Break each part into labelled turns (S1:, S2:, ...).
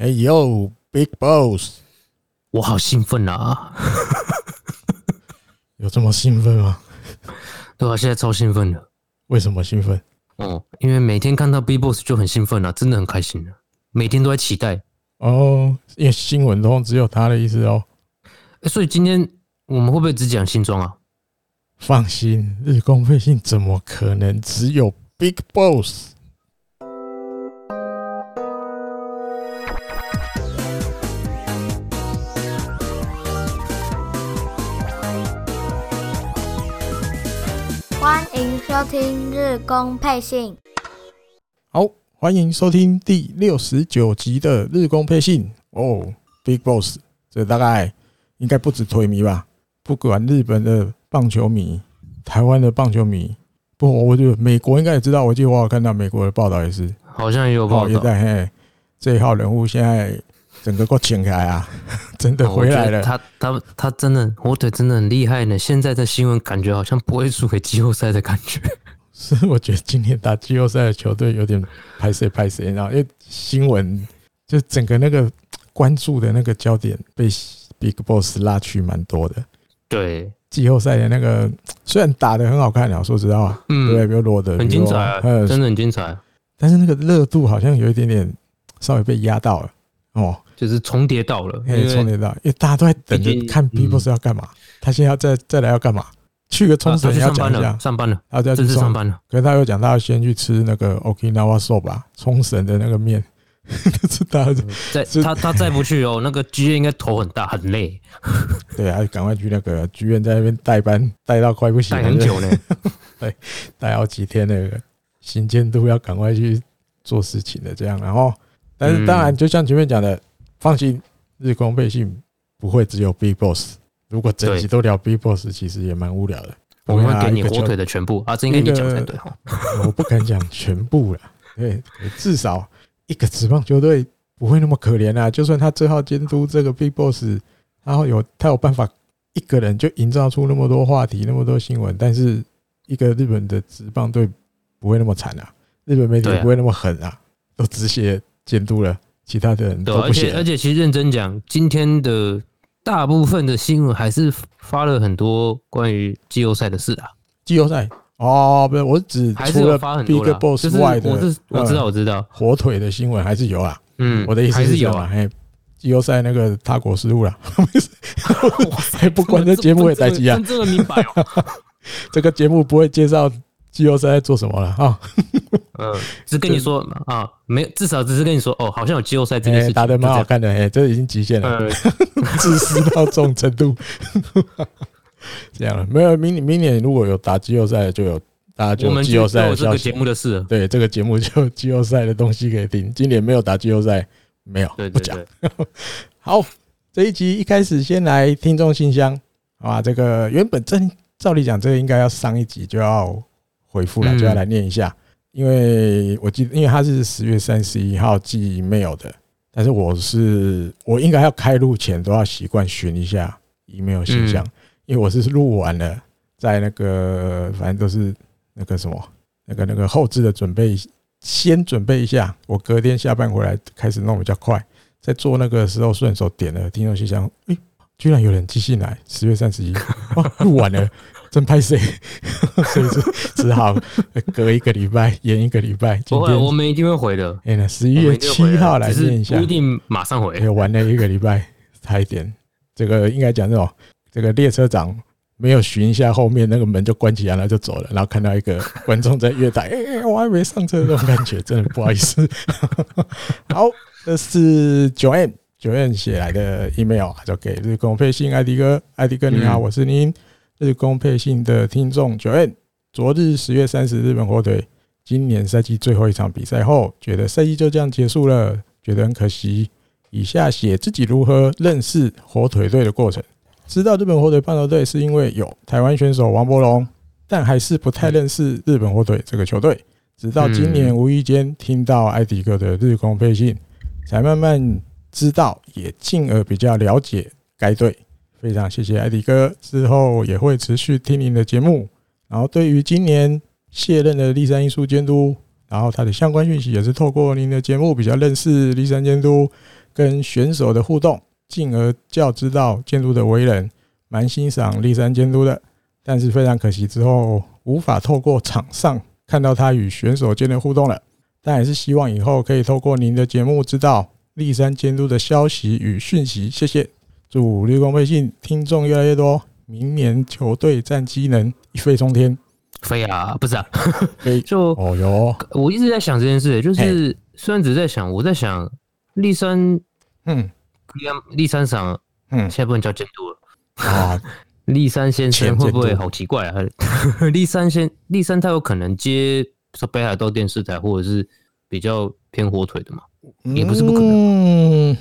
S1: 哎呦，Big Boss，
S2: 我好兴奋啊！
S1: 有这么兴奋吗？
S2: 对啊，现在超兴奋的。
S1: 为什么兴奋？
S2: 哦，因为每天看到 Big Boss 就很兴奋啊，真的很开心啊，每天都在期待。
S1: 哦，因为新闻中只有他的意思哦。
S2: 所以今天我们会不会只讲新装啊？
S1: 放心，日工配信怎么可能只有 Big Boss？
S3: 收听日工配信。
S1: 好，欢迎收听第六十九集的日工配信哦。Big Boss，这大概应该不止推迷吧？不管日本的棒球迷、台湾的棒球迷，不，我觉得美国应该也知道。我记得我有看到美国的报道也是，
S2: 好像也有报道。
S1: 也在嘿，这一号人物现在。整个给我请开啊！真的回来了。他
S2: 他他真的火腿真的很厉害呢。现在的新闻感觉好像不会输给季后赛的感觉。
S1: 所以我觉得今天打季后赛的球队有点拍谁拍谁，然后因为新闻就整个那个关注的那个焦点被 Big Boss 拉去蛮多的。
S2: 对，
S1: 季后赛的那个虽然打得很好看啊，说实话，嗯，对，比如罗德
S2: 很精彩啊，真的很精彩。
S1: 但是那个热度好像有一点点稍微被压到了哦。
S2: 就是重叠到了，
S1: 重叠到，因为大家都在等着看 People 是要干嘛。他现在要再再来要干嘛？去个冲绳要讲一下，
S2: 上班了，
S1: 他要去
S2: 上班了。
S1: 可是他又讲他要先去吃那个 Okinawa soba 冲绳的那个面。知道
S2: 再他他再不去哦，那个剧院应该头很大很累。
S1: 对啊，赶快去那个剧院在那边代班，代到快不行，
S2: 代很久呢。
S1: 对，代好几天那个新监督要赶快去做事情的这样。然后，但是当然，就像前面讲的。放心，日光背信不会只有 Big Boss。如果整集都聊 Big Boss，其实也蛮无聊的。
S2: 我们会给你火腿的全部啊，这应该你讲才对。
S1: 我不敢讲全部了，对，至少一个职棒球队不会那么可怜啊。就算他最后监督这个 Big Boss，然后有他有办法一个人就营造出那么多话题、那么多新闻，但是一个日本的职棒队不会那么惨啊，日本媒体不会那么狠啊，都只写监督了。其他的人都不写，
S2: 而且而且，其实认真讲，今天的大部分的新闻还是发了很多关于季后赛的事啊。
S1: 季后赛哦，不是，我只除了 Big Boss 外的，
S2: 我是我知道我知道
S1: 火腿的新闻还是有啊。
S2: 嗯，
S1: 我的意思是有啊。哎，季后赛那个他国失误了，还 不管这节目也待机啊。
S2: 这么明白哦。
S1: 这个节目不会介绍。季后赛在做什么了？啊？
S2: 嗯，只跟你说啊，没，至少只是跟你说哦，好像有季后赛这件事情，
S1: 打得蛮好看的，哎，这已经极限了，自私到这种程度，这样了，没有明年明年如果有打季后赛，就有大家就季后赛
S2: 这个节目的事，
S1: 对，这个节目就季后赛的东西可以听。今年没有打季后赛，没有，不讲。好，这一集一开始先来听众信箱，啊，这个原本正照理讲，这个应该要上一集就要。回复了就要来念一下，因为我记得，因为他是十月三十一号寄 email 的，但是我是我应该要开录前都要习惯寻一下 email 信箱，因为我是录完了，在那个反正都是那个什么那个那个后置的准备，先准备一下，我隔天下班回来开始弄比较快，在做那个时候顺手点了听众信箱，诶，居然有人寄信来，十月三十一，哦，录完了。真拍谁？所以只只好隔一个礼拜，延一个礼拜。今天
S2: 我们一定会回的。
S1: 哎，那十一月七号来念一下，
S2: 不一定马上回。
S1: 玩了一个礼拜，差一点。这个应该讲这种，这个列车长没有巡一下后面那个门就关起来了，就走了。然后看到一个 观众在月台，哎，我还没上车，这种感觉 真的不好意思。好，这是九 M 九 M 写来的 email，就给日工配信艾迪哥，艾迪哥你好，我是您。日工配信的听众九 N，昨日十月三十日本火腿今年赛季最后一场比赛后，觉得赛季就这样结束了，觉得很可惜。以下写自己如何认识火腿队的过程。知道日本火腿棒球队是因为有台湾选手王柏融，但还是不太认识日本火腿这个球队。直到今年无意间听到艾迪哥的日工配信，才慢慢知道，也进而比较了解该队。非常谢谢艾迪哥，之后也会持续听您的节目。然后对于今年卸任的立山英树监督，然后他的相关讯息也是透过您的节目比较认识立山监督。跟选手的互动，进而较知道监督的为人，蛮欣赏立山监督的。但是非常可惜，之后无法透过场上看到他与选手间的互动了。但还是希望以后可以透过您的节目知道立山监督的消息与讯息。谢谢，祝绿光微信听众越来越多，明年球队战绩能一飞冲天。
S2: 飞啊，不是啊，
S1: 飞。
S2: 就
S1: 哦哟，
S2: 我一直在想这件事，就是虽然只是在想，我在想立山，嗯，立山赏，嗯，现在不能叫监督了。啊。立山先生会不会好奇怪啊？立山先立山他有可能接说北海道电视台，或者是比较偏火腿的嘛？也不是不可能，
S1: 嗯，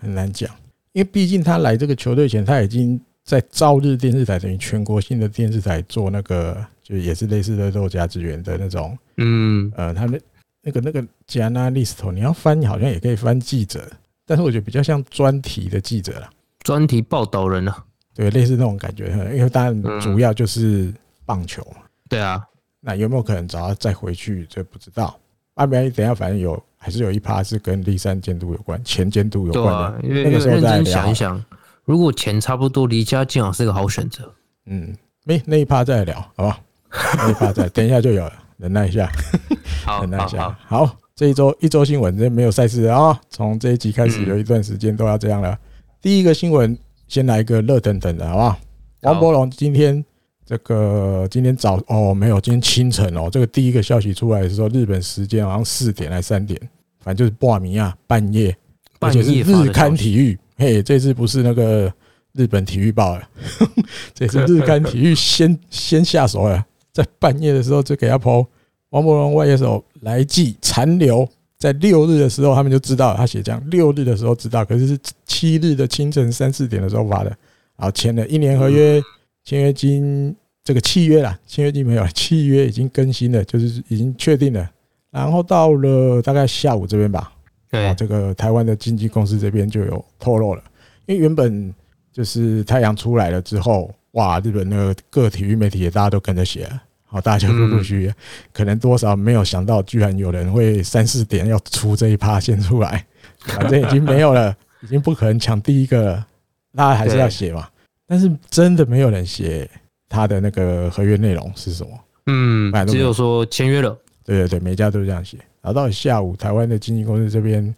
S1: 很难讲，因为毕竟他来这个球队前，他已经在朝日电视台等于全国性的电视台做那个，就也是类似的肉夹子员的那种，嗯呃，他的那个那个 journalist，你要翻，好像也可以翻记者，但是我觉得比较像专题的记者啦，
S2: 专题报道人啊。
S1: 对，类似那种感觉，因为当然主要就是棒球嘛。
S2: 对啊，
S1: 那有没有可能找他再回去？这不知道。阿明，等下反正有，还是有一趴是跟立山监督有关，前监督有关的。
S2: 因为那个时候再认真想一想，如果钱差不多，离家近好是个好选择。
S1: 嗯，没那一趴再聊，好不好？那一趴再，等一下就有了，忍耐一下。
S2: 好，
S1: 忍耐一下。好，这一周一周新闻，这没有赛事啊。从这一集开始，有一段时间都要这样了。第一个新闻。先来一个热腾腾的，好不好？王柏融今天这个今天早哦没有，今天清晨哦，这个第一个消息出来的时候，日本时间好像四点还是三点，反正就是半夜啊，半夜，而且是日刊体育，嘿，这次不是那个日本体育报了，这次日刊体育先 先下手了，在半夜的时候就给他 po 王柏融外野手来季残留。在六日的时候，他们就知道他写这样。六日的时候知道，可是是七日的清晨三四点的时候发的，然后签了一年合约，签约金这个契约啦，签约金没有，契约已经更新了，就是已经确定了。然后到了大概下午这边吧，对，这个台湾的经纪公司这边就有透露了，因为原本就是太阳出来了之后，哇，日本那个各体育媒体也大家都跟着写。好，大家陆陆续续，可能多少没有想到，居然有人会三四点要出这一趴先出来，反正已经没有了，已经不可能抢第一个了，大家还是要写嘛。但是真的没有人写他的那个合约内容是什么？
S2: 嗯，只有说签约了。
S1: 对对对，每家都是这样写。然后到下午，台湾的经纪公司这边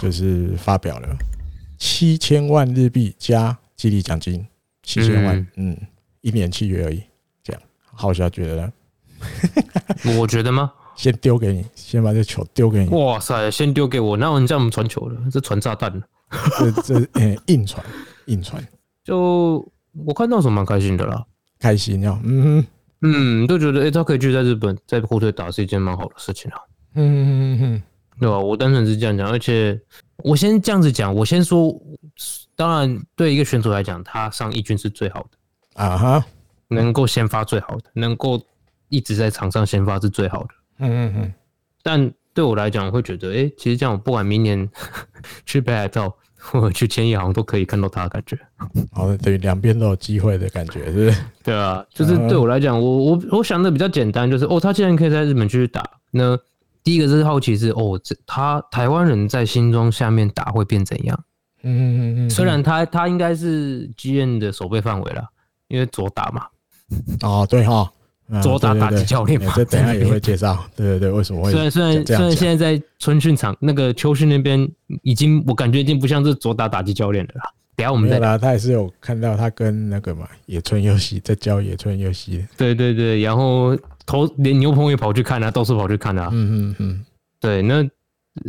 S1: 就是发表了七千万日币加激励奖金，七千万，嗯，一年契约而已。这样好小觉得呢？
S2: 我觉得吗？
S1: 先丢给你，先把这球丢给你。
S2: 哇塞，先丢给我，那我们叫我们传球了，这传炸弹了。
S1: 这这欸、硬传硬传。
S2: 就我看到什么蛮开心的啦，
S1: 开心呀，嗯
S2: 嗯，都觉得哎、欸，他可以去在日本在火腿打是一件蛮好的事情啊。嗯嗯嗯嗯，对吧？我单纯是这样讲，而且我先这样子讲，我先说，当然对一个选手来讲，他上一军是最好的啊哈。能够先发最好的，能够一直在场上先发是最好的。嗯嗯嗯。但对我来讲，我会觉得，哎、欸，其实这样，我不管明年 去北海道或者去千叶，好像都可以看到他的感觉。
S1: 好的，等于两边都有机会的感觉，是不是？
S2: 对啊，就是对我来讲，我我我想的比较简单，就是哦，他既然可以在日本继续打，那第一个是好奇是哦，这他台湾人在新庄下面打会变怎样？嗯嗯嗯嗯。虽然他他应该是 G N 的守备范围了，因为左打嘛。
S1: 哦，对哈，
S2: 左打打击教练嘛，
S1: 这等下也会介绍。对对对，为什么会？
S2: 虽然虽然虽然现在在春训场那个秋训那边，已经我感觉已经不像是左打打击教练了啦。等下我们再
S1: 来，他也是有看到他跟那个嘛野村佑希在教野村佑希。
S2: 对对对，然后头连牛棚也跑去看啊，到处跑去看啊。嗯嗯嗯，对，那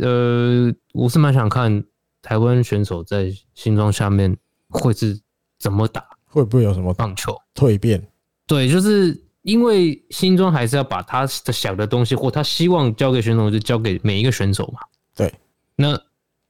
S2: 呃，我是蛮想看台湾选手在新装下面会是怎么打，
S1: 会不会有什么
S2: 棒球
S1: 蜕变？
S2: 对，就是因为新庄还是要把他的想的东西，或他希望交给选手，就交给每一个选手嘛。
S1: 对，
S2: 那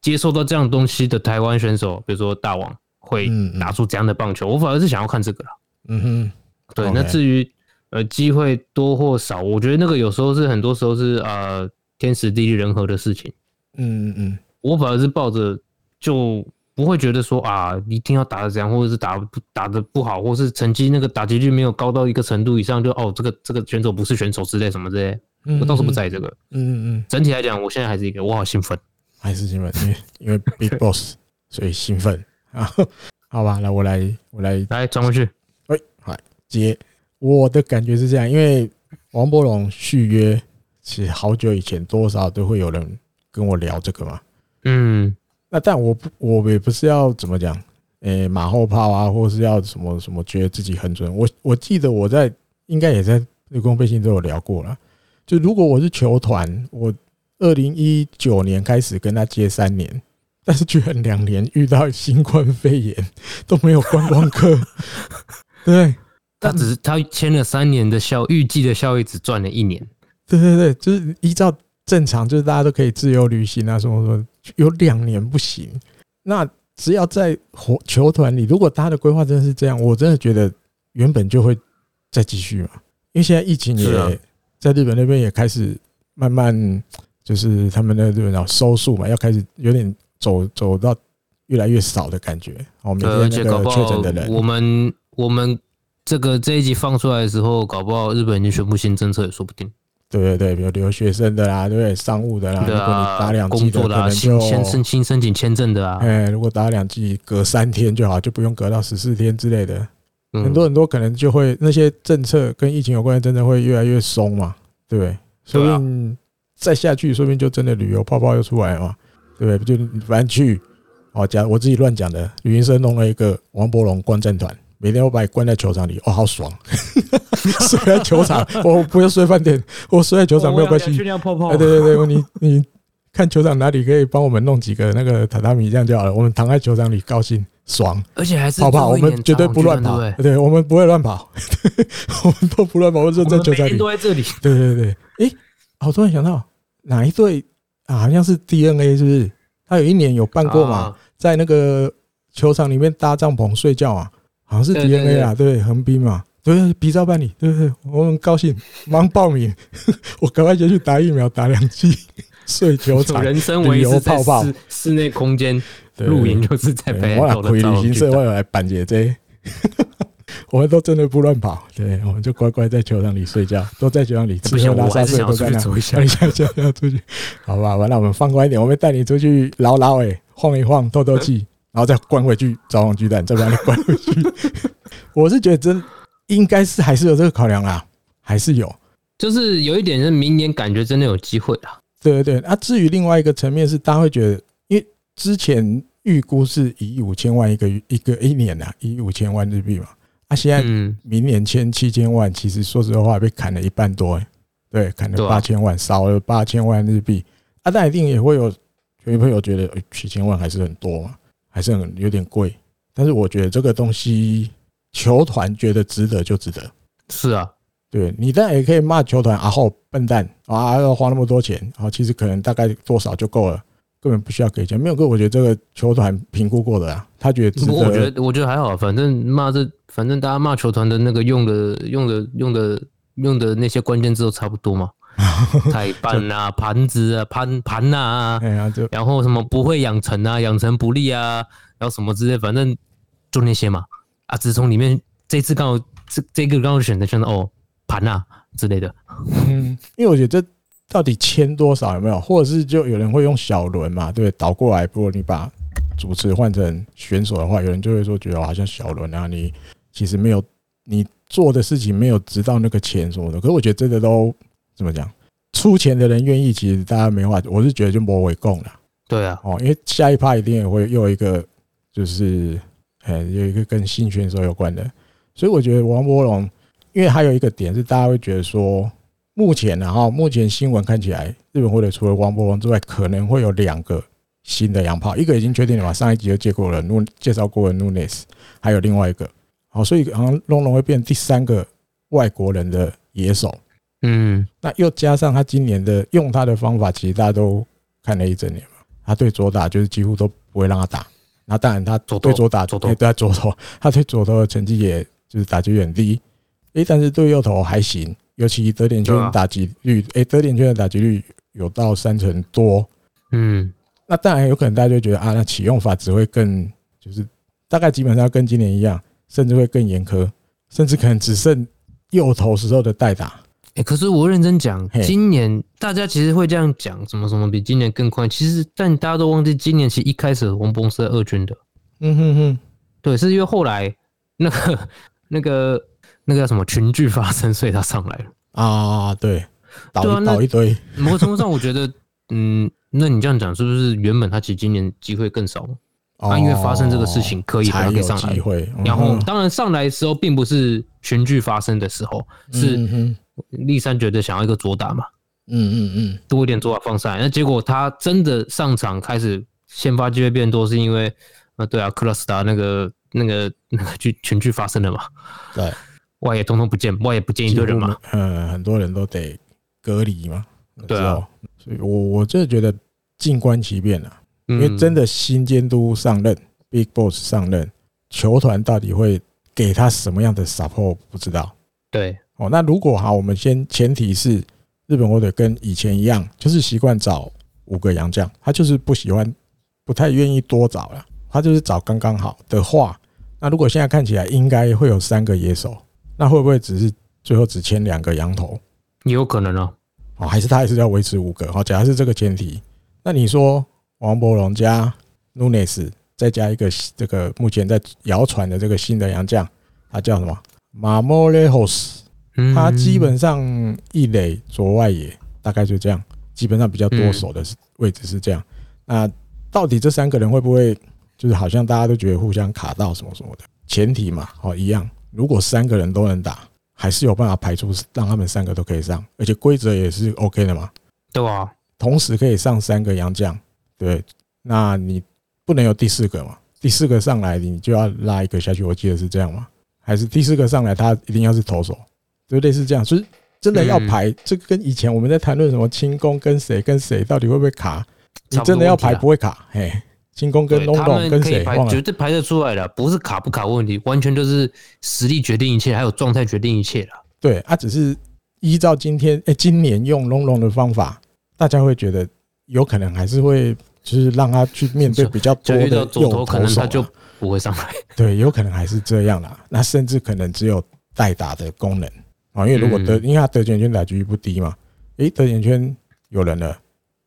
S2: 接受到这样东西的台湾选手，比如说大王，会打出怎样的棒球？我反而是想要看这个了。嗯哼，对。那至于呃机会多或少，我觉得那个有时候是很多时候是呃天时地利人和的事情。嗯嗯嗯，我反而是抱着就。不会觉得说啊，一定要打的怎样，或者是打不打的不好，或是成绩那个打击率没有高到一个程度以上，就哦，这个这个选手不是选手之类什么之类，我倒是不在意这个。嗯嗯嗯。整体来讲，我现在还是一个我好兴奋，
S1: 还是兴奋，因为因为 Big Boss，所以兴奋啊。好吧，那我来我来
S2: 来转过去。
S1: 喂，好接。我的感觉是这样，因为王柏融续约，其实好久以前多少都会有人跟我聊这个嘛。
S2: 嗯，那
S1: 但我不，我也不是要怎么讲，诶、欸，马后炮啊，或是要什么什么，觉得自己很准。我我记得我在应该也在日光背心都有聊过了。就如果我是球团，我二零一九年开始跟他接三年，但是居然两年遇到新冠肺炎都没有观光客，对。
S2: 他只是他签了三年的效，预计的效益只赚了一年。
S1: 对对对，就是依照正常，就是大家都可以自由旅行啊，什么什么，有两年不行。那只要在球球团里，如果他的规划真的是这样，我真的觉得原本就会再继续嘛。因为现在疫情也在日本那边也开始慢慢，就是他们的日本要收束嘛，要开始有点走走到越来越少的感觉。哦，每天那个确诊的人，
S2: 我们我们。这个这一集放出来的时候，搞不好日本已经宣布新政策也说不定。
S1: 对对对，比如留学生的啦，对不对？商务的啦，如果你打两剂的，可能就
S2: 先申请申请签证的啊。
S1: 哎，如果打两季，隔三天就好，就不用隔到十四天之类的。很多很多可能就会那些政策跟疫情有关的，真的会越来越松嘛，对不对？说不定再下去，说不定就真的旅游泡泡又出来了嘛，对不对？就反正去哦，讲我自己乱讲的，旅行社弄了一个王柏融观战团。每天我把你关在球场里，哦，好爽！睡在球场，我不要睡饭店，我睡在球场没有关系。哎，对对对，你你看球场哪里可以帮我们弄几个那个榻榻米，这样就好了。我们躺在球场里高兴爽，
S2: 而且还是
S1: 跑跑，我们绝对不乱跑。对，我们不会乱跑，我们都不乱跑，我们在球场里。
S2: 都在这里。
S1: 对对对，哎，我突然想到哪一队啊？好像是 DNA，是不是？他有一年有办过嘛，在那个球场里面搭帐篷睡觉啊。好像是 DNA 啊，对，横滨嘛，对，比照办理，对对，我很高兴，忙报名，我赶快就去打疫苗，打两剂，睡球场，
S2: 人生唯一是泡泡室内空间露营，就是在北海道的旅行
S1: 社，我有来办这这，我们都真的不乱跑，对，我们就乖乖在球场里睡觉，都在球场里吃喝拉撒睡都在那，一下一下要出去，好吧，完了我们放宽一点，我们带你出去捞捞诶，晃一晃透透气。然后再关回去，找黄巨蛋，再把你关 回去。我是觉得真应该是还是有这个考量啦，还是有，
S2: 就是有一点是明年感觉真的有机会啦。
S1: 对对对，啊，至于另外一个层面是，大家会觉得，因为之前预估是一亿五千万一个一个一年啊，一亿五千万日币嘛，啊，现在明年签七千万，其实说实话被砍了一半多，欸，对，砍了八千万，少了八千万日币，啊，但一定也会有有朋友觉得，七千万还是很多嘛。还是很有点贵，但是我觉得这个东西球团觉得值得就值得。
S2: 是啊，
S1: 对你当然也可以骂球团啊，好笨蛋啊，要花那么多钱啊，其实可能大概多少就够了，根本不需要给钱。没有个，我觉得这个球团评估过的啊，他觉得值得。
S2: 我觉得我觉得还好，反正骂这，反正大家骂球团的那个用的用的用的用的那些关键字都差不多嘛。台板啊，盘子啊，盘盘啊，然后什么不会养成啊，养成不利啊，然后什么之类，反正就那些嘛。啊，只是从里面这次刚好这这个刚好选的选的哦盘啊之类的。
S1: 嗯，因为我觉得这到底签多少有没有，或者是就有人会用小轮嘛，对，倒过来，不过你把主持换成选手的话，有人就会说觉得好像小轮啊，你其实没有你做的事情没有值到那个钱什么的。可是我觉得这个都。怎么讲？出钱的人愿意，其实大家没话。我是觉得就莫为共了。
S2: 对啊，
S1: 哦，因为下一趴一定也会又一个，就是呃，有一个跟新选手有关的。所以我觉得王柏龙，因为还有一个点是，大家会觉得说，目前然后目前新闻看起来，日本或者除了王柏龙之外，可能会有两个新的洋炮，一个已经确定了嘛，上一集就介过了，努介绍过了 Nunes，还有另外一个，好，所以好像龙龙会变第三个外国人的野手。
S2: 嗯，
S1: 那又加上他今年的用他的方法，其实大家都看了一整年嘛。他对左打就是几乎都不会让他打，那当然他对左打左，对对左投，他对左投的成绩也就是打击很低。诶，但是对右投还行，尤其得点圈打击率，诶，得点圈的打击率有到三成多。
S2: 嗯，
S1: 那当然有可能大家就觉得啊，那启用法只会更就是大概基本上跟今年一样，甚至会更严苛，甚至可能只剩右投时候的代打。
S2: 哎，可是我认真讲，今年大家其实会这样讲，什么什么比今年更快。其实，但大家都忘记，今年其实一开始王博是二军的。嗯哼哼，对，是因为后来那个 那个那个叫什么群聚发生，所以他上来了
S1: 啊。对，倒一倒一堆。
S2: 某个程度上，我觉得，嗯，那你这样讲，是不是原本他其实今年机会更少？啊，因为发生这个事情，可以才可以上来。然后，当然上来的时候，并不是群聚发生的时候，是。立三觉得想要一个左打嘛，嗯嗯嗯，多一点左打放上来，那结果他真的上场开始先发机会变多，是因为啊，对啊，克拉斯达那个那个那个剧全剧发生了嘛，
S1: 对，
S2: 外野通通不见，外野不见一堆人嘛，
S1: 嗯，很多人都得隔离嘛，对啊，所以我我就觉得静观其变啊，因为真的新监督上任，Big Boss 上任，球团到底会给他什么样的 support 不知道，
S2: 对。
S1: 哦，那如果哈，我们先前提是日本火腿跟以前一样，就是习惯找五个洋将，他就是不喜欢，不太愿意多找了，他就是找刚刚好的话，那如果现在看起来应该会有三个野手，那会不会只是最后只签两个羊头？
S2: 也有可能哦。
S1: 哦，还是他还是要维持五个？好，假如是这个前提，那你说王伯龙加努内斯，再加一个这个目前在谣传的这个新的洋将，他叫什么？马莫雷霍斯。他基本上一垒左外野大概就这样，基本上比较多手的位置是这样。那到底这三个人会不会就是好像大家都觉得互相卡到什么什么的？前提嘛，哦一样。如果三个人都能打，还是有办法排除让他们三个都可以上，而且规则也是 OK 的嘛。
S2: 对啊，
S1: 同时可以上三个洋将，对。那你不能有第四个嘛？第四个上来你就要拉一个下去，我记得是这样吗？还是第四个上来他一定要是投手？就类似这样，所以真的要排，这个跟以前我们在谈论什么轻功跟谁跟谁到底会不会卡？你真的要排不会卡，嘿，轻功跟龙龙跟谁，
S2: 绝对排得出来的，不是卡不卡问题，完全就是实力决定一切，还有状态决定一切了。
S1: 对，他只是依照今天哎，今年用龙龙的方法，大家会觉得有可能还是会就是让他去面对比较多的右投，
S2: 可能他就不会上来。
S1: 对，有可能还是这样啦，那甚至可能只有代打的功能。啊，因为如果德，因为他得点圈打击率不低嘛，诶，得点圈有人了，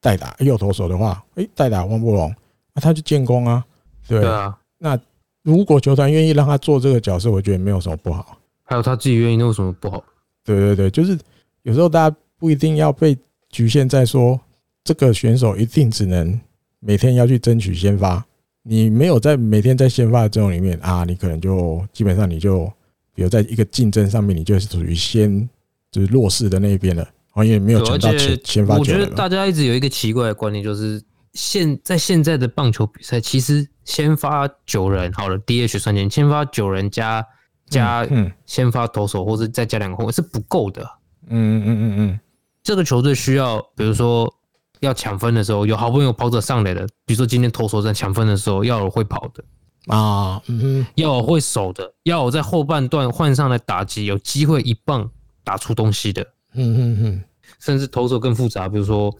S1: 代打右投手的话，诶，代打王柏融，那他就建功啊，对啊。那如果球团愿意让他做这个角色，我觉得没有什么不好。
S2: 还有他自己愿意，那有什么不好？
S1: 对对对，就是有时候大家不一定要被局限在说这个选手一定只能每天要去争取先发，你没有在每天在先发的阵容里面啊，你可能就基本上你就。比如在一个竞争上面，你就是属于先就是弱势的那一边了，好像也没有抢到前先发。
S2: 我觉得大家一直有一个奇怪的观念，就是现在现在的棒球比赛，其实先发九人好了，DH 算进，先发九人加加先发投手，或者再加两个后卫是不够的。嗯嗯嗯嗯，这个球队需要，比如说要抢分的时候，有好不容易有跑者上来的，比如说今天投手在抢分的时候，要有会跑的。啊，嗯哼，要有会守的，要有在后半段换上来打击，有机会一棒打出东西的，嗯哼哼，甚至投手更复杂，比如说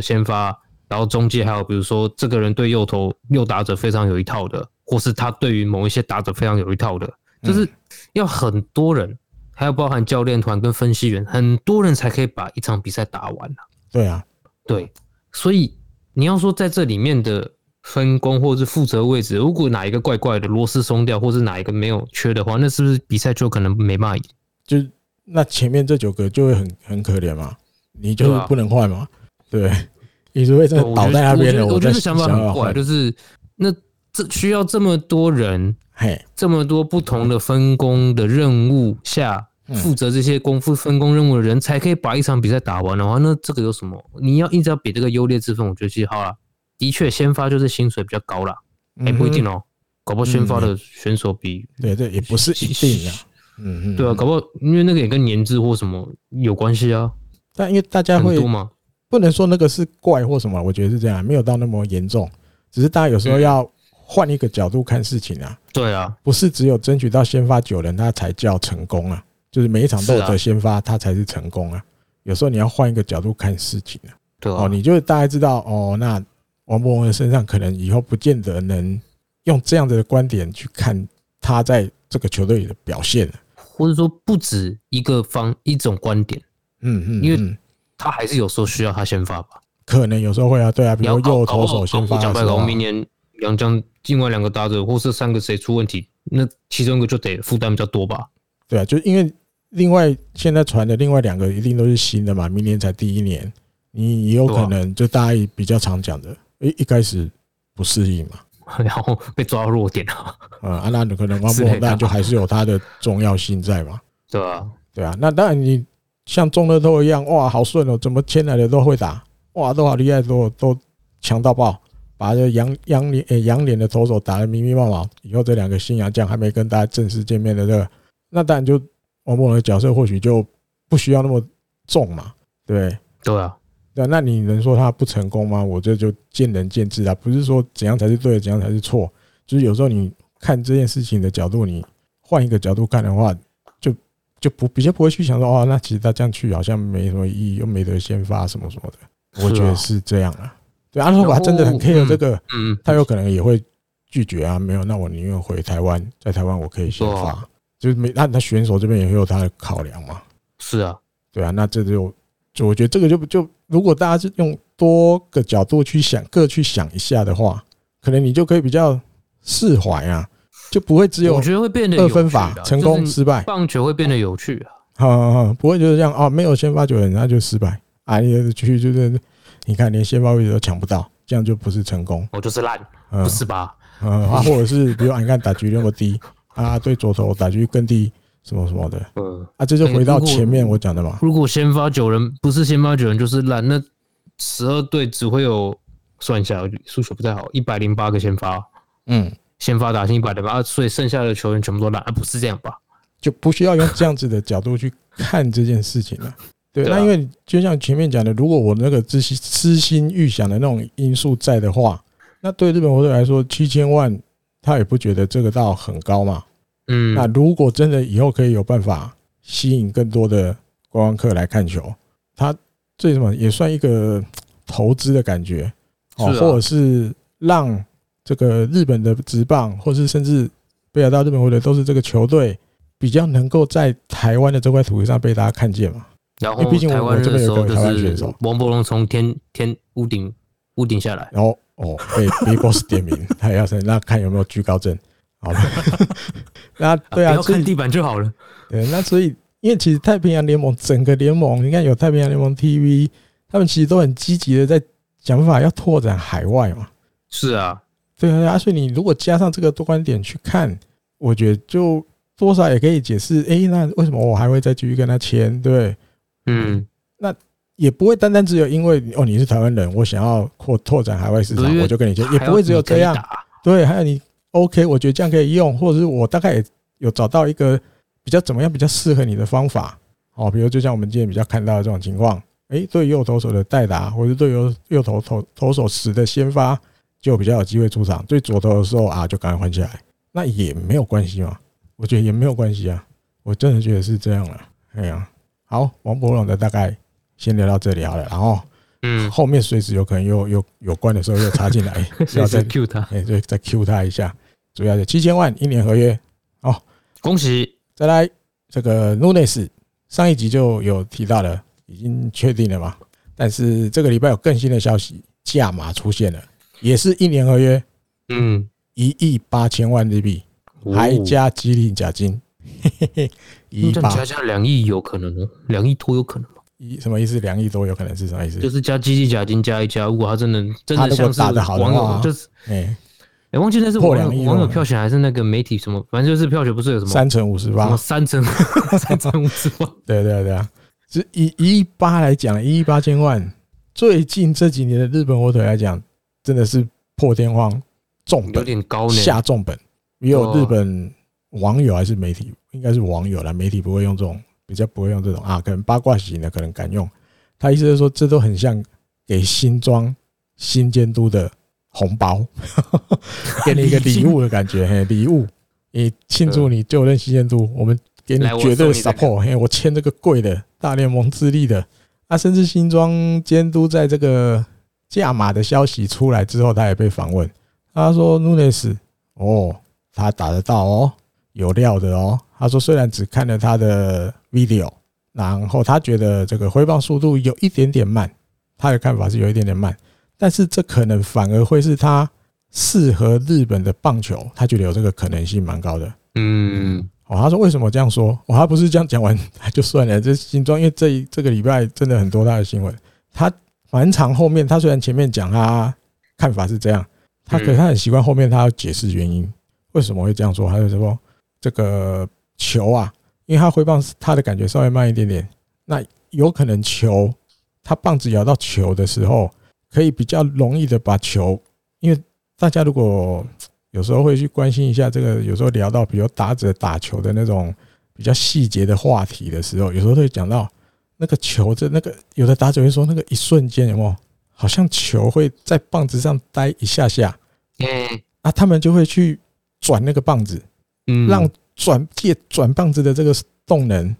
S2: 先发，然后中介，还有比如说这个人对右投右打者非常有一套的，或是他对于某一些打者非常有一套的，就是要很多人，还要包含教练团跟分析员，很多人才可以把一场比赛打完。
S1: 对啊，
S2: 对，所以你要说在这里面的。分工或者是负责位置，如果哪一个怪怪的螺丝松掉，或是哪一个没有缺的话，那是不是比赛就可能没办法赢？
S1: 就那前面这九个就会很很可怜嘛？你就不能换嘛？对，你是会真的倒在那边的。
S2: 我觉得想法很怪，就是那这需要这么多人，嘿，这么多不同的分工的任务下，负责这些功夫分工任务的人才可以把一场比赛打完的话，那这个有什么？你要一直要比这个优劣之分，我觉得其实好了。的确，先发就是薪水比较高啦，也不一定哦。搞不好先发的选手比
S1: 对对，也不是一定的。嗯嗯，
S2: 对啊，搞不好因为那个也跟年资或什么有关系啊。
S1: 但因为大家会不能说那个是怪或什么，我觉得是这样，没有到那么严重。只是大家有时候要换一个角度看事情啊。
S2: 对啊，
S1: 不是只有争取到先发九人，他才叫成功啊。就是每一场都有得先发，他才是成功啊。有时候你要换一个角度看事情啊。
S2: 对
S1: 哦，你就大概知道哦，那。王博文的身上，可能以后不见得能用这样的观点去看他在这个球队里的表现，
S2: 或者说不止一个方一种观点。
S1: 嗯嗯，
S2: 因为他还是有时候需要他先发吧？
S1: 可能有时候会啊，对啊，比如右投手先发讲白了，
S2: 明年两将另外两个打者或是三个谁出问题，那其中一个就得负担比较多吧？
S1: 对啊，就因为另外现在传的另外两个一定都是新的嘛，明年才第一年，你也有可能就大家比较常讲的，诶，一开始不适应嘛，
S2: 然后被抓到弱点了，
S1: 啊，那可能王柏融就还是有它的重要性在嘛，
S2: 对啊，
S1: 对啊，那当然你像中乐透一样，哇，好顺哦，怎么签来的都会打。哇，都好厉害，都都强到爆，把这杨杨脸诶洋脸的投手打得密密麻麻。以后这两个新洋将还没跟大家正式见面的这个，那当然就王博文的角色或许就不需要那么重嘛，对对？
S2: 对啊，
S1: 对，那你能说他不成功吗？我这就见仁见智啊，不是说怎样才是对，怎样才是错，就是有时候你看这件事情的角度，你换一个角度看的话，就就不比较不会去想说，哦，那其实他这样去好像没什么意义，又没得先发什么什么的。我觉得是这样啊，对啊，如果他真的很 care 这个，嗯，他有可能也会拒绝啊。没有，那我宁愿回台湾，在台湾我可以先发，就是没那他选手这边也会有他的考量嘛。
S2: 是啊，
S1: 对啊，那这就就我觉得这个就就如果大家是用多个角度去想，各去想一下的话，可能你就可以比较释怀啊，就不会只有我觉得会变得二分法，成功失败，
S2: 棒球会变得有趣啊。
S1: 好好好，不会就是这样啊，没有先发球人那就失败。啊，你去就是，你看连先发位置都抢不到，这样就不是成功。
S2: 我就是烂，不是吧？
S1: 嗯，啊，或者是比如你看打局那么低，啊，对左投打局更低，什么什么的。嗯，啊，这就回到前面我讲的嘛。
S2: 如果先发九人不是先发九人就是烂，那十二队只会有算一下数学不太好，一百零八个先发。嗯，先发打进一百零八，所以剩下的球员全部都烂，啊，不是这样吧？
S1: 就不需要用这样子的角度去看这件事情了。对，那因为就像前面讲的，如果我那个之心痴心预想的那种因素在的话，那对日本球队来说，七千万他也不觉得这个到很高嘛。嗯，那如果真的以后可以有办法吸引更多的观光客来看球，他最什么也算一个投资的感觉哦，或者是让这个日本的职棒，或是甚至北海道日本或者都是这个球队比较能够在台湾的这块土地上被大家看见嘛。
S2: 然后，毕竟台湾这边有个台湾选手。王柏融从天天屋顶屋顶下来，
S1: 然后哦被 BIGBOSS 点名，他也要说那看有没有居高症，好了，那 对啊，
S2: 不要看地板就好了。
S1: 对，那所以因为其实太平洋联盟整个联盟，你看有太平洋联盟 TV，他们其实都很积极的在想办法要拓展海外嘛。
S2: 是啊，
S1: 对啊，所以你如果加上这个多观点去看，我觉得就多少也可以解释，哎，那为什么我还会再继续跟他签？对。嗯，那也不会单单只有因为哦你是台湾人，我想要扩拓展海外市场，我就跟你签，也不会只有这样。对，还有你 OK，我觉得这样可以用，或者是我大概有找到一个比较怎么样比较适合你的方法。哦，比如就像我们今天比较看到的这种情况，哎，对右投手的代打，或者对右右投投投手时的先发，就比较有机会出场。对左投的时候啊，就赶快换下来，那也没有关系嘛。我觉得也没有关系啊，我真的觉得是这样了。哎呀。好，王柏融的大概先聊到这里好了，然后嗯，后面随时有可能又又有关的时候又插进来，
S2: 要再 Q 他，
S1: 哎，对，再 Q 他一下，主要是七千万一年合约，哦，
S2: 恭喜！
S1: 再来这个 Nunes，上一集就有提到了，已经确定了嘛？但是这个礼拜有更新的消息，价码出现了，也是一年合约，嗯，一亿八千万日币，还加激励奖金。嘿嘿嘿，一
S2: 加加两亿有可能哦，两亿多有可能。吗？
S1: 一什么意思？两亿多有可能是什么意思？
S2: 就是加基地奖金加一加，如果他真的真的像是网友，就是哎哎，忘记那是网友网友票选还是那个媒体什么，反正就是票选不是有什么
S1: 三成五十八，
S2: 三成三成五十八，
S1: 对对对啊，是以一亿八来讲，一亿八千万，最近这几年的日本火腿来讲，真的是破天荒重本，
S2: 有点高，
S1: 下重本，也有日本。网友还是媒体，应该是网友啦。媒体不会用这种，比较不会用这种啊。可能八卦型的可能敢用。他意思是说，这都很像给新装新监督的红包，给你一个礼物的感觉。嘿，礼物，你庆祝你就任新监督，我们给你绝对 support。嘿，我签这个贵的大联盟资历的啊，甚至新装监督在这个价码的消息出来之后，他也被访问，他说：“Nunes，哦，他打得到哦。”有料的哦，他说虽然只看了他的 video 然后他觉得这个挥棒速度有一点点慢，他的看法是有一点点慢，但是这可能反而会是他适合日本的棒球，他觉得有这个可能性蛮高的。嗯，哦，他说为什么这样说？哦，他不是这样讲完就算了，这新装因为这这个礼拜真的很多他的新闻，他蛮长后面，他虽然前面讲他看法是这样，他可是他很习惯后面他要解释原因，为什么会这样说？还有什么这个球啊？因为他挥棒，他的感觉稍微慢一点点，那有可能球，他棒子摇到球的时候，可以比较容易的把球，因为大家如果有时候会去关心一下这个，有时候聊到比如打者打球的那种比较细节的话题的时候，有时候会讲到那个球的那个，有的打者会说那个一瞬间有没有，好像球会在棒子上待一下下，嗯，啊，他们就会去转那个棒子，嗯，让。转借转棒子的这个动能，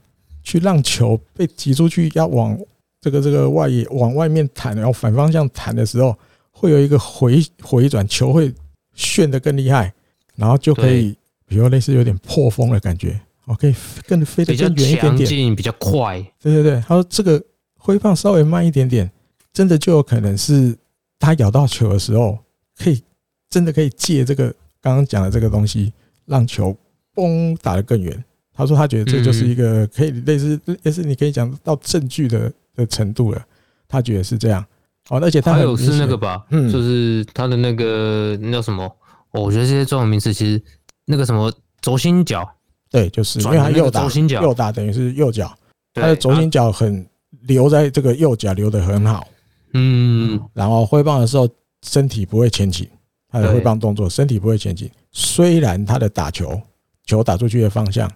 S1: 去让球被挤出去，要往这个这个外野往外面弹，然后反方向弹的时候，会有一个回回转，球会旋得更厉害，然后就可以，比如类似有点破风的感觉，哦，可以更飞得更远一点点，
S2: 比较快。
S1: 对对对，他说这个挥棒稍微慢一点点，真的就有可能是他咬到球的时候，可以真的可以借这个刚刚讲的这个东西，让球。风打得更远，他说他觉得这就是一个可以类似类似你可以讲到证据的的程度了，他觉得是这样。哦，而且他
S2: 还有是那个吧，嗯，就是他的那个那叫什么？我觉得这些专有名词其实那个什么轴心脚，
S1: 对，就是因为他右打轴心脚，右打等于是右脚，他的轴心脚很留在这个右脚留的很好，嗯，然后挥棒的时候身体不会前倾，他的挥棒动作身体不会前倾，虽然他的打球。球打出去的方向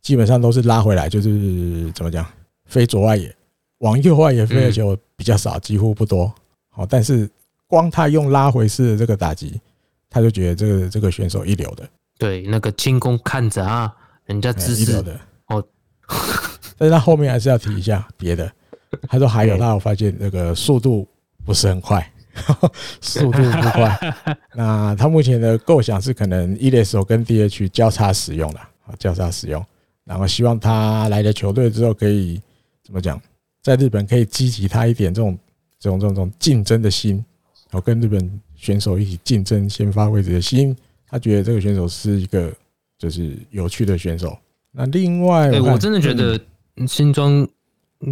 S1: 基本上都是拉回来，就是怎么讲，飞左外野，往右外野飞的球比较少，几乎不多。好，但是光他用拉回式的这个打击，他就觉得这个这个选手一流的。
S2: 对，那个轻功看着啊，人家支持的哦。
S1: 但是他后面还是要提一下别的。他说还有，他我发现那个速度不是很快。速度不快，那他目前的构想是可能一垒手跟 DH 交叉使用了，啊，交叉使用，然后希望他来了球队之后可以怎么讲，在日本可以激起他一点这种这种这种这种竞争的心，然后跟日本选手一起竞争先发位置的心，他觉得这个选手是一个就是有趣的选手。那另外，
S2: 对我真的觉得新庄。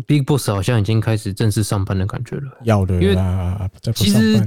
S2: Big Boss 好像已经开始正式上班的感觉了，
S1: 要的，因为
S2: 其实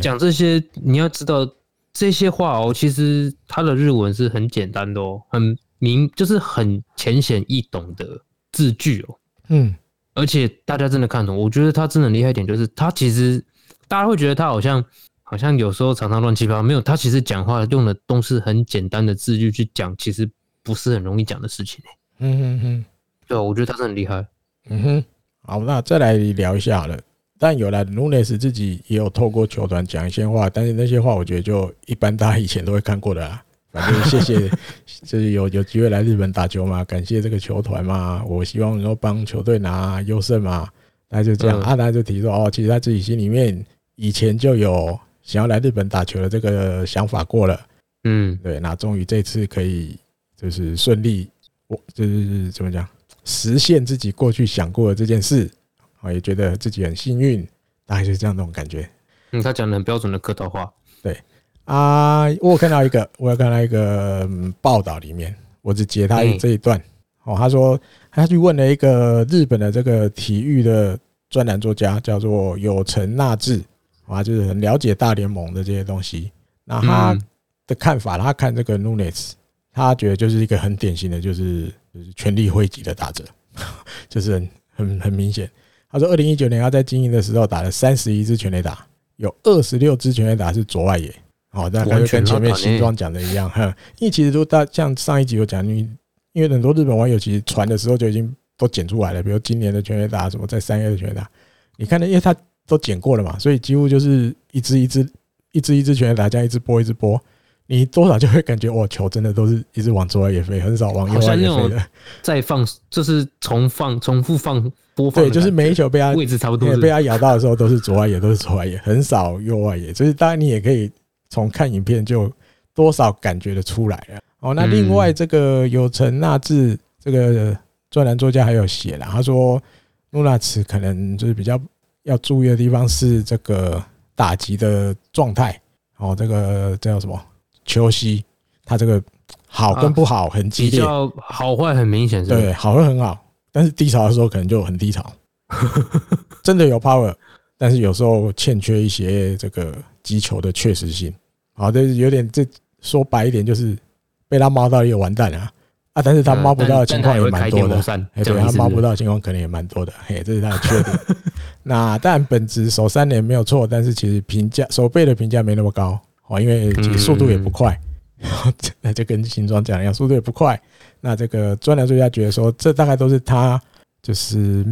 S2: 讲这些，你要知道这些话哦，其实他的日文是很简单的哦，很明，就是很浅显易懂的字句哦，嗯，而且大家真的看懂，我觉得他真的厉害一点，就是他其实大家会觉得他好像好像有时候常常乱七八糟，没有，他其实讲话用的都是很简单的字句去讲，其实不是很容易讲的事情嗯嗯嗯，对，我觉得他是很厉害。
S1: 嗯哼，好，那再来聊一下好了。但有了 Nunes 自己也有透过球团讲一些话，但是那些话我觉得就一般，大家以前都会看过的啦。反正谢谢，就是有有机会来日本打球嘛，感谢这个球团嘛，我希望能够帮球队拿优胜嘛。那就这样，阿达就提出哦，其实他自己心里面以前就有想要来日本打球的这个想法过了。嗯，对，那终于这次可以就是顺利，我就是怎么讲？实现自己过去想过的这件事，我也觉得自己很幸运，大概就是这样那种感觉。
S2: 嗯，他讲的很标准的客套话。
S1: 对啊，我有看到一个，我有看到一个报道里面，我只截他这一段。哦，他说他去问了一个日本的这个体育的专栏作家，叫做有成纳智，啊，就是很了解大联盟的这些东西。那他的看法，他看这个 Nunes，他觉得就是一个很典型的，就是。就是全力汇集的打者，就是很很很明显。他说，二零一九年他在经营的时候打了三十一支全垒打，有二十六支全垒打是左外野。好，大概就跟前面新庄讲的一样。哈，因为其实都大像上一集有讲，因为因为很多日本网友其实传的时候就已经都剪出来了，比如今年的全垒打什么在三月的全垒打，你看呢，因为他都剪过了嘛，所以几乎就是一支一支一支一支全垒打这样一直播一直播。你多少就会感觉，哇，球真的都是一直往左外野飞，很少往右外野飞的。
S2: 再放就是重放、重复放播放。
S1: 对，就是每一球被他
S2: 位置差不多，
S1: 被他咬到的时候都是左外野，都是左外野，很少右外野。就是当然你也可以从看影片就多少感觉得出来了。哦，那另外这个有成纳智这个专栏作家还有写了，他说努纳茨可能就是比较要注意的地方是这个打击的状态，哦，这个叫什么球西，他这个好跟不好很激烈，比较
S2: 好坏很明显，
S1: 对，好会很好，但是低潮的时候可能就很低潮，真的有 power，但是有时候欠缺一些这个击球的确实性，好，这有点这说白一点就是被他猫到也完蛋了。啊，但是他猫不到的情况也蛮多的，哎，对，他猫不到的情况可能也蛮多的，嘿，这是他的缺点。那当然本职守三年没有错，但是其实评价守备的评价没那么高哦，因为速度也不快，那就跟新庄讲一样，速度也不快。那这个专栏作家觉得说，这大概都是他就是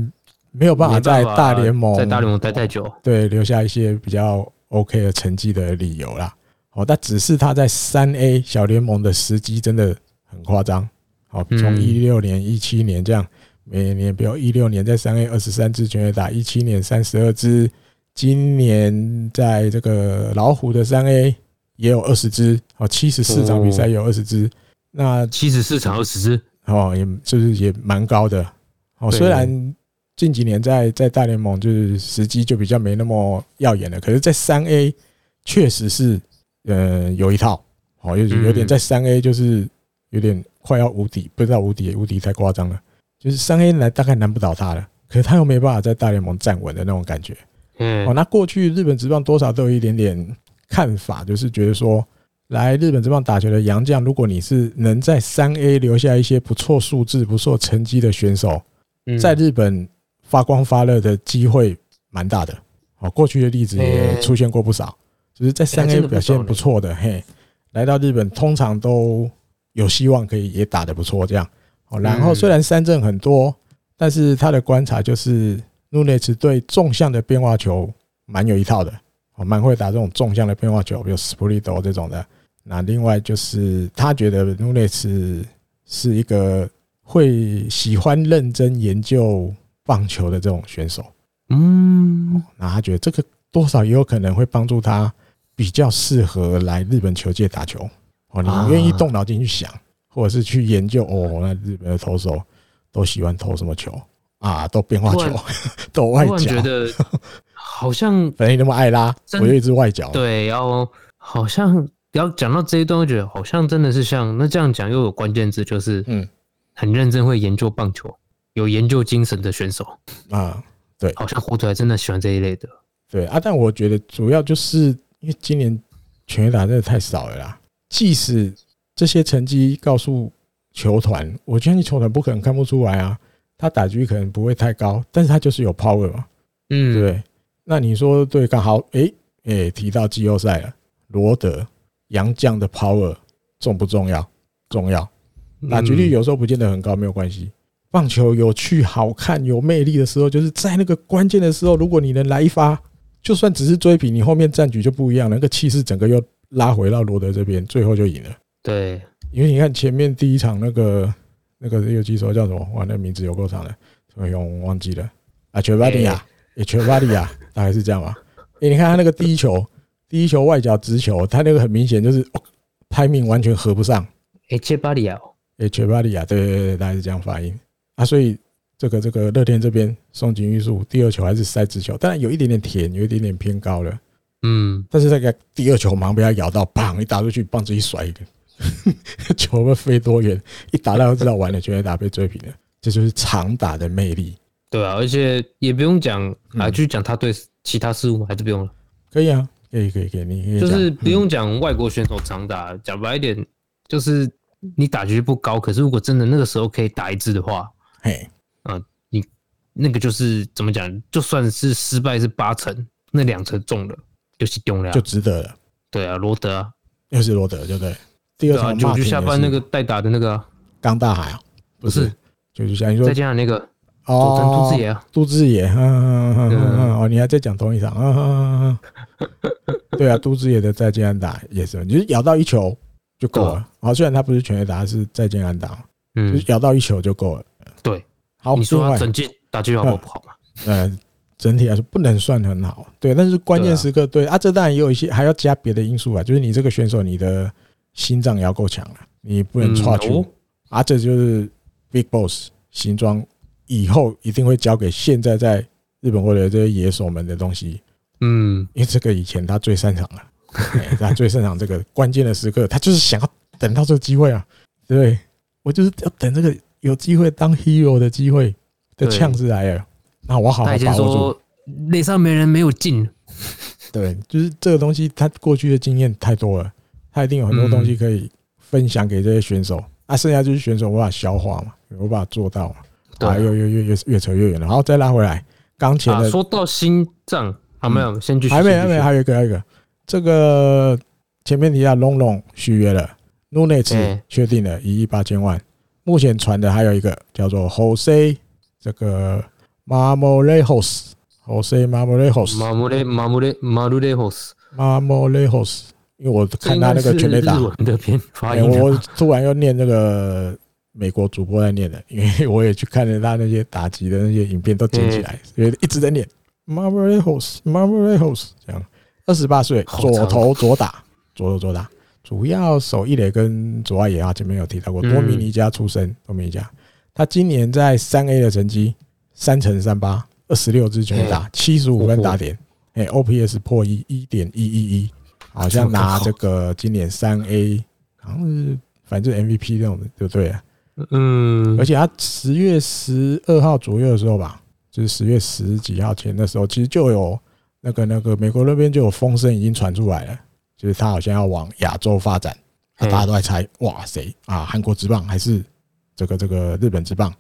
S1: 没有办法在大联盟
S2: 在大联盟待太久，
S1: 对，留下一些比较 OK 的成绩的理由啦。哦，但只是他在三 A 小联盟的时机真的很夸张。好，从一六年、一七年这样，每年比如一六年在三 A 二十三支全垒打，一七年三十二支，今年在这个老虎的三 A 也有二十支，哦，七十四场比赛有二十支，那
S2: 七十四场二十支，
S1: 哦，也就是也蛮高的。哦，虽然近几年在在大联盟就是时机就比较没那么耀眼了，可是，在三 A 确实是，呃，有一套，哦，有有点在三 A 就是有点。快要无敌，不知道无敌，无敌太夸张了。就是三 A 来大概难不倒他了，可是他又没办法在大联盟站稳的那种感觉。嗯，哦，那过去日本职棒多少都有一点点看法，就是觉得说，来日本职棒打球的洋将，如果你是能在三 A 留下一些不错数字、不错成绩的选手，在日本发光发热的机会蛮大的。哦，过去的例子也出现过不少，就是在三 A 表现不错的，嘿，来到日本通常都。有希望可以也打得不错，这样哦。然后虽然三振很多，但是他的观察就是努内茨对纵向的变化球蛮有一套的，哦，蛮会打这种纵向的变化球，比如斯普利多这种的。那另外就是他觉得努内茨是一个会喜欢认真研究棒球的这种选手。嗯，那他觉得这个多少也有可能会帮助他比较适合来日本球界打球。哦，你愿意动脑筋去想，或者是去研究哦？那日本的投手都喜欢投什么球啊？都变化球，都外角。觉得
S2: 好像
S1: 反正你那么爱拉，我有一只外角。
S2: 对，然后好像要讲到这一段，我觉得好像真的是像那这样讲，又有关键字，就是嗯，很认真会研究棒球，有研究精神的选手
S1: 啊。对，
S2: 好像火腿还真的喜欢这一类的。
S1: 对啊，但我觉得主要就是因为今年全垒打真的太少了啦。即使这些成绩告诉球团，我相信球团不可能看不出来啊。他打击可能不会太高，但是他就是有 power 嘛，嗯，对。那你说对，刚好诶诶，提到季后赛了，罗德杨将的 power 重不重要？重要。打击率有时候不见得很高，没有关系。棒球有趣、好看、有魅力的时候，就是在那个关键的时候，如果你能来一发，就算只是追平，你后面战局就不一样了，那个气势整个又。拉回到罗德这边，最后就赢了。
S2: 对，
S1: 因为你看前面第一场那个那个游击手叫什么？哇，那名字有够长的，我用忘记了。啊，全巴利亚，也全巴利亚，大概是这样吧。诶，你看他那个第一球，第一球外角直球，他那个很明显就是拍命完全合不上。
S2: 诶，切巴利亚，
S1: 诶，切巴利亚，对对对，大概是这样发音啊。所以这个这个乐天这边松井裕树第二球还是塞直球，当然有一点点甜，有一点点偏高了。嗯，但是那个第二球马上被他咬到，砰！一打出去，棒子一甩一个，球会飞多远？一打到就知道完了，全垒打被追平了。这就是长打的魅力。
S2: 对啊，而且也不用讲啊，去讲他对其他事物还是不用了。
S1: 可以啊，可以可以可以，你
S2: 就是不用讲外国选手长打。讲白一点，就是你打局不高，可是如果真的那个时候可以打一支的话，嘿，啊，你那个就是怎么讲？就算是失败是八成，那两成中了。就是丢了，
S1: 就值得了。
S2: 对啊，罗德啊，
S1: 又是罗德，对不对？第二场
S2: 就下班那个代打的那个
S1: 刚大海啊，不是，就是像你说
S2: 再见那个哦，杜志野啊，
S1: 杜志野，嗯嗯嗯嗯哦，你还在讲同一场，嗯嗯嗯，对啊，杜志野的再见安打也是，你就咬到一球就够了。好，虽然他不是全垒打，是再见安打，嗯，就咬到一球就够了。
S2: 对，好，你说他整季打击好不好嘛？
S1: 嗯。整体来说不能算很好，对，但是关键时刻对啊，这当然也有一些还要加别的因素啊，就是你这个选手你的心脏也要够强了，你不能差球啊，这就是 Big Boss 新装以后一定会交给现在在日本或者这些野手们的东西。嗯，因为这个以前他最擅长了，他最擅长这个关键的时刻，他就是想要等到这个机会啊，对不对？我就是要等这个有机会当 hero 的机会的呛子来了，那我好好把握住。
S2: 垒上没人没有劲，
S1: 对，就是这个东西，他过去的经验太多了，他一定有很多东西可以分享给这些选手。啊，剩下就是选手无法消化嘛，无法做到嘛，对，越越越越越扯越远了。然后再拉回来，刚前的
S2: 说到心脏，还没有，先继续，
S1: 还没还没，还有一个还有一个，这个前面提到龙龙续约了，努内茨确定了一亿八千万。目前传的还有一个叫做 Jose 这个 Marmolejos，Jose
S2: Marmolejos，Marmolejos，Marmolejos，
S1: 因为我看他那个全垒打
S2: 的片发音，
S1: 我突然又念那个美国主播在念的，因为我也去看了他那些打击的那些影片，都剪起来，所以一直在念 Marmolejos，Marmolejos 这样。二十八岁，左投左打，左投左打。主要手一垒跟左外野啊，前面有提到过，多米尼加出身，多米尼加，他今年在三 A 的成绩三乘三八，二十六支全打，七十五分打点，哎，OPS 破一一点一一一，好像拿这个今年三 A，好像是反正 MVP 这种的，就对了，嗯，而且他十月十二号左右的时候吧，就是十月十几号前的时候，其实就有那个那个美国那边就有风声已经传出来了。就是他好像要往亚洲发展，大家都在猜，哇，谁啊？韩国之棒还是这个这个日本之棒？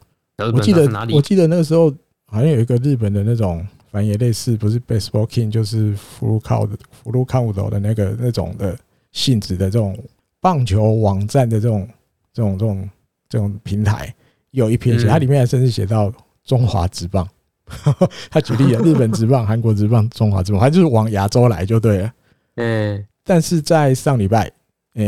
S1: 我记得我记得那个时候好像有一个日本的那种，反正也类似，不是 Baseball King，就是福禄靠的福禄靠的那个那种的性质的这种棒球网站的这种这种这种这种平台，有一篇写，它里面还甚至写到中华职棒，他举例了日本职棒、韩国职棒、中华职棒，反正就是往亚洲来就对了，嗯。但是在上礼拜，呃，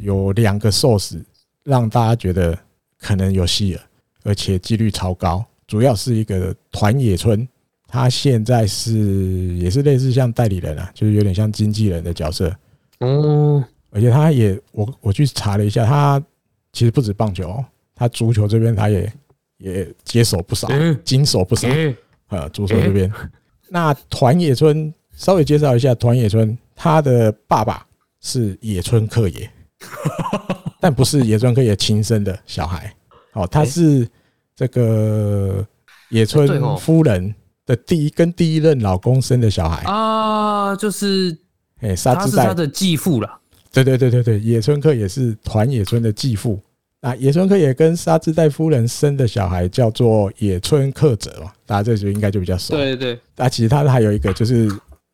S1: 有两个 source 让大家觉得可能有戏了，而且几率超高。主要是一个团野村，他现在是也是类似像代理人啊，就是有点像经纪人的角色。嗯，而且他也，我我去查了一下，他其实不止棒球，他足球这边他也也接手不少，经手不少。呃，足球这边，那团野村稍微介绍一下团野村。他的爸爸是野村克也，但不是野村克也亲生的小孩。哦，他是这个野村夫人的第一跟第一任老公生的小孩
S2: 啊，就是哎，沙织代的继父了。
S1: 对对对对对，野村克也是团野村的继父。那野村克也跟沙织代夫人生的小孩叫做野村克泽嘛，大家这就应该就比较熟。
S2: 对对，
S1: 那其实他还有一个就是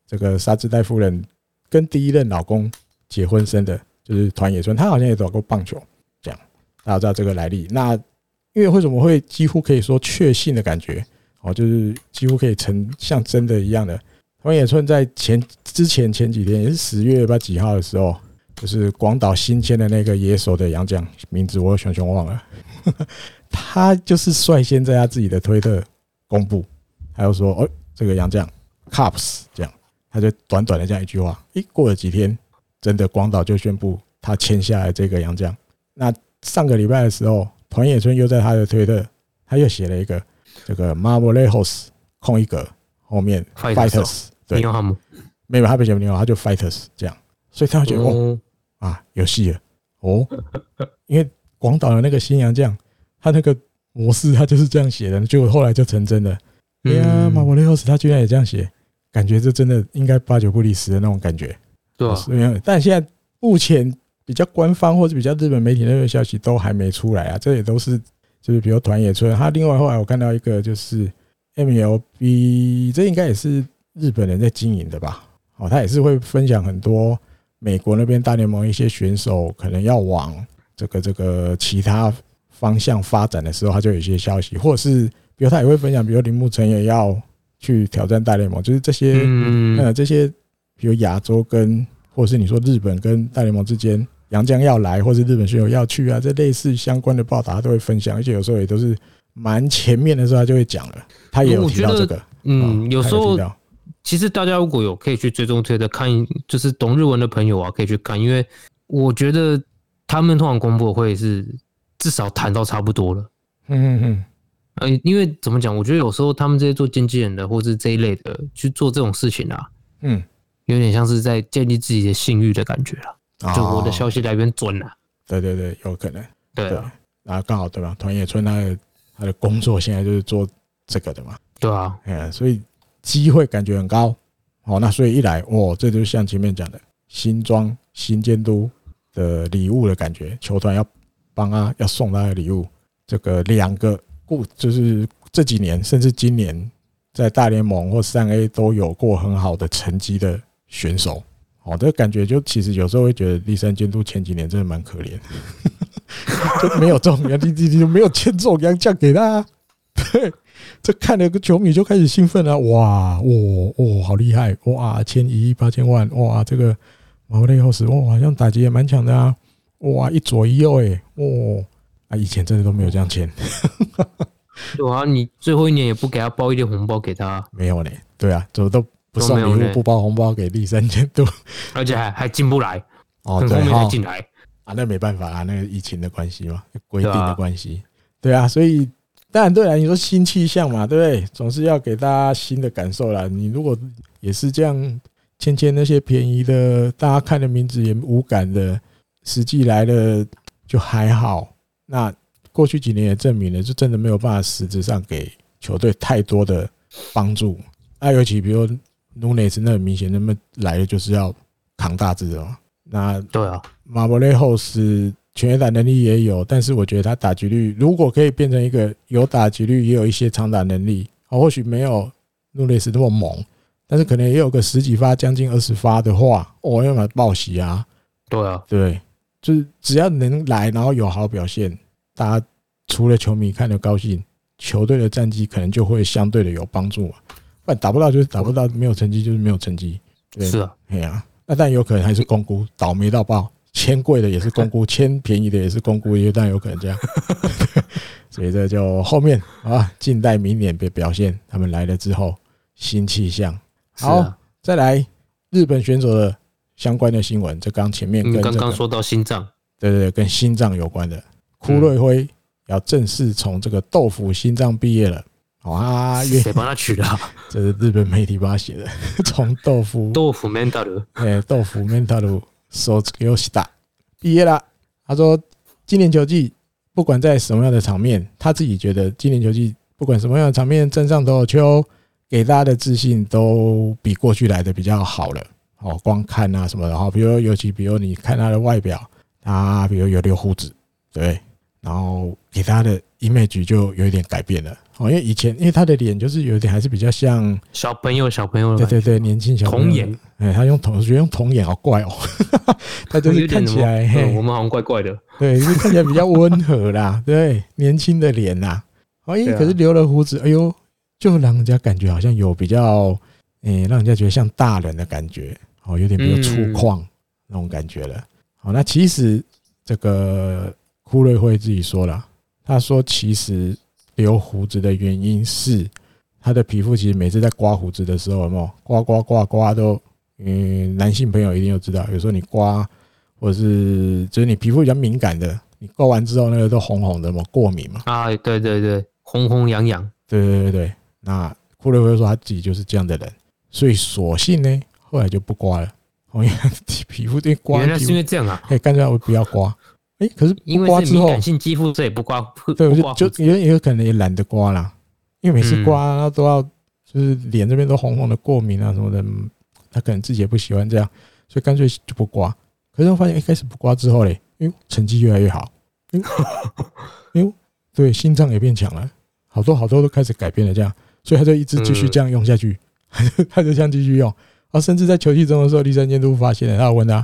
S1: 这个沙织代夫人。跟第一任老公结婚生的，就是团野村，他好像也打过棒球，这样大家知道这个来历。那因为为什么会几乎可以说确信的感觉哦，就是几乎可以成像真的一样的。团野村在前之前前几天也是十月吧几号的时候，就是广岛新签的那个野手的洋将，名字我熊熊忘了，他就是率先在他自己的推特公布，还有说哦，这个洋将 Cups 这样。他就短短的这样一句话，一，过了几天，真的广岛就宣布他签下来这个洋将。那上个礼拜的时候，团野村又在他的推特，他又写了一个这个 Marmolejos 空一格后面 Fighters，对，没有他不写没有，他就 Fighters 这样，所以他会觉得哦啊有戏了哦，因为广岛的那个新洋将，他那个模式他就是这样写的，结果后来就成真了。哎呀，Marmolejos 他居然也这样写。感觉这真的应该八九不离十的那种感觉，
S2: 对啊。
S1: 但现在目前比较官方或者比较日本媒体那个消息都还没出来啊。这也都是就是比如团野村，他另外后来我看到一个就是 MLB，这应该也是日本人在经营的吧？哦，他也是会分享很多美国那边大联盟一些选手可能要往这个这个其他方向发展的时候，他就有一些消息，或者是比如他也会分享，比如铃木诚也要。去挑战大联盟，就是这些呃，这些比如亚洲跟，或者是你说日本跟大联盟之间，洋江要来，或是日本选手要去啊，这类似相关的报道他都会分享，而且有时候也都是蛮前面的时候他就会讲了，他也有提到这个，
S2: 嗯，有时候其实大家如果有可以去追踪推的看，就是懂日文的朋友啊，可以去看，因为我觉得他们通常公布会是至少谈到差不多了。
S1: 嗯嗯嗯。
S2: 呃，因为怎么讲？我觉得有时候他们这些做经纪人的，或是这一类的去做这种事情啊，
S1: 嗯，
S2: 有点像是在建立自己的信誉的感觉了。哦、就我的消息来源准了。
S1: 对对对，有可能。
S2: 对，啊、对，
S1: 然后刚好对吧？团野村他的他的工作现在就是做这个的嘛。
S2: 对啊，
S1: 嗯，所以机会感觉很高。哦，那所以一来，哇，这就像前面讲的新装新监督的礼物的感觉，球团要帮他要送他的礼物，这个两个。故就是这几年，甚至今年，在大联盟或三 A 都有过很好的成绩的选手，哦，这个感觉就其实有时候会觉得立山监督前几年真的蛮可怜，就没有这种，你你就没有签这种洋将给他，对，这看了个球迷就开始兴奋了，哇，哇，哇，好厉害，哇，签一亿八千万，哇，这个毛内后斯，哇，好像打击也蛮强的啊，哇，一左一右，哎，哇。啊，以前真的都没有这样签。
S2: 对啊，你最后一年也不给他包一点红包给他？
S1: 没有呢。对啊，怎么都不送礼物，不包红包给立三监督，
S2: 而且还还进不来。
S1: 哦，对，
S2: 还进来
S1: 啊，那没办法啊，那个疫情的关系嘛，规定的关系。对啊，所以当然对啊，你说新气象嘛，对不对？总是要给大家新的感受啦。你如果也是这样签签那些便宜的，大家看的名字也无感的，实际来了就还好。那过去几年也证明了，就真的没有办法实质上给球队太多的帮助。啊，尤其比如努内斯，那很明显，那么来的就是要扛大字的嘛。那
S2: 对啊，
S1: 马博雷后是全垒打能力也有，但是我觉得他打击率如果可以变成一个有打击率，也有一些长打能力，啊或许没有努内斯那么猛，但是可能也有个十几发，将近二十发的话，我要把他报喜啊。
S2: 对啊，
S1: 对。就是只要能来，然后有好表现，大家除了球迷看得高兴，球队的战绩可能就会相对的有帮助嘛。不打不到就是打不到，没有成绩就是没有成绩。对，
S2: 是啊，
S1: 哎呀，那但有可能还是公估，倒霉到爆，签贵的也是公估，签便宜的也是公估，也但有可能这样。所以这就后面啊，静待明年的表现。他们来了之后，新气象。好，再来日本选手的。相关的新闻，这刚前面跟刚
S2: 刚说到心脏，
S1: 对对对，跟心脏有关的，枯瑞辉要正式从这个豆腐心脏毕业了。好啊，
S2: 谁帮他取的？
S1: 这是日本媒体帮他写的。从豆腐
S2: 豆腐 mental，
S1: 哎，豆腐 mental 说这个游戏打毕业了。他说，今年球季不管在什么样的场面，他自己觉得今年球季不管什么样的场面，镇上投球给大家的自信都比过去来的比较好了。哦，光看啊什么的，哈，比如尤其比如你看他的外表，他比如有留胡子，对，然后给他的 image 就有一点改变了。哦，因为以前因为他的脸就是有点还是比较像
S2: 小朋友，小朋友，
S1: 对对对，年轻小朋友。童颜，哎，他用童，我觉得用童颜好怪哦，他就是看起来，
S2: 我们好像怪怪的，
S1: 对，就是看起来比较温和啦，对，年轻的脸呐，哦，因为可是留了胡子，哎呦，就让人家感觉好像有比较，哎，让人家觉得像大人的感觉。哦，有点比较粗犷那种感觉了。好，那其实这个堀瑞辉自己说了，他说其实留胡子的原因是他的皮肤其实每次在刮胡子的时候，有没有刮刮刮刮都，嗯，男性朋友一定都知道，有时候你刮或者是就是你皮肤比较敏感的，你刮完之后那个都红红的嘛，过敏嘛。
S2: 啊，对对对，红红痒痒。
S1: 对对对对，那库瑞辉说他自己就是这样的人，所以索性呢。后来就不刮了，因为 皮肤对刮，
S2: 原来是因为这样啊！
S1: 哎，干脆我不要刮。哎，可是
S2: 因为是敏感性肌肤，这也不刮。
S1: 对，我就就也有可能也懒得刮啦，因为每次刮都要就是脸这边都红红的过敏啊什么的，他可能自己也不喜欢这样，所以干脆就不刮。可是我发现一开始不刮之后嘞，哎呦，成绩越来越好。哎呦，对，心脏也变强了，好多好多都开始改变了这样，所以他就一直继续这样用下去，他就这样继续用。啊，甚至在球季中的时候，第三监督发现了，他问他：“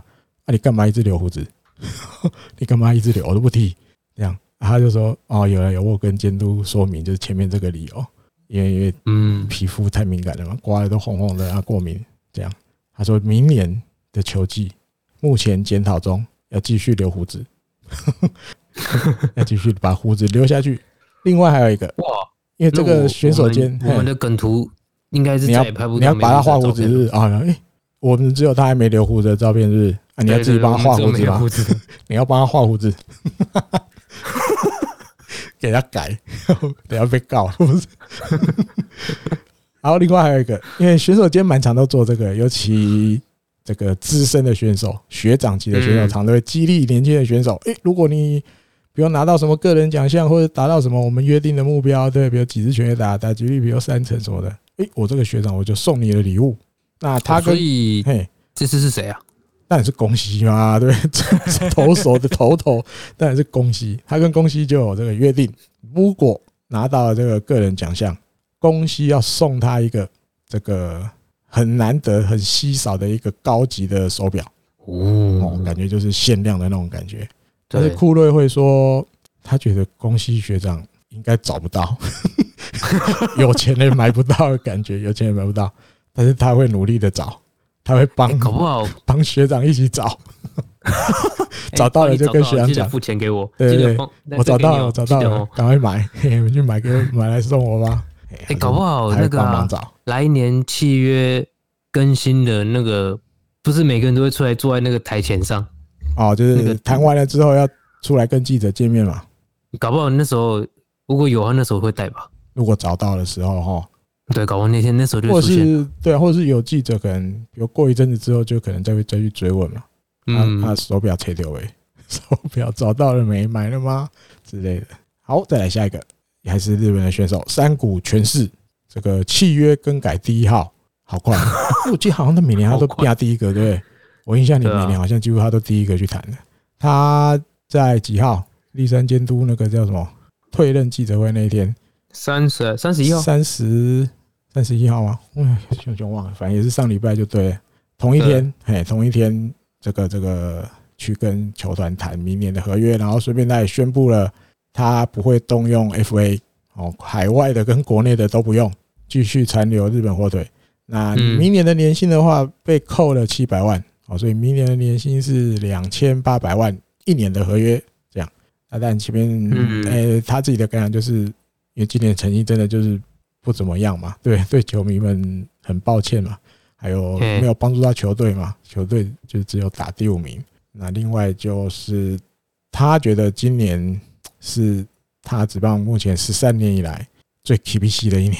S1: 啊，你干嘛一直留胡子？你干嘛一直留？我都不剃。”这样，他就说：“哦，有了有，我跟监督说明，就是前面这个理由，因为因为嗯，皮肤太敏感了嘛，刮的都红红的，啊，过敏。这样，他说明年的球季目前检讨中，要继续留胡子，要继续把胡子留下去。另外还有一个哇，因为这个选手间
S2: 我们的梗图。”应该是
S1: 你要你要把他画胡子是啊？哎，我们只有他还没留胡子的照片是啊？你要自己帮他画胡子吗？你要帮他画胡子？给他改，等下被告不是。然后另外还有一个，因为选手间蛮常都做这个，尤其这个资深的选手、学长级的选手，常都会激励年轻的选手。诶，如果你比如拿到什么个人奖项，或者达到什么我们约定的目标，对，比如几次全垒打，打击率比如三成什么的，诶，我这个学长我就送你的礼物。那他可以，嘿，
S2: 这次是谁啊？
S1: 当然是宫西嘛，对，投手的头头当然是宫西。他跟宫西就有这个约定，如果拿到了这个个人奖项，宫西要送他一个这个很难得、很稀少的一个高级的手表哦，感觉就是限量的那种感觉。但是库瑞会说，他觉得宫西学长应该找不到，有钱人买不到的感觉，有钱人买不到，但是他会努力的找。他会帮，
S2: 搞不好
S1: 帮学长一起找，找到了就跟学长讲，
S2: 付钱给我。
S1: 对对对，我找到了，我找到了，赶快买，你们去买给，买来送我吧。
S2: 哎，搞不好那个来年契约更新的那个，不是每个人都会出来坐在那个台前上
S1: 哦，就是谈完了之后要出来跟记者见面嘛。
S2: 搞不好那时候如果有，他那时候会带吧。
S1: 如果找到的时候哈。
S2: 对，搞完那天那时候就
S1: 或是对啊，或者是有记者可能，比如过一阵子之后，就可能再会再去追问嘛。嗯，他手表拆掉诶，手表找到了没？买了吗？之类的。好，再来下一个，还是日本的选手山谷全是这个契约更改第一号，好快！我记得好像他每年他都压第一个，对不对？我印象里每年好像几乎他都第一个去谈的。他在几号？立山监督那个叫什么？退任记者会那一天，
S2: 三十三十一号，
S1: 三十。三十一号吗？哎，熊熊忘了，反正也是上礼拜就对，同一天，嘿，同一天，这个这个去跟球团谈明年的合约，然后顺便他也宣布了，他不会动用 FA 哦，海外的跟国内的都不用，继续残留日本火腿。那明年的年薪的话，被扣了七百万哦，所以明年的年薪是两千八百万一年的合约这样。那但前面，哎，他自己的感想就是，因为今年成绩真的就是。不怎么样嘛，对对，球迷们很抱歉嘛，还有没有帮助到球队嘛？球队就只有打第五名。那另外就是他觉得今年是他职棒目前十三年以来最厳し的一年，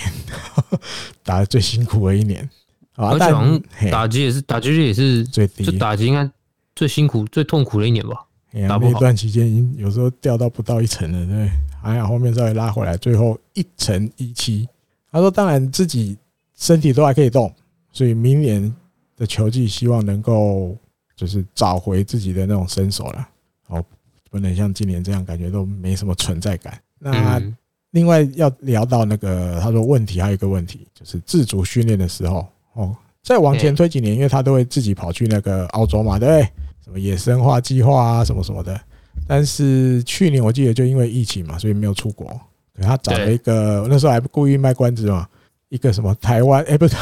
S1: 打的最辛苦的一年。
S2: 而且好像打击也是打击也是最低，就打击应该最辛苦、最痛苦的一年吧。
S1: 打那一段期间，已经有时候掉到不到一层了，对，还好后面稍微拉回来，最后一成一七。他说：“当然，自己身体都还可以动，所以明年的球季希望能够就是找回自己的那种身手了。哦，不能像今年这样，感觉都没什么存在感。那另外要聊到那个，他说问题还有一个问题，就是自主训练的时候，哦，再往前推几年，因为他都会自己跑去那个澳洲嘛，对不对？什么野生化计划啊，什么什么的。但是去年我记得就因为疫情嘛，所以没有出国。”他找了一个，那时候还不故意卖关子嘛，一个什么台湾，哎，不是，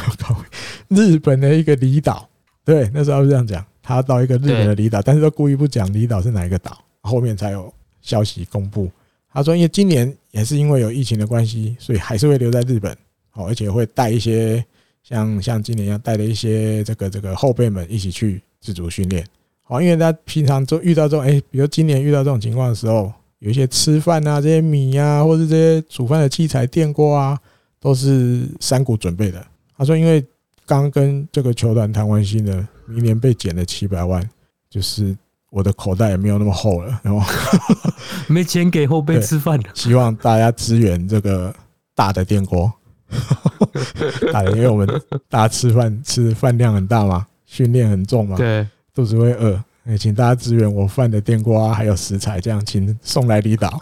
S1: 日本的一个离岛，对，那时候是这样讲，他到一个日本的离岛，但是都故意不讲离岛是哪一个岛，后面才有消息公布。他说，因为今年也是因为有疫情的关系，所以还是会留在日本，哦，而且会带一些像像今年一样带了一些这个这个后辈们一起去自主训练，好，因为他平常就遇到这种，哎，比如今年遇到这种情况的时候。有一些吃饭啊，这些米啊，或者这些煮饭的器材、电锅啊，都是山谷准备的。他说，因为刚跟这个球团谈完薪的，明年被减了七百万，就是我的口袋也没有那么厚了，然后
S2: 没钱给后辈吃饭了。
S1: 希望大家支援这个大的电锅，大的，因为我们大家吃饭吃饭量很大嘛，训练很重嘛，对，肚子会饿。也请大家支援我饭的电锅啊，还有食材，这样请送来离岛，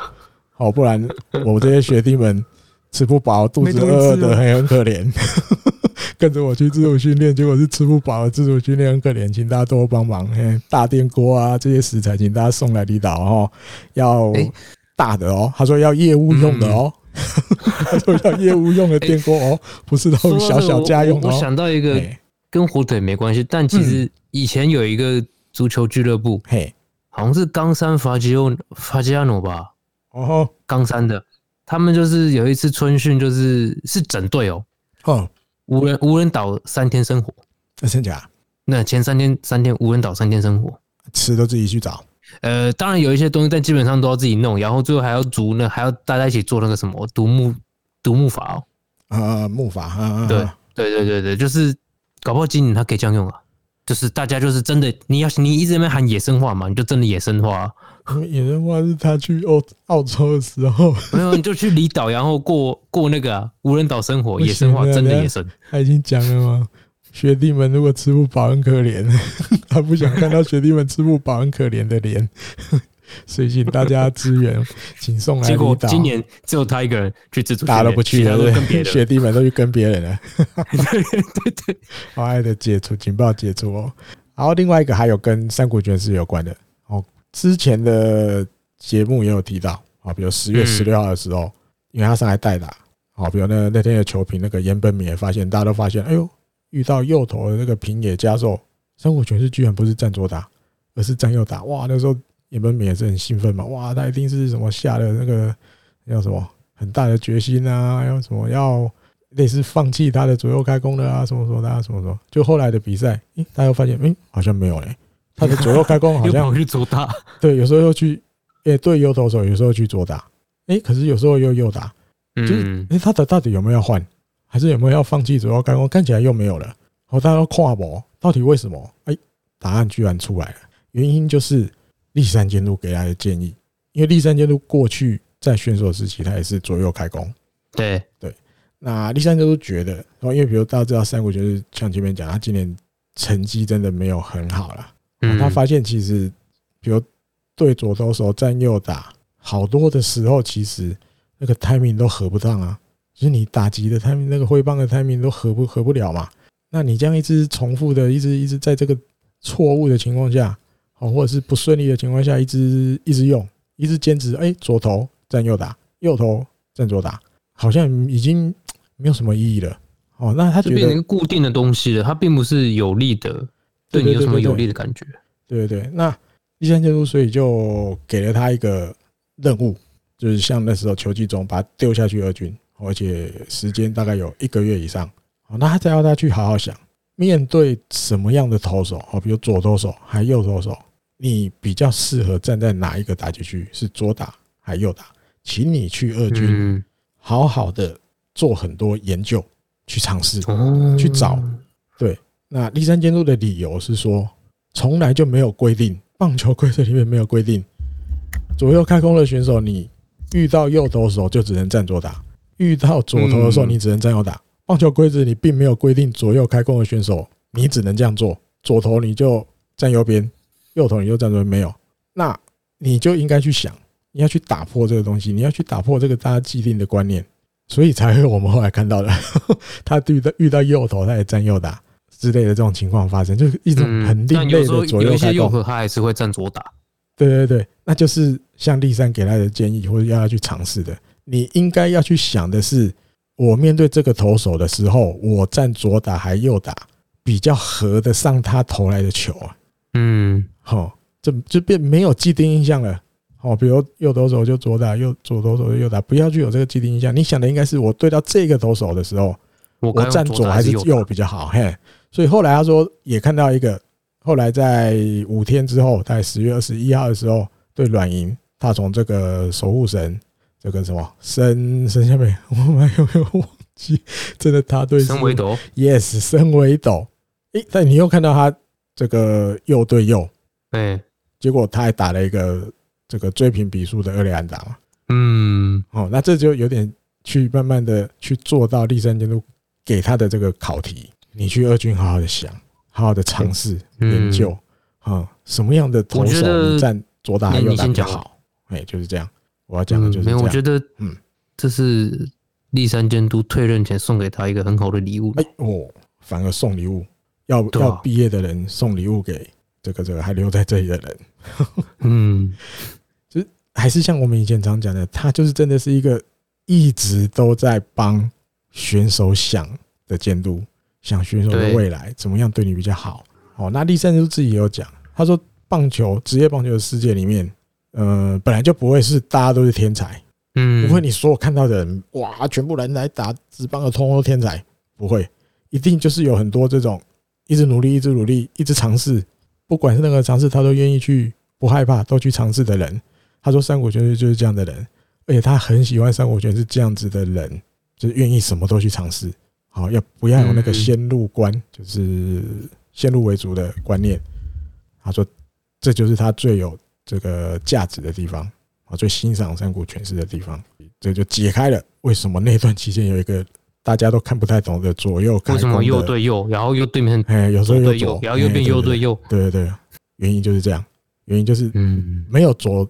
S1: 好，不然我这些学弟们吃不饱，肚子饿饿的很很可怜。跟着我去自主训练，结果是吃不饱，自主训练很可怜，请大家多帮忙。大电锅啊，这些食材，请大家送来离岛哦，要大的哦。他说要业务用的哦，他说要业务用的 电锅哦，不是那种小小家用的。
S2: 我想到一个跟火腿没关系，但其实以前有一个。足球俱乐部，嘿，好像是冈山法吉欧法吉亚诺吧？哦，冈山的，他们就是有一次春训，就是是整队哦，哦，无人无人岛三天生活，
S1: 那真假？
S2: 那前三天三天无人岛三天生活，
S1: 吃都自己去找，
S2: 呃，当然有一些东西，但基本上都要自己弄，然后最后还要煮那还要大家一起做那个什么独木独木筏哦，
S1: 啊木筏啊，
S2: 对对对对对，就是搞不好今年他可以这样用啊，就是大家就是真的，你要你一直在那边喊野生化嘛，你就真的野生化。
S1: 野生化是他去澳澳洲的时候，
S2: 没有你就去离岛，然后过过那个、啊、无人岛生活，野生化真的野生。
S1: 他已经讲了吗？学弟们如果吃不饱很可怜，他不想看到学弟们吃不饱很可怜的脸，所以请大家支援，请送来。结果
S2: 今年只有他一个人去自助，
S1: 大家都不去了？学弟们都去跟别人了。
S2: 对对对，
S1: 好爱的解除警报解除哦。然后另外一个还有跟三国拳师有关的哦，之前的节目也有提到啊，比如十月十六号的时候，因为他上来代打，好，比如那那天的球评那个岩本敏也发现，大家都发现，哎呦。遇到右投的那个平野加寿，三国拳士居然不是站左打，而是站右打。哇，那时候岩本敏也是很兴奋嘛。哇，他一定是什么下了那个叫什么很大的决心啊，要什么要类似放弃他的左右开弓的啊，什么什么的，啊什么什么。就后来的比赛，诶，大家发现，诶，好像没有嘞。他的左右开弓 好像
S2: 去左打，
S1: 对，有时候又去，诶，对右投手，有时候去左打，诶，可是有时候又右打，就是诶，他的到底有没有要换？还是有没有要放弃左右开弓？看起来又没有了。哦，大家要跨博，到底为什么？哎，答案居然出来了。原因就是立山监督给他的建议。因为立山监督过去在选手时期，他也是左右开弓。
S2: 对
S1: 对。那立山监督觉得，因为比如大家知道三国就是像前面讲，他今年成绩真的没有很好了。他发现其实，比如对左投手站右打，好多的时候其实那个 timing 都合不上啊。就是你打击的 timing，那个挥棒的 timing 都合不合不了嘛？那你这样一直重复的，一直一直在这个错误的情况下，好，或者是不顺利的情况下，一直一直用，一直坚持，哎，左投站右打，右投站左打，好像已经没有什么意义了。哦，那他就
S2: 变成一个固定的东西了，它并不是有利的，对你有什么有利的感觉？
S1: 对对对，那立山监督所以就给了他一个任务，就是像那时候球季中把他丢下去二军。而且时间大概有一个月以上，好，那他再要他去好好想，面对什么样的投手，哦，比如左投手还右投手，你比较适合站在哪一个打击区？是左打还右打？请你去二军，好好的做很多研究，去尝试，去找。对，那立山监督的理由是说，从来就没有规定，棒球规则里面没有规定，左右开弓的选手，你遇到右投手就只能站左打。遇到左投的时候，你只能站右打。棒球规则里并没有规定左右开弓的选手，你只能这样做。左投你就站右边，右投你又站左边，没有。那你就应该去想，你要去打破这个东西，你要去打破这个大家既定的观念，所以才会我们后来看到的，他遇到遇到右投他也站右打之类的这种情况发生，就是一种很另类的左右开弓。
S2: 他还是会站左打。
S1: 对对对，那就是像立山给他的建议，或者要他去尝试的。你应该要去想的是，我面对这个投手的时候，我站左打还右打，比较合得上他投来的球啊。嗯，好，这就变没有既定印象了。好，比如右投手就左打，右左投手就右打，不要去有这个既定印象。你想的应该是我对到这个投手的时候，我站左还是右比较好？嘿，所以后来他说也看到一个，后来在五天之后，在十月二十一号的时候，对软银，他从这个守护神。这个什么森森下面，我们有没有忘记？真的，他对
S2: 森维斗
S1: ，yes，森维斗。诶，但你又看到他这个右对右，
S2: 哎，
S1: 结果他还打了一个这个追平比数的二垒安打嘛。
S2: 嗯，
S1: 哦，那这就有点去慢慢的去做到立三监督给他的这个考题，你去二军好好的想，好好的尝试研究啊，什么样的投手你站左打还右打比较好？哎，就是这样。我要讲的就是这样，
S2: 没有，我觉得，嗯，这是立三监督退任前送给他一个很好的礼物。
S1: 哎哦，反而送礼物，要要毕业的人送礼物给这个这个还留在这里的人。
S2: 嗯，
S1: 就还是像我们以前常讲的，他就是真的是一个一直都在帮选手想的监督，想选手的未来怎么样对你比较好。哦，那立山监督自己也有讲，他说棒球职业棒球的世界里面。呃，本来就不会是大家都是天才，嗯，不会你所有看到的人，哇，全部人来打职棒的通通天才，不会，一定就是有很多这种一直努力、一直努力、一直尝试，不管是那个尝试，他都愿意去不害怕，都去尝试的人。他说山谷拳士就是这样的人，而且他很喜欢山谷拳士这样子的人，就是愿意什么都去尝试。好，要不要有那个先入观，就是先入为主的观念？他说这就是他最有这个价值的地方啊，最欣赏山谷拳士的地方。这就解开了为什么那段期间有一个。大家都看不太懂的左右为什么
S2: 右对右，然后右对面
S1: 哎，有时候右对
S2: 右，然后右变右对右，
S1: 对对对，原因就是这样，原因就是嗯，没有左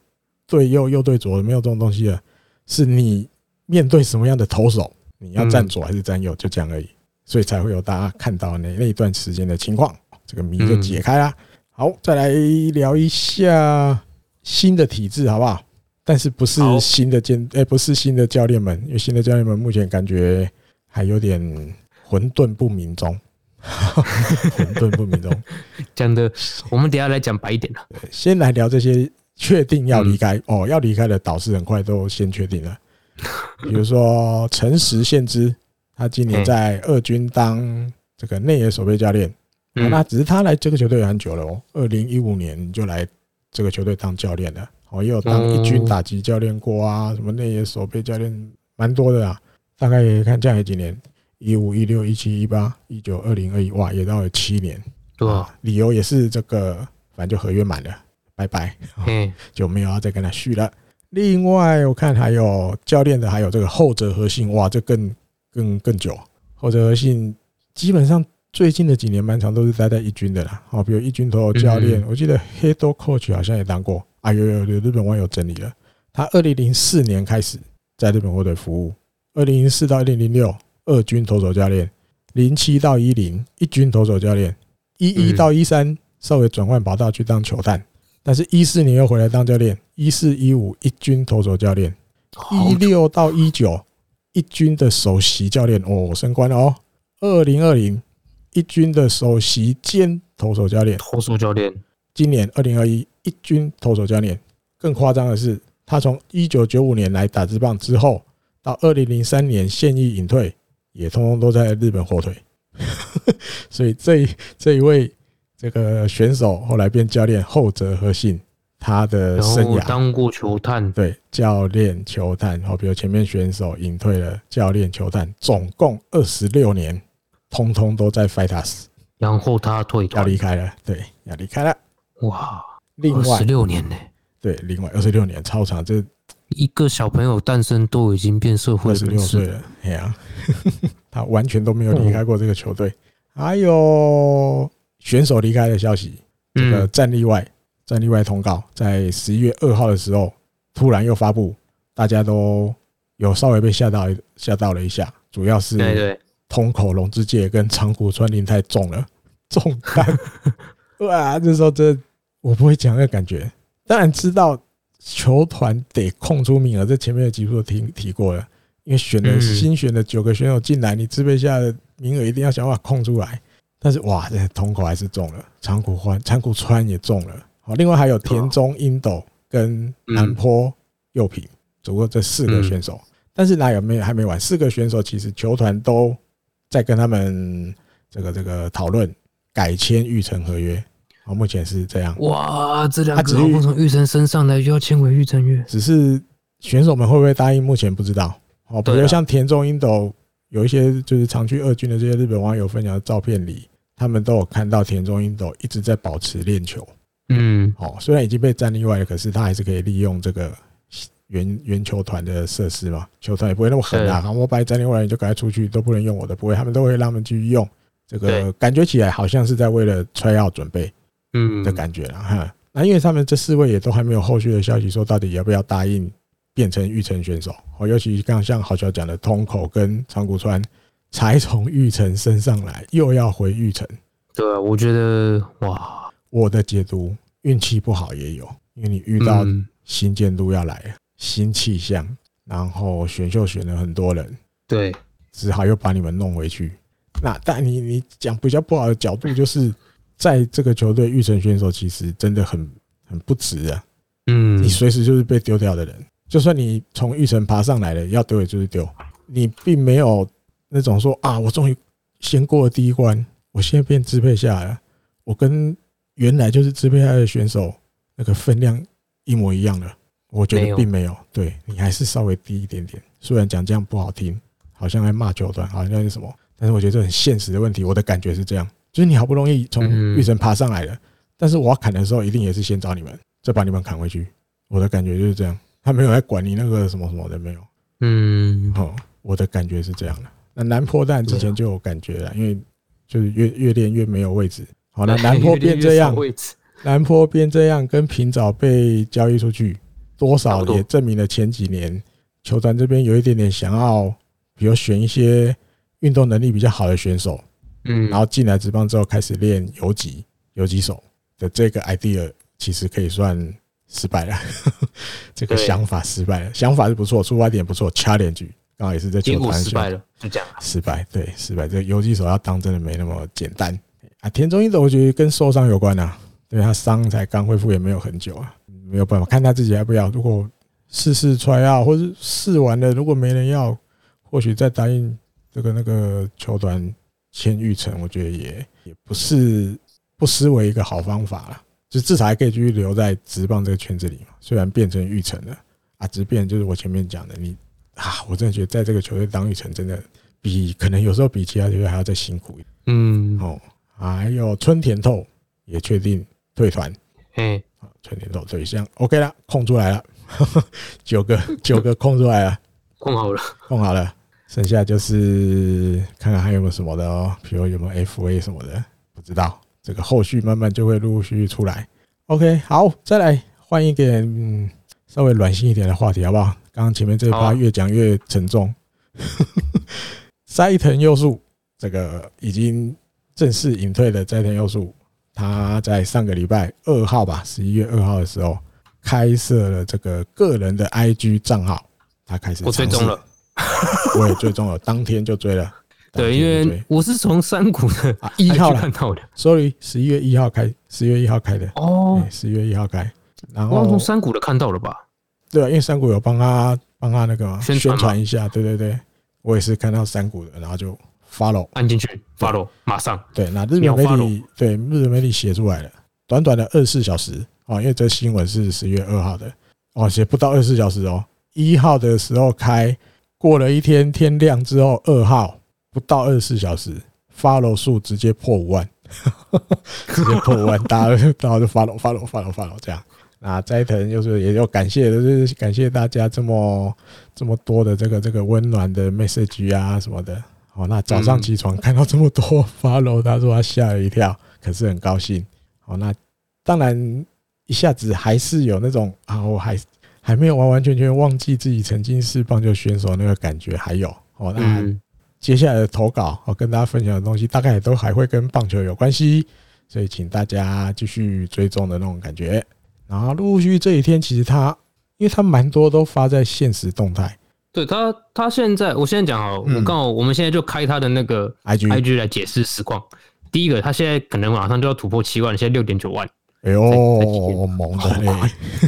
S1: 对右，右对左，没有这种东西的，是你面对什么样的投手，你要站左还是站右，就这样而已，所以才会有大家看到那那一段时间的情况，这个谜就解开啦。好，再来聊一下新的体制，好不好？但是不是新的监，哎，不是新的教练们，因为新的教练们目前感觉。还有点混沌不明中，混沌不明中。
S2: 讲的，我们等下来讲白一点了。
S1: 先来聊这些确定要离开哦，要离开的导师很快都先确定了，比如说陈实宪之，他今年在二军当这个内野守备教练，那只是他来这个球队很久了哦，二零一五年就来这个球队当教练了，哦，也有当一军打击教练过啊，什么内野守备教练蛮多的啊。大概也看这样有几年，一五、一六、一七、一八、一九、二零、二一，哇，也到了七年。
S2: 对啊，
S1: 理由也是这个，反正就合约满了，拜拜，嗯，就没有要再跟他续了。另外，我看还有教练的，还有这个后者核心，哇，这更更更久。后者核心基本上最近的几年蛮长，都是待在一军的啦。哦，比如一军头教练，我记得 Head Coach 好像也当过。啊，有有有，日本网友整理了，他二零零四年开始在日本火腿服务。二零零四到二零零六，二军投手教练；零七到一零，一军投手教练；一一到一三，稍微转换跑道去当球探，但是一四年又回来当教练。一四一五，一军投手教练；一六到一九，一军的首席教练哦，升官了哦。二零二零，一军的首席兼投手教练。
S2: 投手教练。
S1: 今年二零二一，一军投手教练。更夸张的是，他从一九九五年来打职棒之后。到二零零三年现役隐退，也通通都在日本火腿，所以这这一位这个选手后来变教练，后者和信他的生涯
S2: 当过球探，
S1: 对教练球探，好，比如前面选手隐退了，教练球探，总共二十六年，通通都在 Fighters，
S2: 然后他退
S1: 要离开了，对，要离开了，
S2: 哇，另外十六年呢？
S1: 对，另外二十六年超长，这。
S2: 一个小朋友诞生都已经变社会人士，二十六岁了，
S1: 哎呀，他完全都没有离开过这个球队。还有选手离开的消息，这个战例外，战例外通告在十一月二号的时候突然又发布，大家都有稍微被吓到吓到了一下，主要是通口龙之介跟长谷川林太重了。重担，哇，这时候这我不会讲那感觉，当然知道。球团得空出名额，这前面的集数都提提过了。因为选了新选的九个选手进来，你支配下的名额一定要想办法空出来。但是哇，这同口还是中了，长谷川长谷川也中了。好，另外还有田中英斗跟南坡佑平，总共这四个选手。但是哪有没有还没完？四个选手其实球团都在跟他们这个这个讨论改签预成合约。哦，目前是这样。
S2: 哇，这两个好不从玉成身上来就要签回玉成月，
S1: 只是选手们会不会答应，目前不知道。哦，比如像田中英斗，有一些就是常去二军的这些日本网友分享的照片里，他们都有看到田中英斗一直在保持练球。嗯，哦，虽然已经被战力外了，可是他还是可以利用这个原原球团的设施嘛，球团也不会那么狠啊。我把战力外你就赶快出去，都不能用我的，不会，他们都会让他们继续用。这个感觉起来好像是在为了 try out 准备。嗯的感觉了哈，那因为他们这四位也都还没有后续的消息，说到底要不要答应变成玉成选手哦，尤其刚像好乔讲的，通口跟长谷川才从玉成升上来，又要回玉成。
S2: 对，我觉得哇，
S1: 我的解读运气不好也有，因为你遇到新监督要来，新气象，然后选秀选了很多人，
S2: 对，
S1: 只好又把你们弄回去。那但你你讲比较不好的角度就是。在这个球队，育成选手其实真的很很不值啊。嗯，你随时就是被丢掉的人。就算你从育成爬上来了，要丢也就是丢。你并没有那种说啊，我终于先过了第一关，我现在变支配下来了。我跟原来就是支配下来的选手那个分量一模一样的，我觉得并没有。对，你还是稍微低一点点。虽然讲这样不好听，好像在骂球团，好像是什么，但是我觉得这很现实的问题。我的感觉是这样，就是你好不容易从玉成爬上来了，但是我要砍的时候，一定也是先找你们，再把你们砍回去。我的感觉就是这样，他没有在管你那个什么什么的，没有。嗯，好，我的感觉是这样的。那南坡蛋之前就有感觉了，因为就是越越练越没有位置。好，那 南坡变这样，南坡变这样，跟平早被交易出去，多少也证明了前几年球团这边有一点点想要，比如选一些运动能力比较好的选手，嗯，然后进来职棒之后开始练游击游击手的这个 idea，其实可以算。失败了，这个想法失败了。想法是不错，出发点不错，challenge 刚好也是在球团
S2: 失败了，就这样。
S1: 失败，对，失败。这个游击手要当真的没那么简单啊。田中一的我觉得跟受伤有关啊，对他伤才刚恢复也没有很久啊，没有办法，看他自己要不要。如果试试 try out，或是试完了，如果没人要，或许再答应这个那个球团签玉成，我觉得也也不是不失为一个好方法了。就至少还可以继续留在职棒这个圈子里嘛，虽然变成育成了啊，直变就是我前面讲的，你啊，我真的觉得在这个球队当育成真的比可能有时候比其他球队还要再辛苦一点。嗯，哦，还有春田透也确定退团，嗯，好，春田透对象 OK 了，空出来了，九个九个空出来了，
S2: 空好了，
S1: 空好了，剩下就是看看还有没有什么的哦，比如有没有 FA 什么的，不知道。这个后续慢慢就会陆陆续续出来。OK，好，再来换一点、嗯、稍微暖心一点的话题，好不好？刚刚前面这一趴越讲越沉重。斋藤佑树这个已经正式隐退的斋藤佑树，他在上个礼拜二号吧，十一月二号的时候开设了这个个人的 IG 账号，他开始
S2: 我追踪了，
S1: 我也追踪了，当天就追了。
S2: 对，因为我是从山谷的
S1: 一号
S2: 看到的
S1: ，sorry，十一月一号开，十月一号开的。哦，十月一号开，然后
S2: 从山谷的看到了吧？
S1: 对啊，因为山谷有帮他帮他那个宣传一下，对对对，我也是看到山谷的，然后就 follow
S2: 按进去 follow，马上。
S1: 对，那日本媒体对日本媒体写出来了，短短的二十四小时啊，因为这新闻是十月二号的。哦，写不到二十四小时哦，一号的时候开，过了一天天亮之后，二号。不到二十四小时，follow 数直接破五万，直接破五万，大家 大家就 follow follow follow follow 这样。那斋藤就是也要感谢，就是感谢大家这么这么多的这个这个温暖的 message 啊什么的。哦，那早上起床看到这么多 follow，他说他吓了一跳，可是很高兴。哦，那当然一下子还是有那种啊，我还还没有完完全全忘记自己曾经是棒球选手那个感觉，还有哦那。接下来的投稿，我跟大家分享的东西，大概也都还会跟棒球有关系，所以请大家继续追踪的那种感觉。然后陆陆续续这几天，其实他，因为他蛮多都发在现实动态。
S2: 对他，他现在，我现在讲好，我刚好，我们现在就开他的那个 IG IG 来解释实况。第一个，他现在可能马上就要突破七万，现在六点九万。
S1: 哎呦，猛的嘞！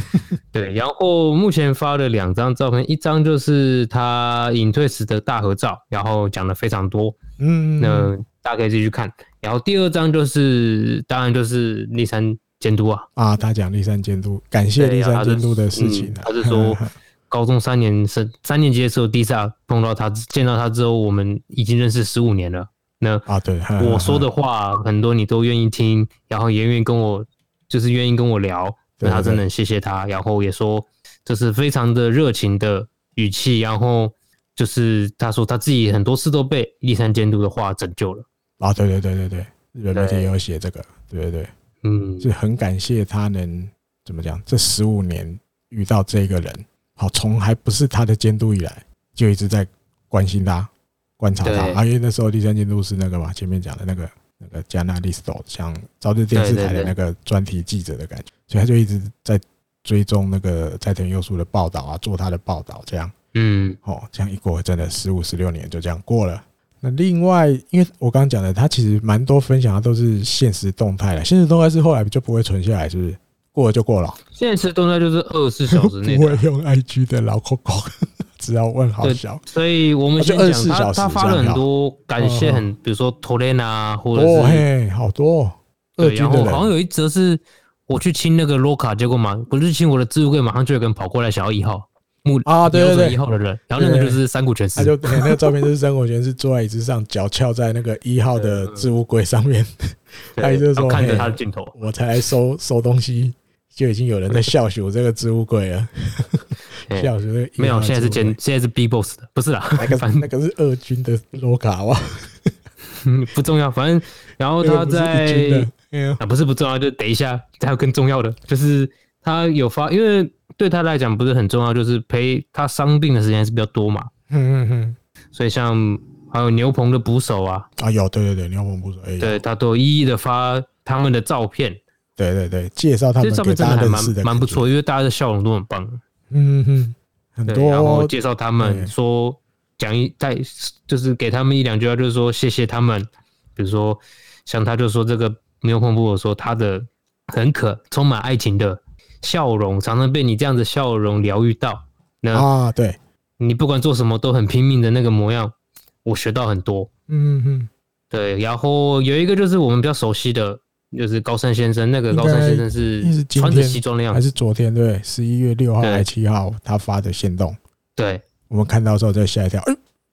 S2: 对，然后目前发了两张照片，一张就是他隐退时的大合照，然后讲的非常多，嗯，那大家可以继续看。然后第二张就是，当然就是立山监督啊，
S1: 啊，他讲立山监督，感谢立山监督的事情。
S2: 他是说，高中三年生三年级的时候，第一次碰到他，见到他之后，我们已经认识十五年了。那啊，对，我说的话很多你都愿意听，然后也愿意跟我。就是愿意跟我聊，那他真的谢谢他，然后也说这是非常的热情的语气，然后就是他说他自己很多次都被立山监督的话拯救了。
S1: 啊，对对对对对，日本媒体也有写这个，对。对对，嗯，就很感谢他能怎么讲，这十五年遇到这个人，好，从还不是他的监督以来，就一直在关心他、观察他，啊，因为那时候第三监督是那个嘛，前面讲的那个。那个加纳利斯多像朝日电视台的那个专题记者的感觉，所以他就一直在追踪那个斋藤佑树的报道啊，做他的报道这样。嗯，哦，这样一过真的十五十六年就这样过了。那另外，因为我刚刚讲的，他其实蛮多分享的都是现实动态了，现实动态是后来就不会存下来，是不是？过了就过了。
S2: 现实动态就是二十四小时内
S1: 不会用 IG 的老扣扣。只要问好小，
S2: 所以我们先讲他，他发了很多感谢，很比如说托雷纳或者是
S1: 哦嘿，好多，
S2: 对，然后好像有一则是我去清那个罗卡，结果嘛，不是清我的置物柜，马上就有个人跑过来想要一号木
S1: 啊，对对对，
S2: 一号的人，然后那个就是山谷全司，
S1: 他就那个照片就是山谷全是坐在椅子上，脚翘在那个一号的置物柜上面，他就是说
S2: 看着他的镜头，
S1: 我才来收收东西，就已经有人在笑死我这个置物柜了，
S2: 没有，现在是现在是 B boss 的，不是啦，
S1: 那个 反正那个是二军的罗卡哇，
S2: 不重要，反正 然后他在。啊，不是不重要，就等一下，还有更重要的，就是他有发，因为对他来讲不是很重要，就是陪他伤病的时间还是比较多嘛。嗯嗯嗯。所以像还有牛棚的捕手啊，
S1: 啊有，对对对，牛棚捕手，哎，
S2: 对他都一一的发他们的照片。
S1: 对对对，介绍他们，这照片真的还蛮
S2: 蛮不错，因为大家的笑容都很棒。
S1: 嗯哼，很多，
S2: 然后介绍他们说讲一再，就是给他们一两句话，就是说谢谢他们，比如说像他就说这个。牛棚捕手说他的很可充满爱情的笑容，常常被你这样的笑容疗愈到。那
S1: 啊，对，
S2: 你不管做什么都很拼命的那个模样，我学到很多。嗯嗯，对。然后有一个就是我们比较熟悉的，就是高山先生。那个高山先生是穿着西装的样子，
S1: 还是昨天？对，十一月六号还是七号他发的行动。
S2: 对，
S1: 我们看到之后再吓一跳。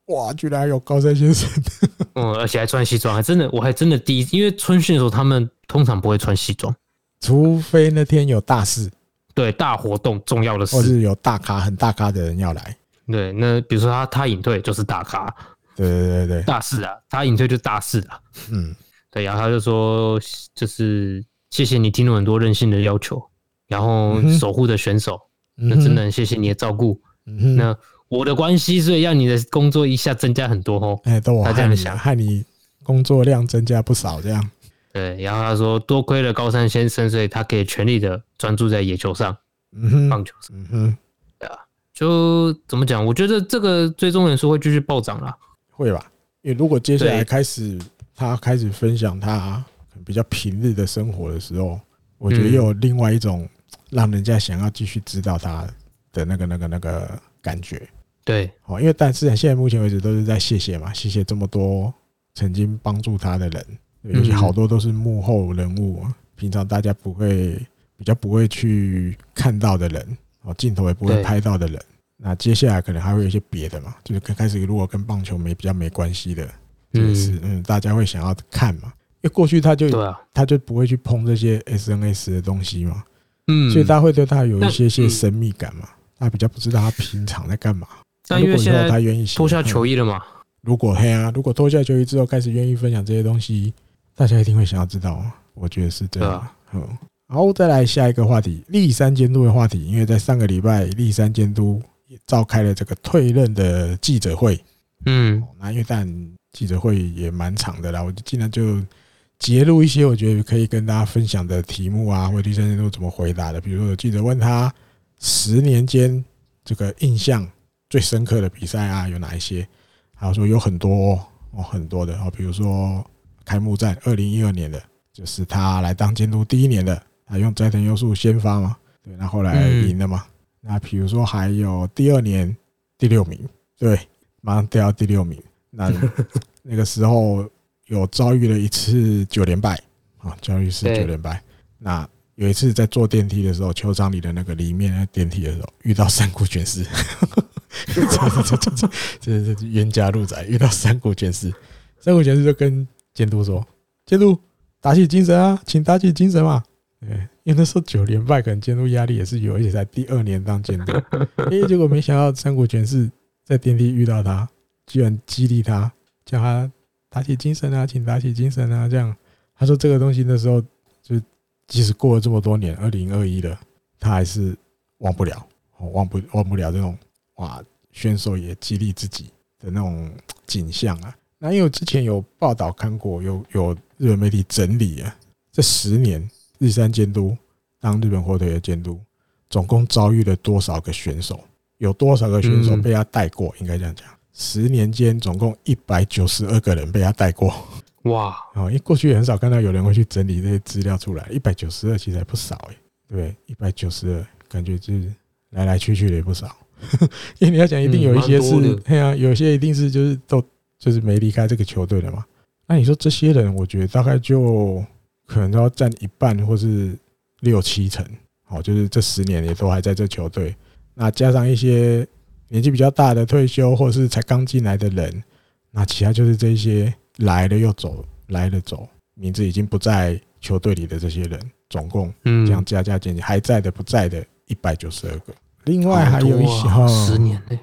S1: 哇，居然还有高山先生！
S2: 嗯，而且还穿西装，还真的，我还真的第一，因为春训的时候他们通常不会穿西装，
S1: 除非那天有大事，
S2: 对，大活动、重要的事，
S1: 或是有大咖、很大咖的人要来。
S2: 对，那比如说他他隐退就是大咖，
S1: 对对对对，
S2: 大事啊，他隐退就是大事啊。嗯，对，然后他就说，就是谢谢你听了很多任性的要求，然后守护的选手，那真的很谢谢你的照顾。那。我的关系，所以让你的工作一下增加很多哦。
S1: 哎，都我这样想，害你工作量增加不少这样。
S2: 对，然后他说，多亏了高山先生，所以他可以全力的专注在野球上，嗯，棒球上，嗯哼，对啊，就怎么讲？我觉得这个追踪人数会继续暴涨啦，
S1: 会吧？因为如果接下来开始他开始分享他比较平日的生活的时候，我觉得又有另外一种让人家想要继续知道他的那个、那个、那个感觉。
S2: 对，
S1: 哦，因为但是现在目前为止都是在谢谢嘛，谢谢这么多曾经帮助他的人，尤其好多都是幕后人物，平常大家不会比较不会去看到的人，哦，镜头也不会拍到的人。那接下来可能还会有一些别的嘛，就是开始如果跟棒球没比较没关系的，就是嗯，大家会想要看嘛，因为过去他就他就不会去碰这些 SNS 的东西嘛，嗯，所以大家会对他有一些些神秘感嘛，他比较不知道他平常在干嘛。
S2: 但因为现在他愿意脱下球衣了嘛？
S1: 如果嘿啊，如果脱下球衣之后开始愿意分享这些东西，大家一定会想要知道。我觉得是这样。嗯，然后再来下一个话题，立山监督的话题。因为在上个礼拜，立山监督也召开了这个退任的记者会。嗯，那因为但记者会也蛮长的啦，我就尽量就截录一些我觉得可以跟大家分享的题目啊，或者第三人都怎么回答的。比如说有记者问他十年间这个印象。最深刻的比赛啊，有哪一些？还有说有很多哦，很多的哦，比如说开幕战，二零一二年的，就是他来当监督第一年的，他用斋藤优树先发嘛，对，那后来赢了嘛。那比如说还有第二年第六名，对，马上掉到第六名。那那个时候有遭遇了一次九连败啊，遭遇是九连败。那有一次在坐电梯的时候，球场里的那个里面那电梯的时候，遇到山谷全司。这这这这这这冤家路窄，遇到山谷全司，山谷全司就跟监督说：“监督打起精神啊，请打起精神嘛。”对，因为那时候九连败，可能监督压力也是有，而且在第二年当监督。哎，结果没想到山谷全司在电梯遇到他，居然激励他，叫他打起精神啊，请打起精神啊。这样他说这个东西那时候就即使过了这么多年，二零二一了，他还是忘不了，忘不忘不了这种。哇，选手也激励自己的那种景象啊！那因为之前有报道看过，有有日本媒体整理啊，这十年日山监督当日本火腿的监督，总共遭遇了多少个选手？有多少个选手被他带过？应该这样讲，十年间总共一百九十二个人被他带过。哇！哦，因为过去也很少看到有人会去整理这些资料出来，一百九十二其实还不少哎，对，一百九十二，感觉就是来来去去的也不少。因为你要讲，一定有一些是，对啊，有些一定是就是都就是没离开这个球队的嘛。那你说这些人，我觉得大概就可能都要占一半，或是六七成，哦，就是这十年也都还在这球队。那加上一些年纪比较大的退休或是才刚进来的人，那其他就是这些来了又走，来了走，名字已经不在球队里的这些人，总共这样加加减减还在的不在的一百九十二个。另外还有一些哈，
S2: 十年嘞，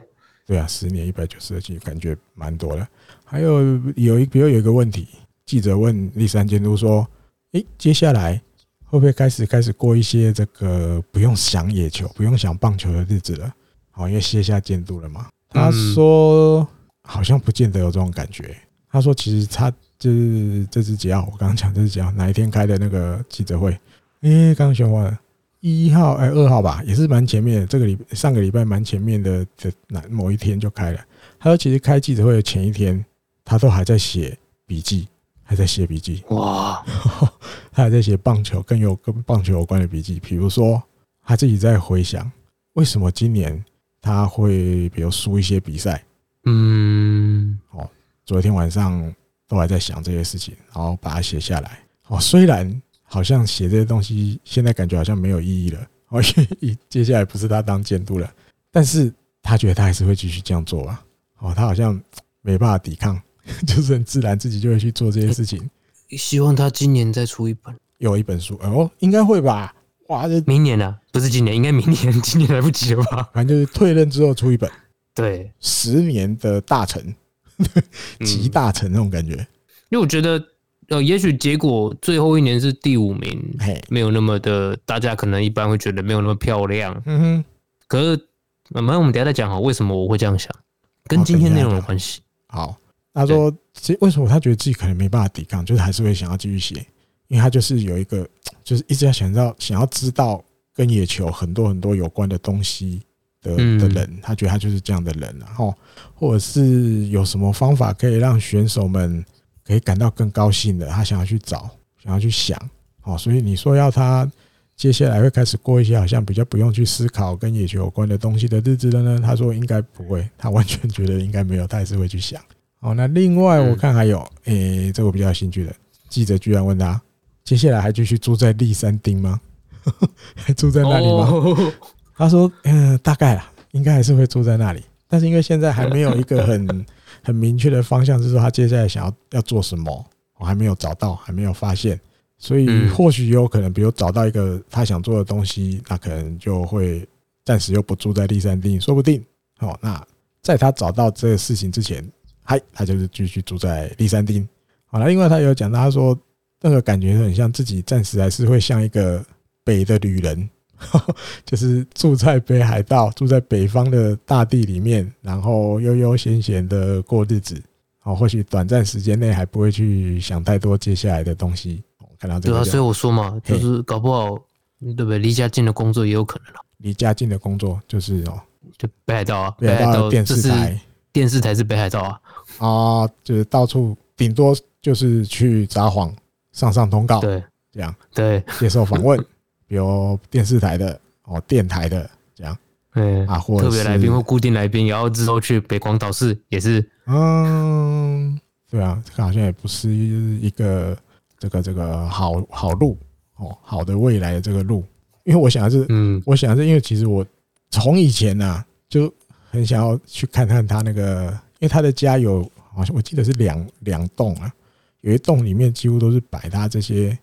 S1: 对啊，十年一百九十二记，感觉蛮多的。还有有一，比如有一个问题，记者问立山监督说：“诶，接下来会不会开始开始过一些这个不用想野球、不用想棒球的日子了？好，因为卸下监督了嘛。”他说：“好像不见得有这种感觉。”他说：“其实他就是这只脚，我刚刚讲这只脚哪一天开的那个记者会？诶，刚选完了。”一号哎，二号吧，也是蛮前面的。这个礼上个礼拜蛮前面的的哪某一天就开了。他说，其实开记者会的前一天，他都还在写笔记，还在写笔记。哇，他还在写棒球更有跟棒球有关的笔记，比如说他自己在回想为什么今年他会比如输一些比赛。嗯，哦，昨天晚上都还在想这些事情，然后把它写下来。哦，虽然。好像写这些东西，现在感觉好像没有意义了。哦，因为接下来不是他当监督了，但是他觉得他还是会继续这样做吧。哦，他好像没办法抵抗，就是很自然自己就会去做这些事情。
S2: 希望他今年再出一本，
S1: 有一本书哦，应该会吧？哇，这
S2: 明年啊，不是今年，应该明年，今年来不及了吧？
S1: 反正就是退任之后出一本，
S2: 对，
S1: 十年的大成，集大成那种感觉。
S2: 因为我觉得。呃，也许结果最后一年是第五名嘿，没有那么的，大家可能一般会觉得没有那么漂亮。嗯哼，可是，那么我们等下再讲哈，为什么我会这样想，跟今天内容有关系。
S1: 好，他说，其实为什么他觉得自己可能没办法抵抗，就是还是会想要继续写，因为他就是有一个，就是一直要想到想要知道跟野球很多很多有关的东西的的人，他觉得他就是这样的人，然后或者是有什么方法可以让选手们。可以感到更高兴的，他想要去找，想要去想，哦，所以你说要他接下来会开始过一些好像比较不用去思考跟野球有关的东西的日子了呢？他说应该不会，他完全觉得应该没有，他还是会去想。哦，那另外我看还有，诶、欸，这个我比较有兴趣的记者居然问他，接下来还继续住在立山町吗？还住在那里吗？他说，嗯，大概啊，应该还是会住在那里，但是因为现在还没有一个很。很明确的方向就是说，他接下来想要要做什么，我还没有找到，还没有发现，所以或许有可能，比如找到一个他想做的东西，那可能就会暂时又不住在栗山町，说不定。哦，那在他找到这个事情之前，嗨，他就是继续住在栗山町。好了，另外他有讲到，他说那个感觉很像自己暂时还是会像一个北的旅人。就是住在北海道，住在北方的大地里面，然后悠悠闲闲的过日子。哦，或许短暂时间内还不会去想太多接下来的东西。看到这个，
S2: 对啊，所以我说嘛，就是搞不好，对不对？离家近的工作也有可能了。
S1: 离家近的工作就是哦，
S2: 就北海道啊，
S1: 北海道电视台，
S2: 电视台是北海道啊。
S1: 啊，就是到处顶多就是去札幌上上通告，
S2: 对，
S1: 这样，
S2: 对，
S1: 接受访问。比如电视台的哦，电台的这样，
S2: 嗯啊，或特别来宾或固定来宾，然后之后去北广岛市也是，
S1: 嗯，对啊，这个好像也不是一个这个这个好好路哦，好的未来的这个路，因为我想的是，嗯，我想的是，因为其实我从以前呐就很想要去看看他那个，因为他的家有好像我记得是两两栋啊，有一栋里面几乎都是摆他这些。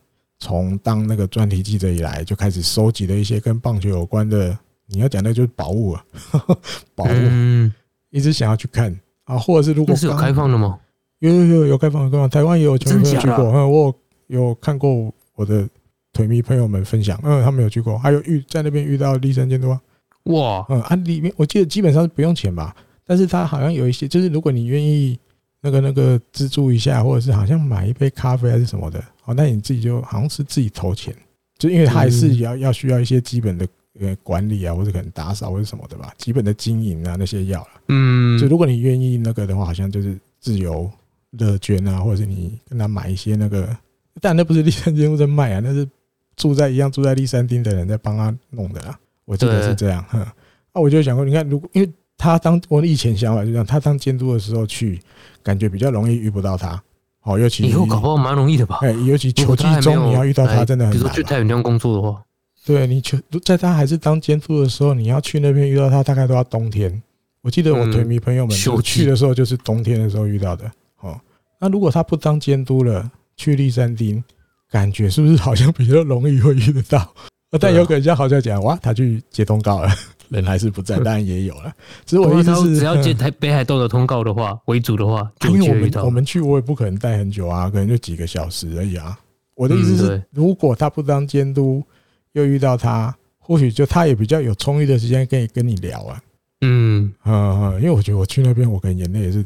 S1: 从当那个专题记者以来，就开始收集的一些跟棒球有关的。你要讲的就是宝物啊，宝物，一直想要去看啊，或者是如果
S2: 是有开放的吗？
S1: 有有有有开放的，台湾也有球迷去过，嗯，我有看过我的腿迷朋友们分享，嗯，他们有去过，还有遇在那边遇到立山监督啊，
S2: 哇，
S1: 嗯，啊里面我记得基本上是不用钱吧，但是他好像有一些，就是如果你愿意。那个那个资助一下，或者是好像买一杯咖啡还是什么的，哦，那你自己就好像是自己投钱，就因为他还是要要需要一些基本的呃管理啊，或者可能打扫或者什么的吧，基本的经营啊那些要了。嗯，就如果你愿意那个的话，好像就是自由乐捐啊，或者是你跟他买一些那个，但那不是栗山监督在卖啊，那是住在一样住在栗山町的人在帮他弄的啦，我记得是这样。哼，那我就想过，你看，如果因为。他当我以前想法就这样，他当监督的时候去，感觉比较容易遇不到他。哦，尤其
S2: 以后搞不好蛮容易的吧？
S1: 哎，尤其球季中你要遇到他，真的很难。
S2: 比如说去太平洋工作的话，
S1: 对你球在他还是当监督的时候，你要去那边遇到他，大概都要冬天。我记得我腿迷朋友们去的时候，就是冬天的时候遇到的。哦，那如果他不当监督了，去立山町，感觉是不是好像比较容易会遇得到？但有可能像好像讲哇，他去接通告了，人还是不在，当然也有了。只是我意思是，
S2: 只要接台 北海道的通告的话为主的话，
S1: 因为我们我们去，我也不可能待很久啊，可能就几个小时而已啊。我的意思是，如果他不当监督，又遇到他，或许就他也比较有充裕的时间可以跟你聊啊。
S2: 嗯
S1: 嗯，因为我觉得我去那边，我可能眼泪也是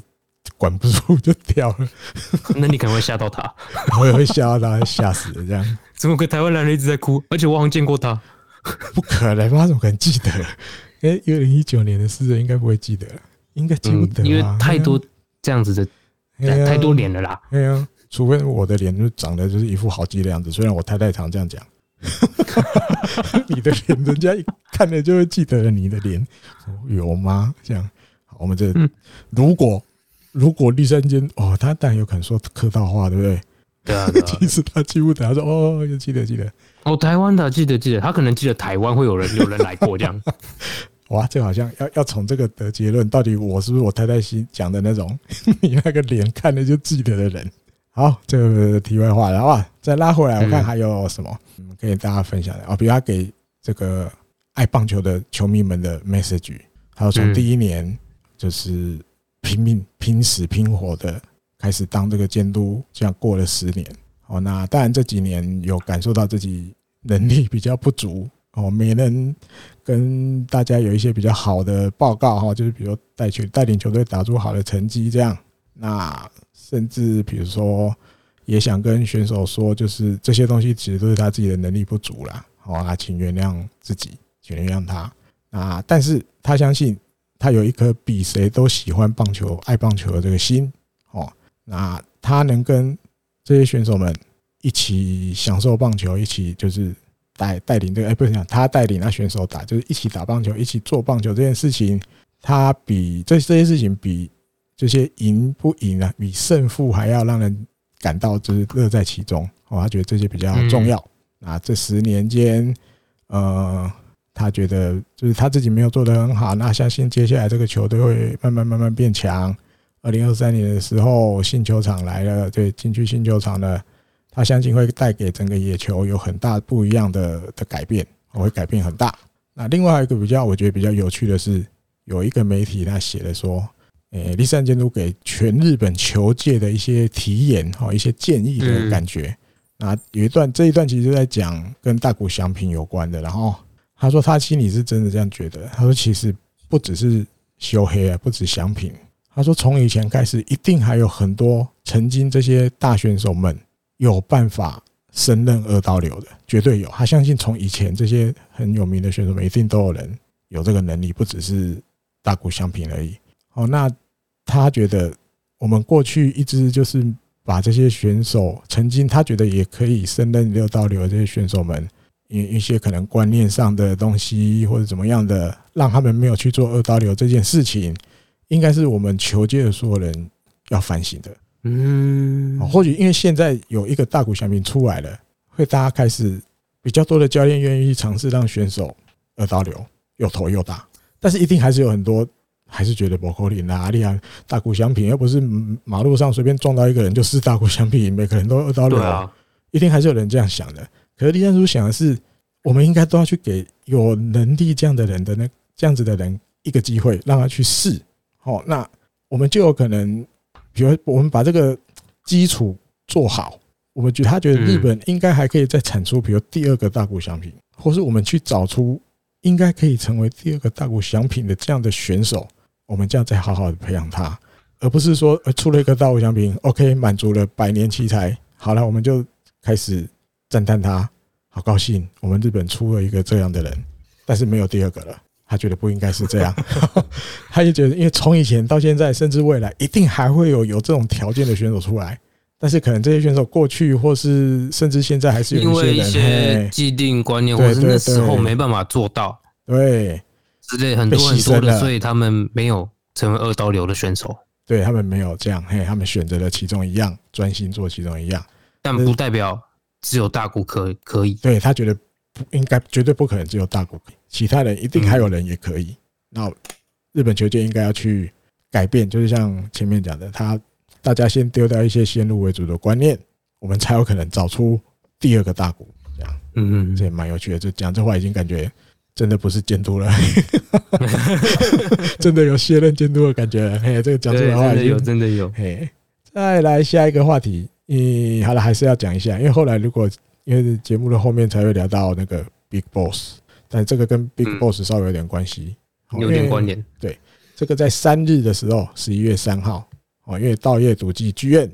S1: 管不住就掉了。
S2: 那你可能会吓到他，
S1: 我也会吓到他，吓死了这样。
S2: 怎么个台湾男人一直在哭？而且我好像见过他，
S1: 不可能，吧怎么可能记得？哎，二零一九年的事应该不会记得，应该记不得，
S2: 因为太多这样子的，太多年了啦。
S1: 对啊，除非我的脸就长得就是一副好记的样子，虽然我太太常这样讲。你的脸，人家一看了就会记得了你的脸，有吗？这样，好，我们这如果如果第三间哦，他当然有可能说客套话，对不对？
S2: 对啊，
S1: 其实他记不得，他说哦，记得记得
S2: 哦，台湾的记得记得，他可能记得台湾会有人有人来过这样。
S1: 哇，这好像要要从这个得结论，到底我是不是我太太心讲的那种，你那个脸看了就记得的人？好，这个题外话了啊，再拉回来，我看还有什么嗯，可以大家分享的啊？比如他给这个爱棒球的球迷们的 message，还有从第一年就是拼命拼死拼活的开始当这个监督，这样过了十年。哦，那当然这几年有感受到自己能力比较不足哦，没能跟大家有一些比较好的报告哈，就是比如带球带领球队打出好的成绩这样。那甚至比如说，也想跟选手说，就是这些东西其实都是他自己的能力不足啦。好，那请原谅自己，请原谅他啊！但是他相信他有一颗比谁都喜欢棒球、爱棒球的这个心。那他能跟这些选手们一起享受棒球，一起就是带带领这个，哎，不是讲他带领那选手打，就是一起打棒球，一起做棒球这件事情，他比这这些事情比。这些赢不赢啊，比胜负还要让人感到就是乐在其中哦。他觉得这些比较重要。那这十年间，呃，他觉得就是他自己没有做得很好。那相信接下来这个球队会慢慢慢慢变强。二零二三年的时候，新球场来了，对，进去新球场呢，他相信会带给整个野球有很大不一样的的改变，会改变很大。那另外一个比较，我觉得比较有趣的是，有一个媒体他写的说。诶，立山监督给全日本球界的一些提言哈，一些建议的感觉。那有一段，这一段其实在讲跟大谷翔平有关的。然后他说他心里是真的这样觉得。他说其实不只是修黑啊，不止翔平。他说从以前开始，一定还有很多曾经这些大选手们有办法升任二刀流的，绝对有。他相信从以前这些很有名的选手们，一定都有人有这个能力，不只是大谷相平而已。哦，那。他觉得我们过去一直就是把这些选手，曾经他觉得也可以胜任六刀流的这些选手们，因一些可能观念上的东西或者怎么样的，让他们没有去做二刀流这件事情，应该是我们球界的所有人要反省的。嗯，或许因为现在有一个大谷翔平出来了，会大家开始比较多的教练愿意去尝试让选手二刀流又头又大，但是一定还是有很多。还是觉得不可能哪里啊？大股翔平又不是马路上随便撞到一个人就是大股翔平，每个人都二刀流，一定还是有人这样想的。可是栗山叔想的是，我们应该都要去给有能力这样的人的那这样子的人一个机会，让他去试。好，那我们就有可能，比如我们把这个基础做好，我们觉得他觉得日本应该还可以再产出，比如第二个大谷翔平，或是我们去找出应该可以成为第二个大谷翔平的这样的选手。我们这样再好好的培养他，而不是说呃出了一个大谷翔平，OK 满足了百年奇才，好了，我们就开始赞叹他，好高兴，我们日本出了一个这样的人，但是没有第二个了，他觉得不应该是这样，他就觉得，因为从以前到现在，甚至未来一定还会有有这种条件的选手出来，但是可能这些选手过去或是甚至现在还是有
S2: 因为一些既定观念，或是那时候没办法做到，
S1: 对。
S2: 之类很多很多的，所以他们没有成为二刀流的选手。
S1: 对，他们没有这样，嘿，他们选择了其中一样，专心做其中一样。
S2: 但不代表只有大谷可可以。
S1: 对，他觉得不应该绝对不可能只有大谷，其他人一定还有人也可以。那日本球界应该要去改变，就是像前面讲的，他大家先丢掉一些先入为主的观念，我们才有可能找出第二个大谷。这样，嗯嗯，这也蛮有趣的。就讲这话已经感觉真的不是监督了，真的有卸任监督的感觉。嘿，这个讲出来的话
S2: 有真的有。
S1: 嘿，再来下一个话题。嗯，好了，还是要讲一下，因为后来如果因为节目的后面才会聊到那个 Big Boss，但这个跟 Big Boss 稍微有点关系。
S2: 有点关联，
S1: 对，这个在三日的时候，十一月三号哦，因为稻叶笃纪剧院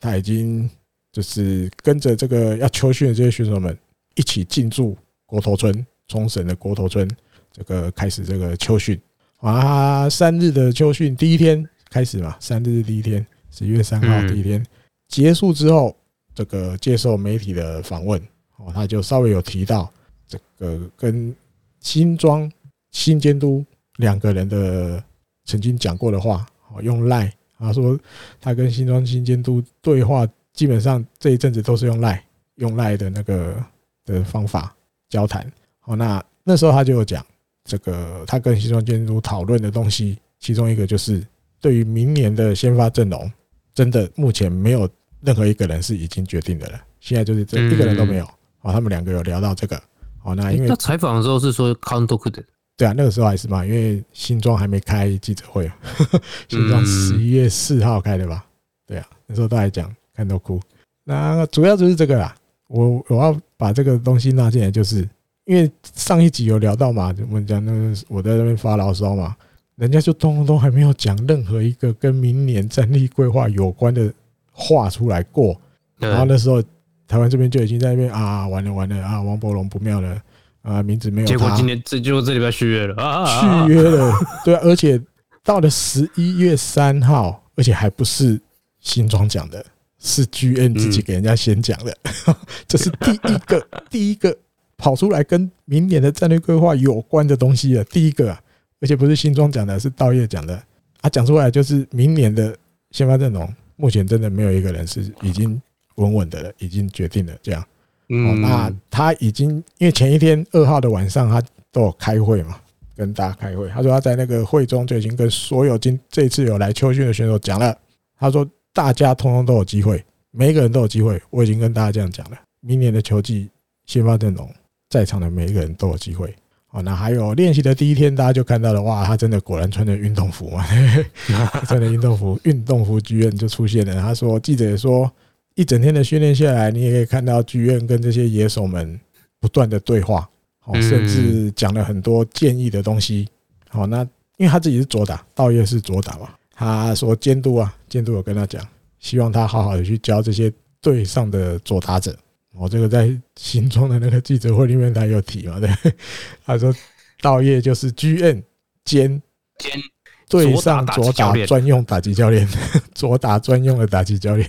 S1: 他已经就是跟着这个要秋训的这些选手们一起进驻国头村，冲绳的国头村，这个开始这个秋训。啊，三日的秋训第一天开始嘛，三日第一天，十一月三号第一天结束之后，这个接受媒体的访问哦，他就稍微有提到这个跟新庄新监督。两个人的曾经讲过的话，哦用赖啊说他跟新庄新监督对话，基本上这一阵子都是用赖用赖的那个的方法交谈。哦，那那时候他就有讲这个他跟新庄监督讨论的东西，其中一个就是对于明年的先发阵容，真的目前没有任何一个人是已经决定的了。现在就是这一个人都没有。好，他们两个有聊到这个。好，那因为
S2: 他采访的时候是说监督的。
S1: 对啊，那个时候还是嘛，因为新庄还没开记者会，新庄十一月四号开的吧？对啊，那时候都还讲看都哭。那主要就是这个啦，我我要把这个东西纳进来，就是因为上一集有聊到嘛，我们讲那个我在那边发牢骚嘛，人家就通通都还没有讲任何一个跟明年战力规划有关的话出来过，然后那时候台湾这边就已经在那边啊，完了完了啊，王柏融不妙了。啊，名字没有。
S2: 结果今天这就这礼拜续约了啊！
S1: 续约了，对啊，而且到了十一月三号，而且还不是新庄讲的，是 GM 自己给人家先讲的，这是第一个 第一个跑出来跟明年的战略规划有关的东西了，第一个，而且不是新庄讲的，是道业讲的。啊，讲出来就是明年的先发阵容，目前真的没有一个人是已经稳稳的了，已经决定了这样。哦，那他已经因为前一天二号的晚上，他都有开会嘛，跟大家开会。他说他在那个会中就已经跟所有今这次有来秋训的选手讲了。他说大家通通都有机会，每一个人都有机会。我已经跟大家这样讲了，明年的球季先发阵容在场的每一个人都有机会。哦，那还有练习的第一天，大家就看到了，哇，他真的果然穿着运动服嘛 穿着运动服，运动服剧院就出现了。他说记者也说。一整天的训练下来，你也可以看到剧院跟这些野手们不断的对话，哦，甚至讲了很多建议的东西。好，那因为他自己是左打，稻叶是左打嘛，他说监督啊，监督有跟他讲，希望他好好的去教这些队上的左打者。我这个在新庄的那个记者会里面他有提嘛，对，他说道业就是 GN 兼兼对上左打专用打击教练，左打专用的打击教练。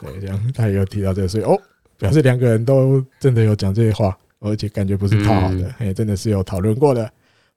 S1: 对，这样他也有提到这个，所以哦，表示两个人都真的有讲这些话，而且感觉不是套好的，哎，真的是有讨论过的。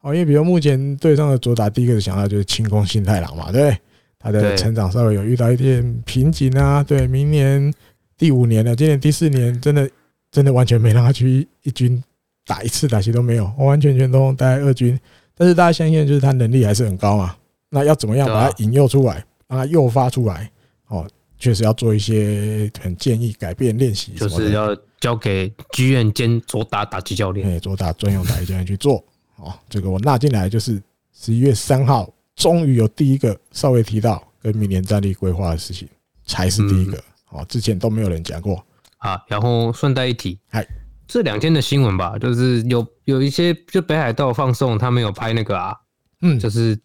S1: 哦，因为比如目前队上的左打，第一个想到就是清宫新太郎嘛，对，他的成长稍微有遇到一点瓶颈啊。对，明年第五年了，今年第四年，真的真的完全没让他去一军打一次打击都没有，完完全全都待二军。但是大家相信就是他能力还是很高嘛，那要怎么样把他引诱出来，让他诱发出来？哦。确实要做一些很建议改变练习，
S2: 就是要交给剧院兼左打打击教练，
S1: 哎，左打专用打击教练去做。哦，这个我纳进来就是十一月三号，终于有第一个稍微提到跟明年战力规划的事情，才是第一个。哦，之前都没有人讲过。
S2: 啊，然后顺带一提，哎，这两天的新闻吧，就是有有一些就北海道放送，他们有拍那个啊，嗯，就是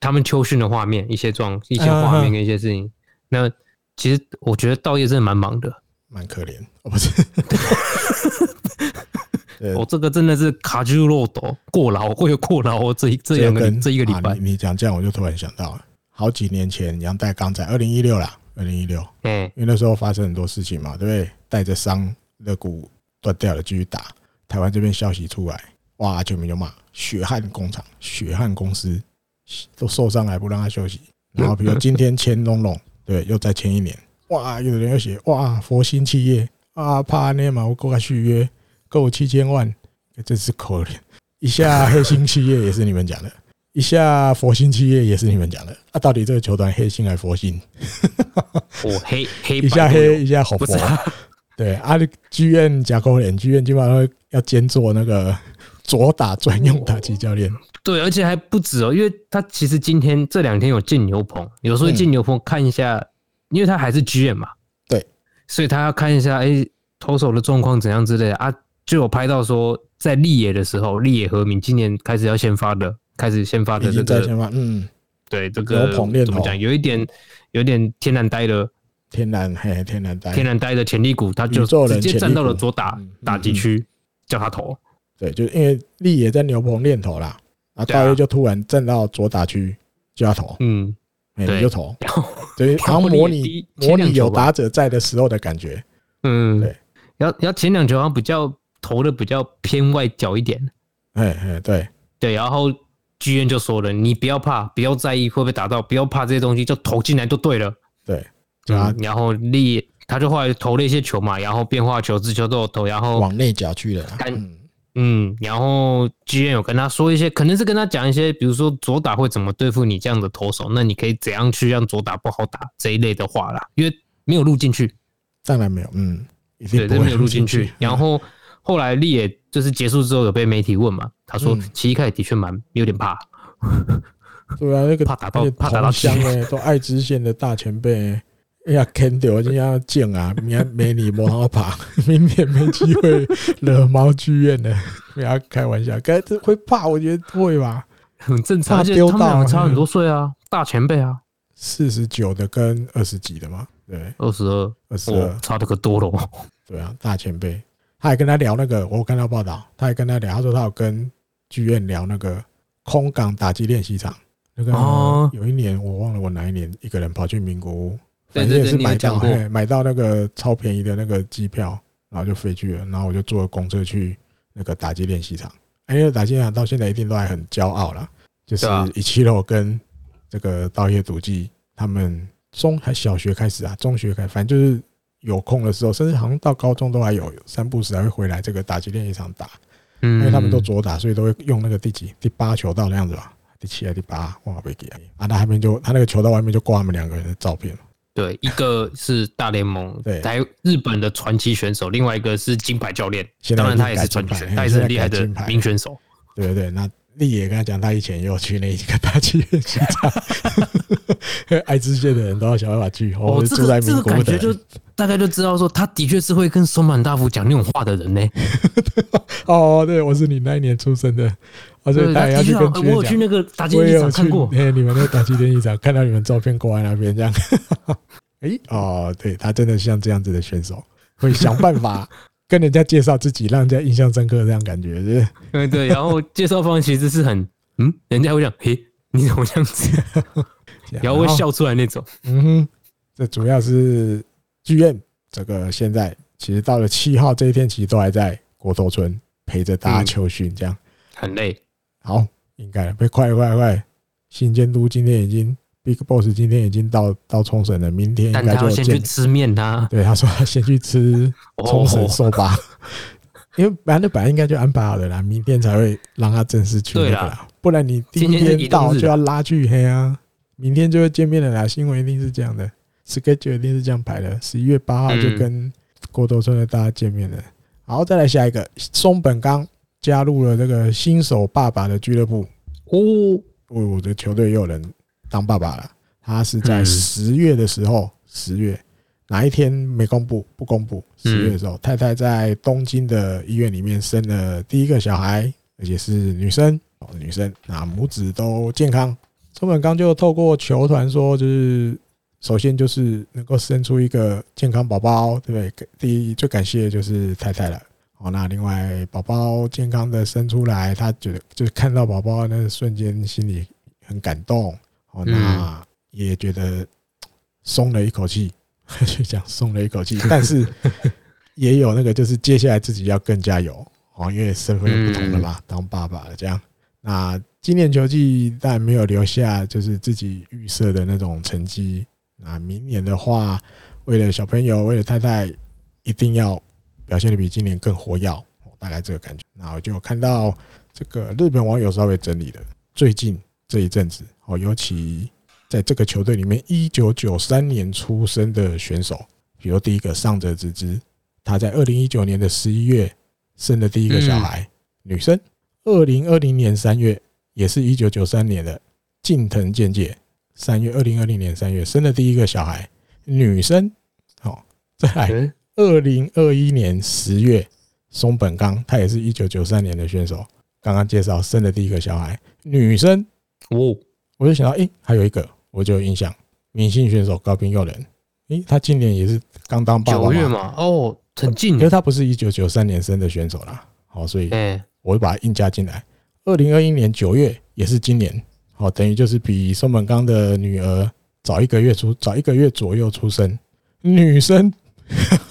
S2: 他们秋训的画面，一些状一些画面跟一些事情，那。其实我觉得稻叶真的蛮忙的，
S1: 蛮可怜。哦，不是，
S2: 我这个真的是卡住漏斗过劳，会有过劳。这一这两个这一个礼拜，
S1: 你讲这样，我就突然想到了，好几年前杨代刚在二零一六啦，二零一六，嗯，因为那时候发生很多事情嘛，对不对？带着伤肋骨断掉了，继续打。台湾这边消息出来，哇，球迷就骂血汗工厂、血汗公司都受伤还不让他休息。然后比如今天签龙龙。对，又再签一年，哇！有人又写哇，佛心企业啊，怕那嘛，我给他续约，够七千万，真是可怜。一下黑心企业也是你们讲的，一下佛心企业也是你们讲的。啊，到底这个球团黑心还是佛心？
S2: 我黑黑
S1: 一下黑一下好佛。对，啊，GM 加勾脸剧院基本上要兼做那个 左打专用打击教练。
S2: 对，而且还不止哦，因为他其实今天这两天有进牛棚，有时候进牛棚看一下，因为他还是剧院嘛，
S1: 对，
S2: 所以他要看一下，哎，投手的状况怎样之类的啊，就有拍到说，在立野的时候，立野和明今年开始要先发的，开始先发的这个，嗯，对，这个怎么讲，有一点，有点天然呆的，
S1: 天然嘿，天然呆，
S2: 天然呆的潜力股，他就直接站到了左打打击区，叫他投，
S1: 对，就因为力也在牛棚练投啦。啊，大约就突然站到左打区就要投，嗯，你就投，对，然后模拟模拟有打者在的时候的感觉，
S2: 嗯，对，要要前两球好像比较投的比较偏外角一点，
S1: 哎哎，对。
S2: 对，然后剧院就说了，你不要怕，不要在意会不会打到，不要怕这些东西，就投进来就对了，
S1: 对，
S2: 嗯，然后立他就后来投了一些球嘛，然后变化球、直球都有投，然后
S1: 往内角去了，
S2: 嗯，然后剧院有跟他说一些，可能是跟他讲一些，比如说左打会怎么对付你这样的投手，那你可以怎样去让左打不好打这一类的话啦，因为没有录进去，
S1: 当然没有，嗯，
S2: 对，这没有录进去。然后后来立野就是结束之后有被媒体问嘛，他说其实一开始的确蛮有点怕，
S1: 对啊，那个
S2: 怕打到怕打到
S1: 香诶，都爱知县的大前辈。哎呀，肯定我今天要见啊！明天没你不好爬，明天没机会惹毛剧院的，不要开玩笑。该这会怕，我觉得会吧，
S2: 很正常。丢到差很多岁啊，大前辈啊，
S1: 四十九的跟二十几的嘛，对，
S2: 二十二，二十二，差的可多了。
S1: 对啊，大前辈，他还跟他聊那个，我看到报道，他还跟他聊，他说他有跟剧院聊那个空港打击练习场，那个有一年我忘了我哪一年，一个人跑去名古屋。反正也是买到，买到那个超便宜的那个机票，然后就飞去了。然后我就坐公车去那个打击练习场。因为打击练习场到现在一定都还很骄傲啦，就是一七六跟这个稻叶笃纪他们中还小学开始啊，中学开始，反正就是有空的时候，甚至好像到高中都还有三不时还会回来这个打击练习场打。因为他们都左打，所以都会用那个第几第八球道那样子吧，第七还是第八，忘了没给啊。他后面就他那个球道外面就挂他们两个人的照片。
S2: 对，一个是大联盟 在日本的传奇选手，另外一个是金牌教练。当然他也是传奇，他也是很厉害的名选手。
S1: 对对对，那立野跟他讲，他以前也有去那一个打击练习场，爱知县的人都要想办法去。哦，
S2: 这个这个感觉就大概就知道说，他的确是会跟松满大夫讲那种话的人呢。
S1: 哦，对，我是你那一年出生的。啊，所以大家要去跟我
S2: 有去那个打击练习场看过。
S1: 哎，你们那个打击练习场，看到你们照片挂在那边这样。哎，哦，对，他真的像这样子的选手，会想办法跟人家介绍自己，让人家印象深刻，这样感觉是是？
S2: 对对，然后介绍方式其实是很，嗯，人家会讲，嘿，你怎么这样子？然后会笑出来那种。
S1: 嗯哼，这主要是剧院这个现在其实到了七号这一天，其实都还在国头村陪着大家秋训，这样
S2: 很累。
S1: 好，应该被快快快！新监督今天已经，Big Boss 今天已经到到冲绳了，明天应该就
S2: 先去吃面他。
S1: 对，他说他先去吃冲绳寿吧，因为本来本来应该就安排好了啦，明天才会让他正式去那个啦，不然你第一天到就要拉去黑啊，明天就会见面了啦，新闻一定是这样的，schedule 一定是这样排的，十一月八号就跟国头村的大家见面了。好，再来下一个松本刚。加入了这个新手爸爸的俱乐部哦，我的球队又有人当爸爸了。他是在十月的时候，十月哪一天没公布，不公布。十月的时候，太太在东京的医院里面生了第一个小孩，而且是女生，女生，那母子都健康。松本刚就透过球团说，就是首先就是能够生出一个健康宝宝，对不对？第一最感谢的就是太太了。哦，那另外宝宝健康的生出来，他觉得就是看到宝宝那个瞬间，心里很感动。哦，那也觉得松了一口气，就讲松了一口气。但是也有那个，就是接下来自己要更加油哦，因为身份不同了嘛，当爸爸了这样。那今年球季但没有留下就是自己预设的那种成绩。那明年的话，为了小朋友，为了太太，一定要。表现的比今年更活跃，大概这个感觉。那我就看到这个日本网友稍微整理的最近这一阵子哦，尤其在这个球队里面，一九九三年出生的选手，比如第一个上泽直之，他在二零一九年的十一月生的第一个小孩，女生；二零二零年三月，也是一九九三年的近藤健介，三月二零二零年三月生的第一个小孩，女生。好，再来。二零二一年十月，松本刚，他也是一九九三年的选手。刚刚介绍生的第一个小孩，女生哦，我就想到，诶，还有一个，我就有印象，明星选手高滨佑人，诶，他今年也是刚当爸爸
S2: 九月嘛，哦，很近，
S1: 可是他不是一九九三年生的选手啦。好，所以，我就把他硬加进来。二零二一年九月，也是今年，好，等于就是比松本刚的女儿早一个月出，早一个月左右出生，女生。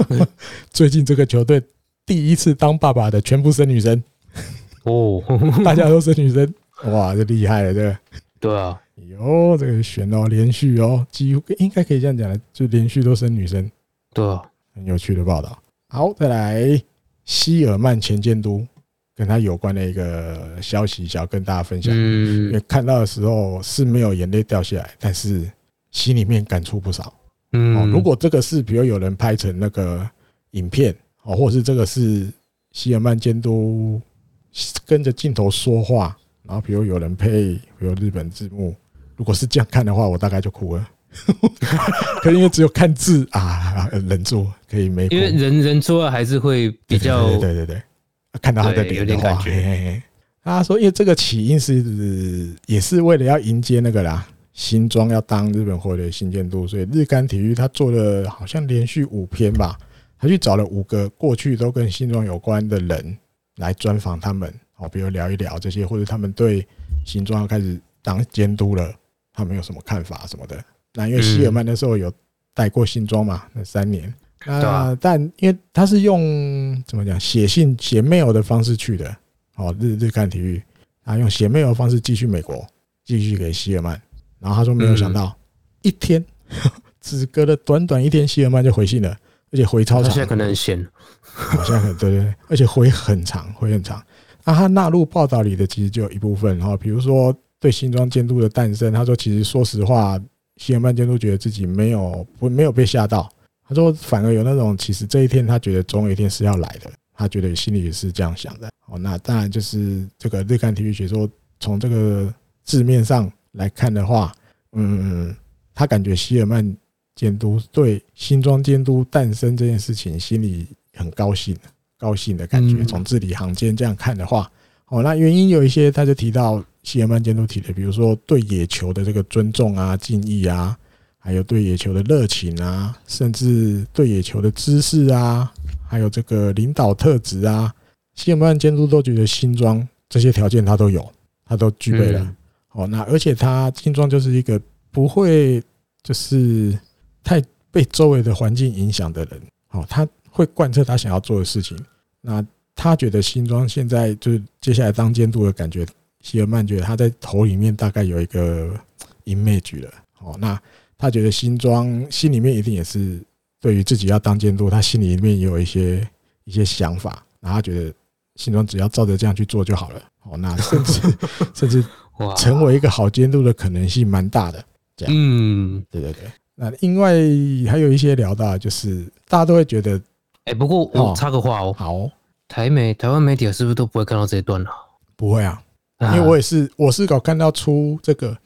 S1: 最近这个球队第一次当爸爸的全部生女生哦，大家都生女生，哇，这厉害了，这个
S2: 对啊，
S1: 哟，这个选哦，连续哦，几乎应该可以这样讲的，就连续都生女生，
S2: 对啊，
S1: 很有趣的报道。好，再来希尔曼前监督跟他有关的一个消息，想要跟大家分享。嗯，因为看到的时候是没有眼泪掉下来，但是心里面感触不少。嗯，如果这个是比如有人拍成那个影片，哦，或者是这个是希尔曼监督跟着镜头说话，然后比如有人配，比如日本字幕，如果是这样看的话，我大概就哭了。可是因为只有看字啊，忍住可以没哭。
S2: 因为人人说话还是会比较
S1: 对对对对，看到他的脸有点感觉。他说，因为这个起因是也是为了要迎接那个啦。新庄要当日本火腿新监督，所以日刊体育他做了好像连续五篇吧，他去找了五个过去都跟新庄有关的人来专访他们，哦，比如聊一聊这些，或者他们对新庄要开始当监督了，他们有什么看法什么的。那因为希尔曼那时候有带过新庄嘛，那三年，那但因为他是用怎么讲写信写 mail 的方式去的，哦，日日刊体育。啊用写 mail 的方式寄去美国，寄去给希尔曼。然后他说没有想到，一天 只隔了短短一天，希尔曼就回信了，而且回超长。
S2: 现在可能很闲，
S1: 好像很对对对，而且回很长，回很长。那他纳入报道里的其实就有一部分，然后比如说对新装监督的诞生，他说其实说实话，希尔曼监督觉得自己没有不没有被吓到，他说反而有那种其实这一天他觉得总有一天是要来的，他觉得心里也是这样想的。哦，那当然就是这个日刊体育学说从这个字面上。来看的话，嗯，他感觉希尔曼监督对新庄监督诞生这件事情心里很高兴，高兴的感觉。从字里行间这样看的话，哦，那原因有一些，他就提到希尔曼监督提的，比如说对野球的这个尊重啊、敬意啊，还有对野球的热情啊，甚至对野球的知识啊，还有这个领导特质啊，希尔曼监督都觉得新庄这些条件他都有，他都具备了。哦，那而且他新庄就是一个不会就是太被周围的环境影响的人。哦，他会贯彻他想要做的事情。那他觉得新庄现在就是接下来当监督的感觉，希尔曼觉得他在头里面大概有一个 image 了。哦，那他觉得新庄心里面一定也是对于自己要当监督，他心里面也有一些一些想法。然后他觉得新庄只要照着这样去做就好了。哦，那甚至 甚至。成为一个好监督的可能性蛮大的，这样，嗯，对对对。那另外还有一些聊到，就是大家都会觉得，
S2: 哎，不过我插个话哦，
S1: 好，
S2: 台媒台湾媒体是不是都不会看到这一段了？
S1: 不会啊，因为我也是，我是搞看到出这个，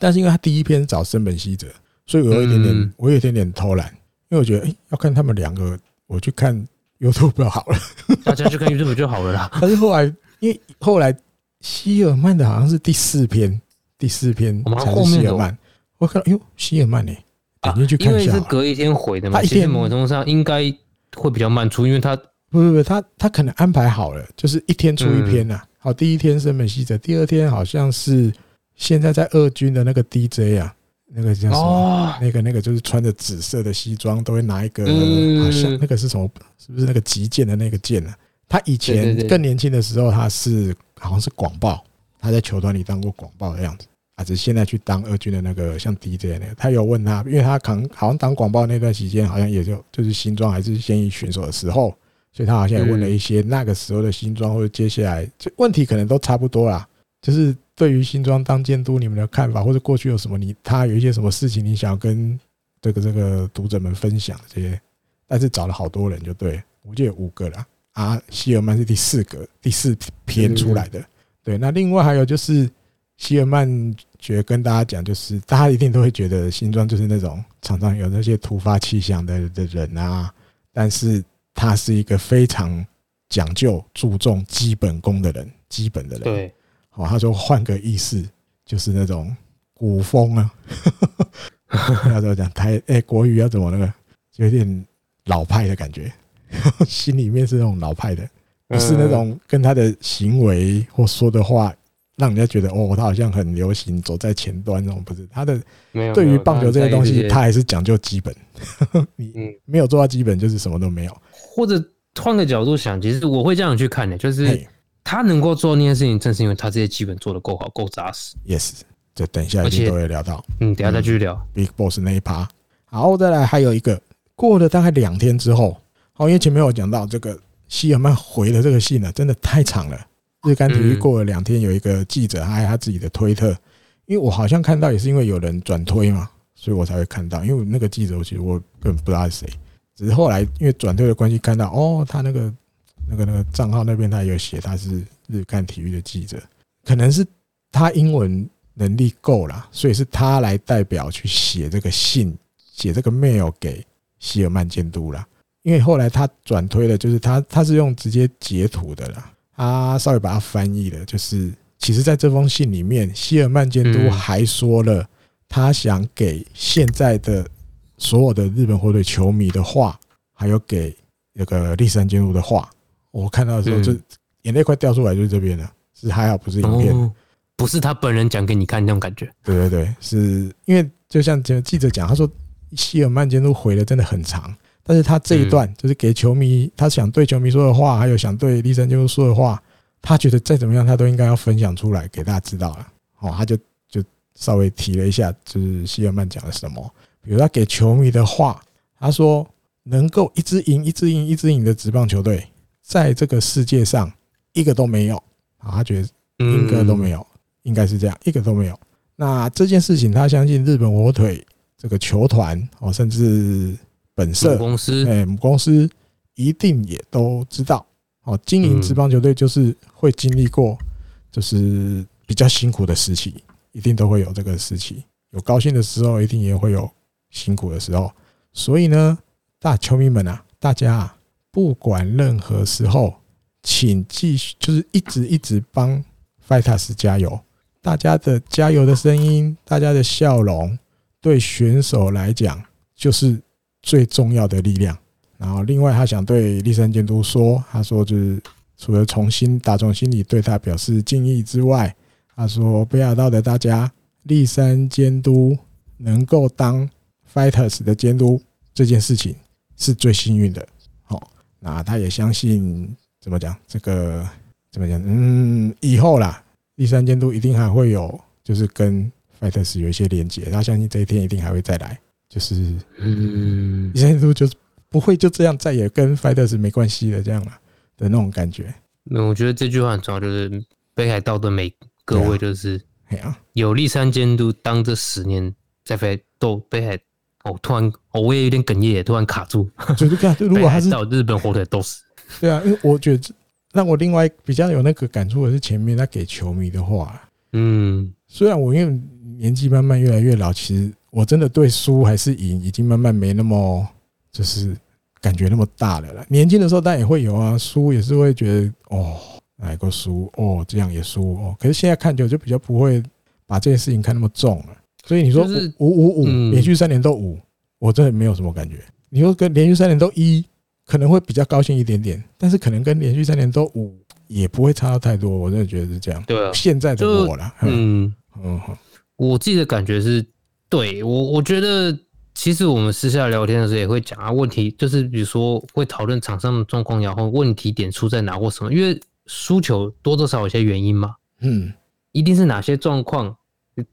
S1: 但是因为他第一篇找森本希哲，所以我有一点点，我有一点点偷懒，因为我觉得，哎，要看他们两个，我去看 YouTube 就好了，
S2: 大家去看 YouTube 就好了啦。
S1: 但是后来，因为后来。希尔曼的好像是第四篇，第四篇才是希尔曼。我看到，哟，希尔曼呢？点进去看一下。因为是
S2: 隔一天回的嘛，他一天某种程度上应该会比较慢出，因为他
S1: 不不不，他他可能安排好了，就是一天出一篇呐。好，第一天是美西的，第二天好像是现在在二军的那个 DJ 啊，那个叫什么？那个那个就是穿着紫色的西装，都会拿一个，好像那个是什么？是不是那个击剑的那个剑呢？他以前更年轻的时候，他是。好像是广报，他在球团里当过广报的样子，啊，只是现在去当二军的那个像 DJ 那个。他有问他，因为他可能好像当广报那段时间，好像也就就是新装还是现役选手的时候，所以他好像也问了一些那个时候的新装或者接下来这问题可能都差不多啦。就是对于新庄当监督你们的看法，或者过去有什么你他有一些什么事情你想要跟这个这个读者们分享这些，但是找了好多人就对，我就有五个了啊，希尔曼是第四个第四篇出来的，对，那另外还有就是希尔曼觉得跟大家讲，就是大家一定都会觉得新庄就是那种常常有那些突发奇想的的人啊，但是他是一个非常讲究注重基本功的人，基本的人，对。哦，他说换个意思，就是那种古风啊，要怎么讲台？哎，国语要怎么那个，有点老派的感觉，心里面是那种老派的，不是那种跟他的行为或说的话，让人家觉得哦，他好像很流行，走在前端那种。不是他的，对于棒球这些东西，他还是讲究基本。你没有做到基本，就是什么都没有。
S2: 或者换个角度想，其实我会这样去看的，就是。他能够做那件事情，正是因为他这些基本做的够好、够扎实。
S1: Yes，这等一下一定都会聊到。
S2: 嗯，等一下再继续聊、嗯、
S1: Big Boss 那一趴。好，再来还有一个，过了大概两天之后，好，因为前面我讲到这个希尔曼回的这个信呢，真的太长了。日刊体育过了两天，有一个记者还有他自己的推特，因为我好像看到也是因为有人转推嘛，所以我才会看到。因为那个记者其实我根本不知道是谁，只是后来因为转推的关系看到，哦，他那个。那个那个账号那边他有写他是日刊体育的记者，可能是他英文能力够啦，所以是他来代表去写这个信，写这个 mail 给希尔曼监督啦。因为后来他转推的，就是他他是用直接截图的啦，他稍微把它翻译了，就是其实在这封信里面，希尔曼监督还说了他想给现在的所有的日本火腿球迷的话，还有给那个立山监督的话。我看到的时候，就眼泪快掉出来，就是这边了。是还好，不是影片，
S2: 不是他本人讲给你看那种感觉。
S1: 对对对，是因为就像记者讲，他说希尔曼监督回的真的很长，但是他这一段就是给球迷，他想对球迷说的话，还有想对栗山监督说的话，他觉得再怎么样，他都应该要分享出来给大家知道了。哦，他就就稍微提了一下，就是希尔曼讲了什么，比如他给球迷的话，他说能够一直赢、一直赢、一直赢的职棒球队。在这个世界上，一个都没有啊！他觉得一个都没有，应该是这样，一个都没有。那这件事情，他相信日本火腿这个球团哦，甚至本社
S2: 公司，
S1: 哎，母公司一定也都知道哦。经营职棒球队就是会经历过，就是比较辛苦的时期，一定都会有这个时期。有高兴的时候，一定也会有辛苦的时候。所以呢，大球迷们啊，大家啊。不管任何时候，请继续，就是一直一直帮 Fighters 加油。大家的加油的声音，大家的笑容，对选手来讲就是最重要的力量。然后，另外他想对立山监督说，他说就是除了从心打从心里对他表示敬意之外，他说北海道的大家，立山监督能够当 Fighters 的监督这件事情是最幸运的。那他也相信怎么讲？这个怎么讲？嗯，以后啦，栗山监督一定还会有，就是跟 Fighters 有一些连接。他相信这一天一定还会再来，就是嗯，栗山监督就是不会就这样再也跟 Fighters 没关系了这样了的那种感觉。
S2: 那我觉得这句话很重要，就是北海道的每各位就是有立山监督当这十年在北斗北海。哦，突然，哦，我也有点哽咽，突然卡住。
S1: 就是看，如果他是
S2: 到日本火腿都是。
S1: 对啊，因为我觉得让我另外比较有那个感触的是前面他给球迷的话。嗯，虽然我因为年纪慢慢越来越老，其实我真的对输还是赢已经慢慢没那么就是感觉那么大了啦。年轻的时候当然也会有啊，输也是会觉得哦，哪个输哦，这样也输哦。可是现在看久就比较不会把这件事情看那么重了。所以你说五五五连续三年都五，我真的没有什么感觉。你说跟连续三年都一，可能会比较高兴一点点，但是可能跟连续三年都五也不会差到太多。我真的觉得是这样。对啊，现在的我啦，嗯
S2: 嗯，我自己的感觉是，对我我觉得其实我们私下聊天的时候也会讲啊，问题就是比如说会讨论场上的状况，然后问题点出在哪或什么，因为输球多多少少有些原因嘛，嗯，一定是哪些状况。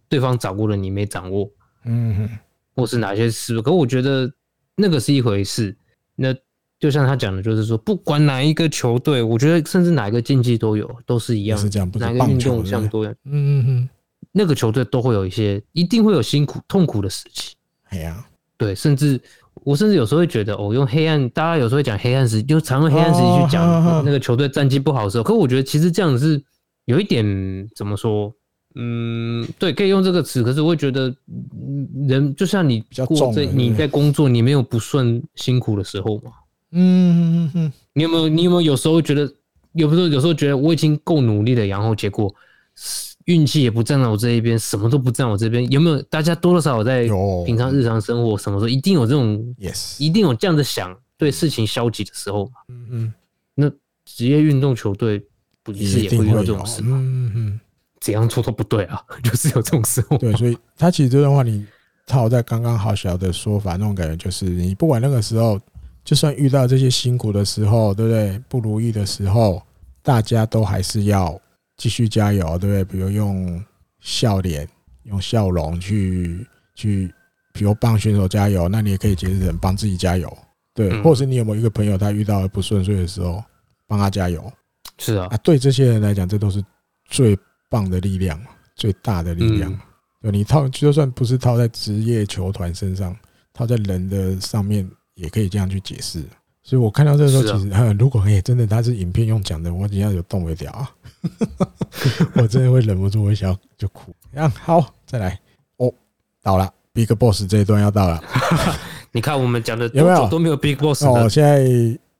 S2: 对方掌握了，你没掌握，嗯哼，或是哪些事？可我觉得那个是一回事。那就像他讲的，就是说，不管哪一个球队，我觉得甚至哪一个竞技都有，都是一样，
S1: 是这样，
S2: 哪个运动项都有，
S1: 嗯嗯嗯，
S2: 那个球队都会有一些，一定会有辛苦、痛苦的时期。
S1: 哎呀，
S2: 对，甚至我甚至有时候会觉得，哦，用黑暗，大家有时候会讲黑暗时，就常用黑暗时期去讲那个球队战绩不好的时候，可我觉得其实这样子是有一点怎么说？嗯，对，可以用这个词。可是我会觉得，人就像你过这你在工作，你没有不顺辛苦的时候嘛。
S1: 嗯嗯嗯，
S2: 你有没有？你有没有有时候觉得，有时候有时候觉得我已经够努力了，然后结果运气也不站在我这一边，什么都不站我这边。有没有？大家多多少少在平常日常生活什么时候一定有这种
S1: ，yes，
S2: 一定有这样的想对事情消极的时候嘛。
S1: 嗯嗯，
S2: 那职业运动球队不是也会遇到这种事吗？
S1: 嗯嗯，
S2: 怎样做都不对啊，就是有这种时候。
S1: 对，所以他其实这段话你套在刚刚好小的说法，那种感觉就是你不管那个时候。就算遇到这些辛苦的时候，对不对？不如意的时候，大家都还是要继续加油，对不对？比如用笑脸、用笑容去去，比如帮选手加油，那你也可以解释成帮自己加油，对。或者是你有没有一个朋友，他遇到了不顺遂的时候，帮他加油？
S2: 是啊，
S1: 啊，对这些人来讲，这都是最棒的力量，最大的力量。对，你套就算不是套在职业球团身上，套在人的上面。也可以这样去解释，所以我看到这个时候，其实、啊、如果哎真的他是影片用讲的，我底下有动不了啊，我真的会忍不住我想就哭。这样好，再来哦，到了 Big Boss 这一段要到了，
S2: 你看我们讲的有没有都没有 Big Boss
S1: 哦？现在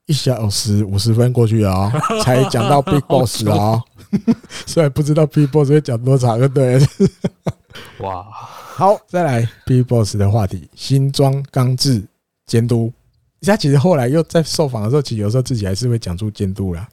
S1: 一小时五十分过去了哦，才讲到 Big Boss 啊，虽然不知道 Big Boss 会讲多长，对，
S2: 哇，
S1: 好，再来 Big Boss 的话题，新装刚制。监督，他其实后来又在受访的时候，其实有时候自己还是会讲出监督啦，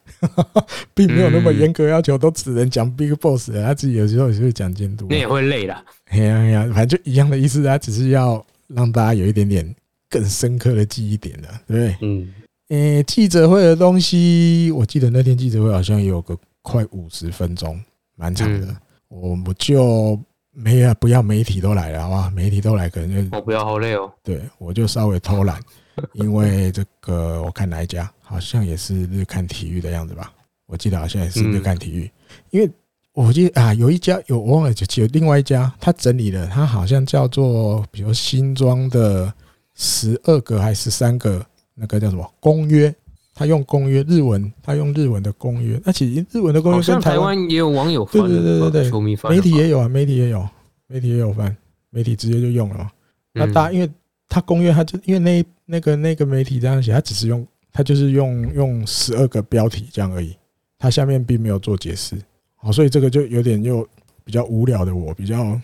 S1: 并没有那么严格要求，都只能讲 Big Boss。他自己有时候也是会讲监督，
S2: 那也会累啦。
S1: 哎呀哎呀，反正就一样的意思，他只是要让大家有一点点更深刻的记忆点的，对不对？
S2: 嗯。
S1: 诶，记者会的东西，我记得那天记者会好像也有个快五十分钟，蛮长的。我我就。没有，不要媒体都来了，好吧？媒体都来，可能就
S2: 我不要，好累哦。
S1: 对，我就稍微偷懒，因为这个我看哪一家，好像也是日看体育的样子吧？我记得好像也是日看体育，因为我记得啊，有一家有我忘了，就有另外一家，他整理了，他好像叫做，比如新庄的十二个还是十三个那个叫什么公约。他用公约日文，他用日文的公约。那其实日文的公约跟台湾
S2: 也有网友翻，
S1: 对对对对
S2: 对，
S1: 媒体也有啊，媒体也有，媒体也有翻，媒体直接就用了。那大，因为他公约，他就因为那那个那个媒体这样写，他只是用，他就是用用十二个标题这样而已，他下面并没有做解释。好，所以这个就有点又比较无聊的我，比较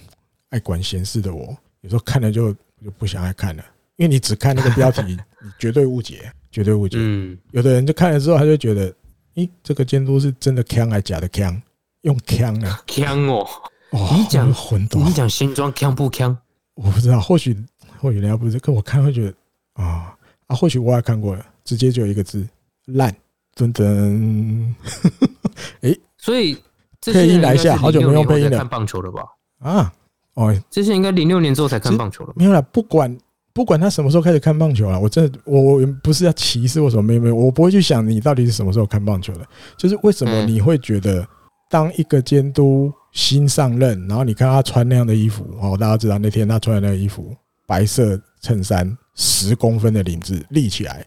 S1: 爱管闲事的我，有时候看了就就不想爱看了，因为你只看那个标题，你绝对误解。绝对误解。嗯，有的人就看了之后，他就觉得，咦，这个监督是真的锵还是假的锵？用锵啊，
S2: 锵哦。
S1: 哦，
S2: 你讲混沌，你讲新庄锵不锵？
S1: 我不知道，或许或许人家不是，可我看会觉得啊啊，或许我也看过了，直接就一个字烂，噔噔。哎，
S2: 所以
S1: 配音来一下，好久没用配音了。
S2: 看棒球了吧？
S1: 啊，哦，
S2: 这些应该零六年之后才看棒球了。
S1: 没有了，不管。不管他什么时候开始看棒球了，我真的我我不是要歧视或什么，没有没有，我不会去想你到底是什么时候看棒球的，就是为什么你会觉得当一个监督新上任，然后你看他穿那样的衣服哦，大家知道那天他穿的那个衣服，白色衬衫，十公分的领子立起来，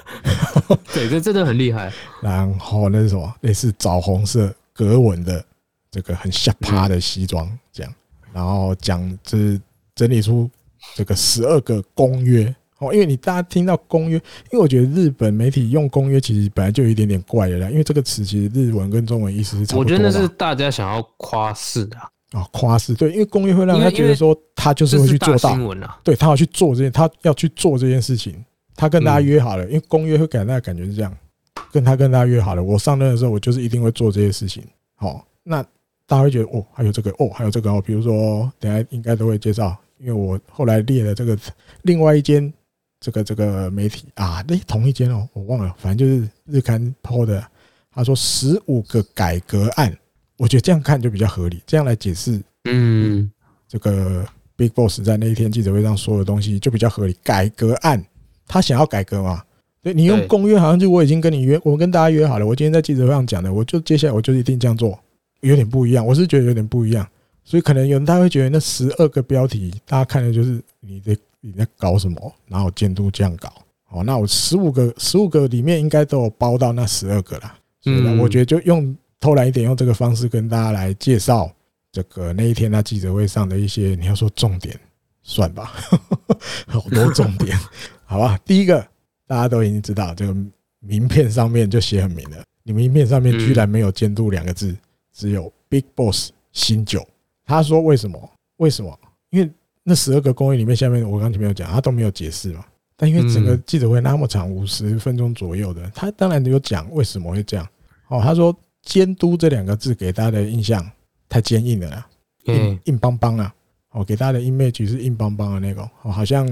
S2: 对，这真的很厉害。
S1: 然后那是什么？类似枣红色格纹的这个很下趴的西装，这样，然后讲就是整理出。这个十二个公约哦，因为你大家听到公约，因为我觉得日本媒体用公约其实本来就有一点点怪的啦，因为这个词其实日文跟中文意思是差不多。
S2: 我觉得那是大家想要夸饰的
S1: 啊，夸饰对，因为公约会让他觉得说他就是会去做到，对他要去做这件，他要去做这件事情，他跟大家约好了，因为公约会给大家感觉是这样，跟他跟大家约好了，我上任的时候我就是一定会做这些事情，好，那大家会觉得哦，还有这个哦，还有这个哦，比如说等下应该都会介绍。因为我后来列了这个另外一间这个这个媒体啊，那同一间哦，我忘了，反正就是日刊 PO 的。他说十五个改革案，我觉得这样看就比较合理，这样来解释，嗯，这个 Big Boss 在那一天记者会上说的东西就比较合理。改革案，他想要改革嘛，对，你用公约好像就我已经跟你约，我跟大家约好了，我今天在记者会上讲的，我就接下来我就一定这样做，有点不一样。我是觉得有点不一样，所以可能有人他会觉得那十二个标题，大家看的就是你在你在搞什么，然后监督这样搞。哦，那我十五个十五个里面应该都有包到那十二个啦。所以呢，我觉得就用偷懒一点，用这个方式跟大家来介绍这个那一天那记者会上的一些你要说重点，算吧，好多重点，好吧。第一个大家都已经知道，这个名片上面就写很明了，你名片上面居然没有监督两个字，只有 Big Boss 新九。他说为什么？为什么？因为那十二个公寓里面，下面我刚前面有讲，他都没有解释嘛。但因为整个记者会那么长，五十分钟左右的，他当然有讲为什么会这样。哦，他说“监督”这两个字给大家的印象太坚硬了啦，硬硬邦邦啊。哦，给大家的 image 是硬邦邦的那个，哦，好像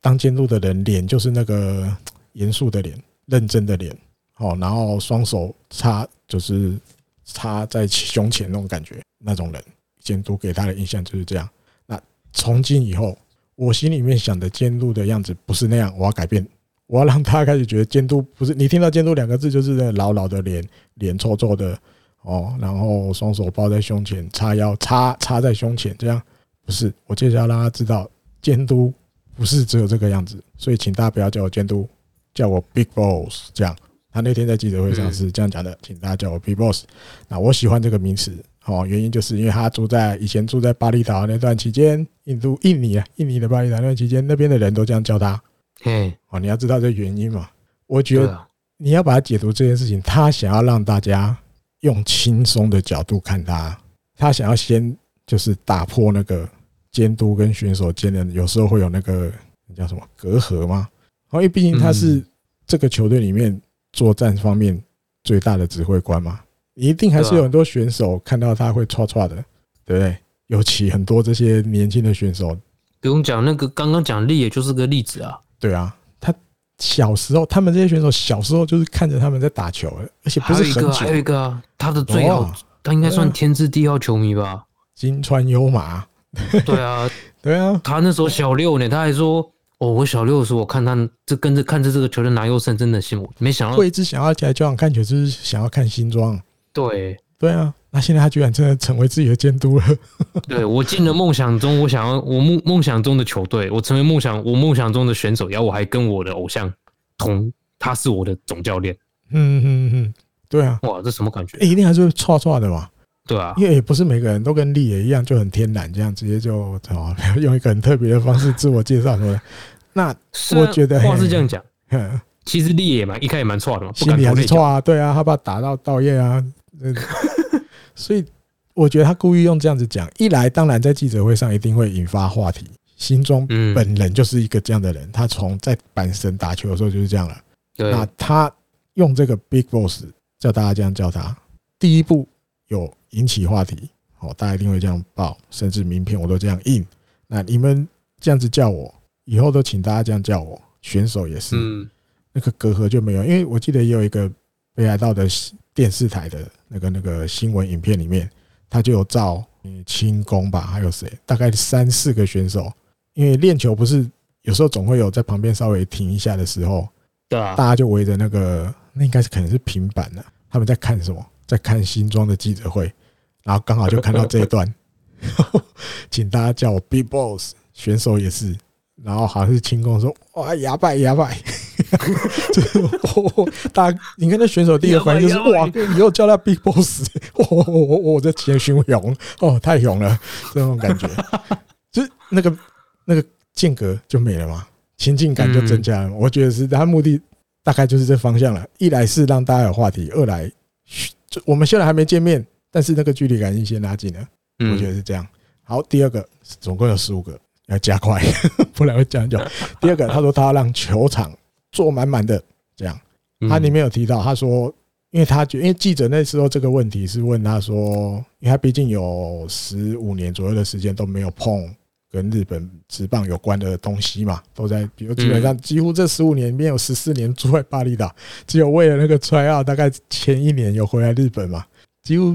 S1: 当监督的人脸就是那个严肃的脸、认真的脸，哦，然后双手插就是插在胸前那种感觉，那种人监督给他的印象就是这样。那从今以后。我心里面想的监督的样子不是那样，我要改变，我要让他开始觉得监督不是你听到监督两个字就是那老老的脸，脸臭臭的哦，然后双手抱在胸前，叉腰叉叉在胸前，这样不是。我接下来让他知道监督不是只有这个样子，所以请大家不要叫我监督，叫我 Big Boss。这样，他那天在记者会上是这样讲的，请大家叫我 Big Boss。那我喜欢这个名词。哦，原因就是因为他住在以前住在巴厘岛那段期间，印度、印尼啊，印尼的巴厘岛那段期间，那边的人都这样叫他。嗯，哦，你要知道这原因嘛？我觉得你要把它解读这件事情，他想要让大家用轻松的角度看他，他想要先就是打破那个监督跟选手间的有时候会有那个叫什么隔阂吗？因为毕竟他是这个球队里面作战方面最大的指挥官嘛。一定还是有很多选手看到他会唰唰的，对不对？尤其很多这些年轻的选手，
S2: 不用讲，那个刚刚讲力也就是个例子啊。
S1: 对啊，他小时候，他们这些选手小时候就是看着他们在打球，而且不是很久。
S2: 还有一个啊，他的最好，他应该算天之第一号球迷吧？
S1: 金川优马。
S2: 对啊，
S1: 对啊，
S2: 他那时候小六呢，他还说：“哦，我小六的时候，我看他这跟着看着这个球队拿优胜，真的羡慕。”没想到，
S1: 会一直想要起来就想看球，就是想要看新庄。
S2: 对
S1: 对啊，那现在他居然真的成为自己的监督了。
S2: 对，我进了梦想中，我想要我梦梦想中的球队，我成为梦想我梦想中的选手，然后我还跟我的偶像同，他是我的总教练。
S1: 嗯嗯嗯，对啊，
S2: 哇，这什么感觉？
S1: 一定还是唰唰的嘛？
S2: 对啊，
S1: 因为也不是每个人都跟力也一样就很天然，这样直接就哦 用一个很特别的方式自我介绍出来。那我觉得
S2: 话是这样讲，其实力也蛮一开始蛮错的嘛，
S1: 心里还是错啊，对啊，他把他打到道业啊。所以我觉得他故意用这样子讲，一来当然在记者会上一定会引发话题。心中本人就是一个这样的人，他从在阪神打球的时候就是这样了。那他用这个 Big Boss 叫大家这样叫他，第一步有引起话题，哦，大家一定会这样报，甚至名片我都这样印。那你们这样子叫我，以后都请大家这样叫我，选手也是，那个隔阂就没有。因为我记得也有一个北海道的。电视台的那个那个新闻影片里面，他就有照清宫吧，还有谁？大概三四个选手，因为练球不是有时候总会有在旁边稍微停一下的时候，对啊，大家就围着那个，那应该是可能是平板的，他们在看什么？在看新装的记者会，然后刚好就看到这一段，请大家叫我 Big Boss，选手也是。然后好像是清宫说：“哇，牙拜牙败！” 就是我大你看那选手第一个反应就是：“哇，以后叫他 Big Boss！” 我我我我在前胸勇哦，太勇了，这种感觉，就是那个那个间隔就没了嘛，情境感就增加了。我觉得是他目的大概就是这方向了。一来是让大家有话题，二来就我们现在还没见面，但是那个距离感已经先拉近了。我觉得是这样。好，第二个总共有十五个。要加快，不然会讲久。第二个，他说他要让球场坐满满的，这样。他里面有提到，他说，因为他觉，因为记者那时候这个问题是问他说，因为他毕竟有十五年左右的时间都没有碰跟日本职棒有关的东西嘛，都在，比如基本上几乎这十五年里面有十四年住在巴厘岛，只有为了那个 try out，大概前一年有回来日本嘛，几乎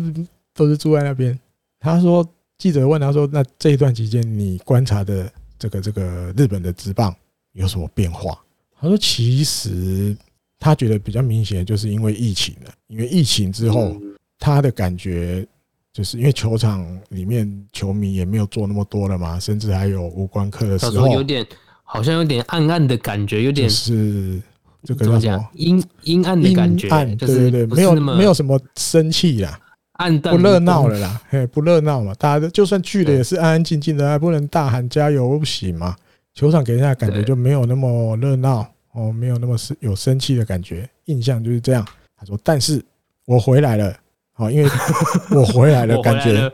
S1: 都是住在那边。他说。记者问他说：“那这一段期间，你观察的这个这个日本的职棒有什么变化？”他说：“其实他觉得比较明显，就是因为疫情了。因为疫情之后，他的感觉就是因为球场里面球迷也没有坐那么多了嘛，甚至还有无关客的时候，
S2: 有点好像有点暗暗的感觉，有点
S1: 是这个叫什么
S2: 阴阴暗的感觉，
S1: 暗对对对，没有没有什么生气啦，
S2: 暗淡
S1: 不热闹了啦，嘿，不热闹嘛，大家就算聚了也是安安静静的，还不能大喊加油不行嘛。球场给人家感觉就没有那么热闹哦，没有那么生有生气的感觉，印象就是这样。他说：“但是我回来了，好，因为 我回来了，感觉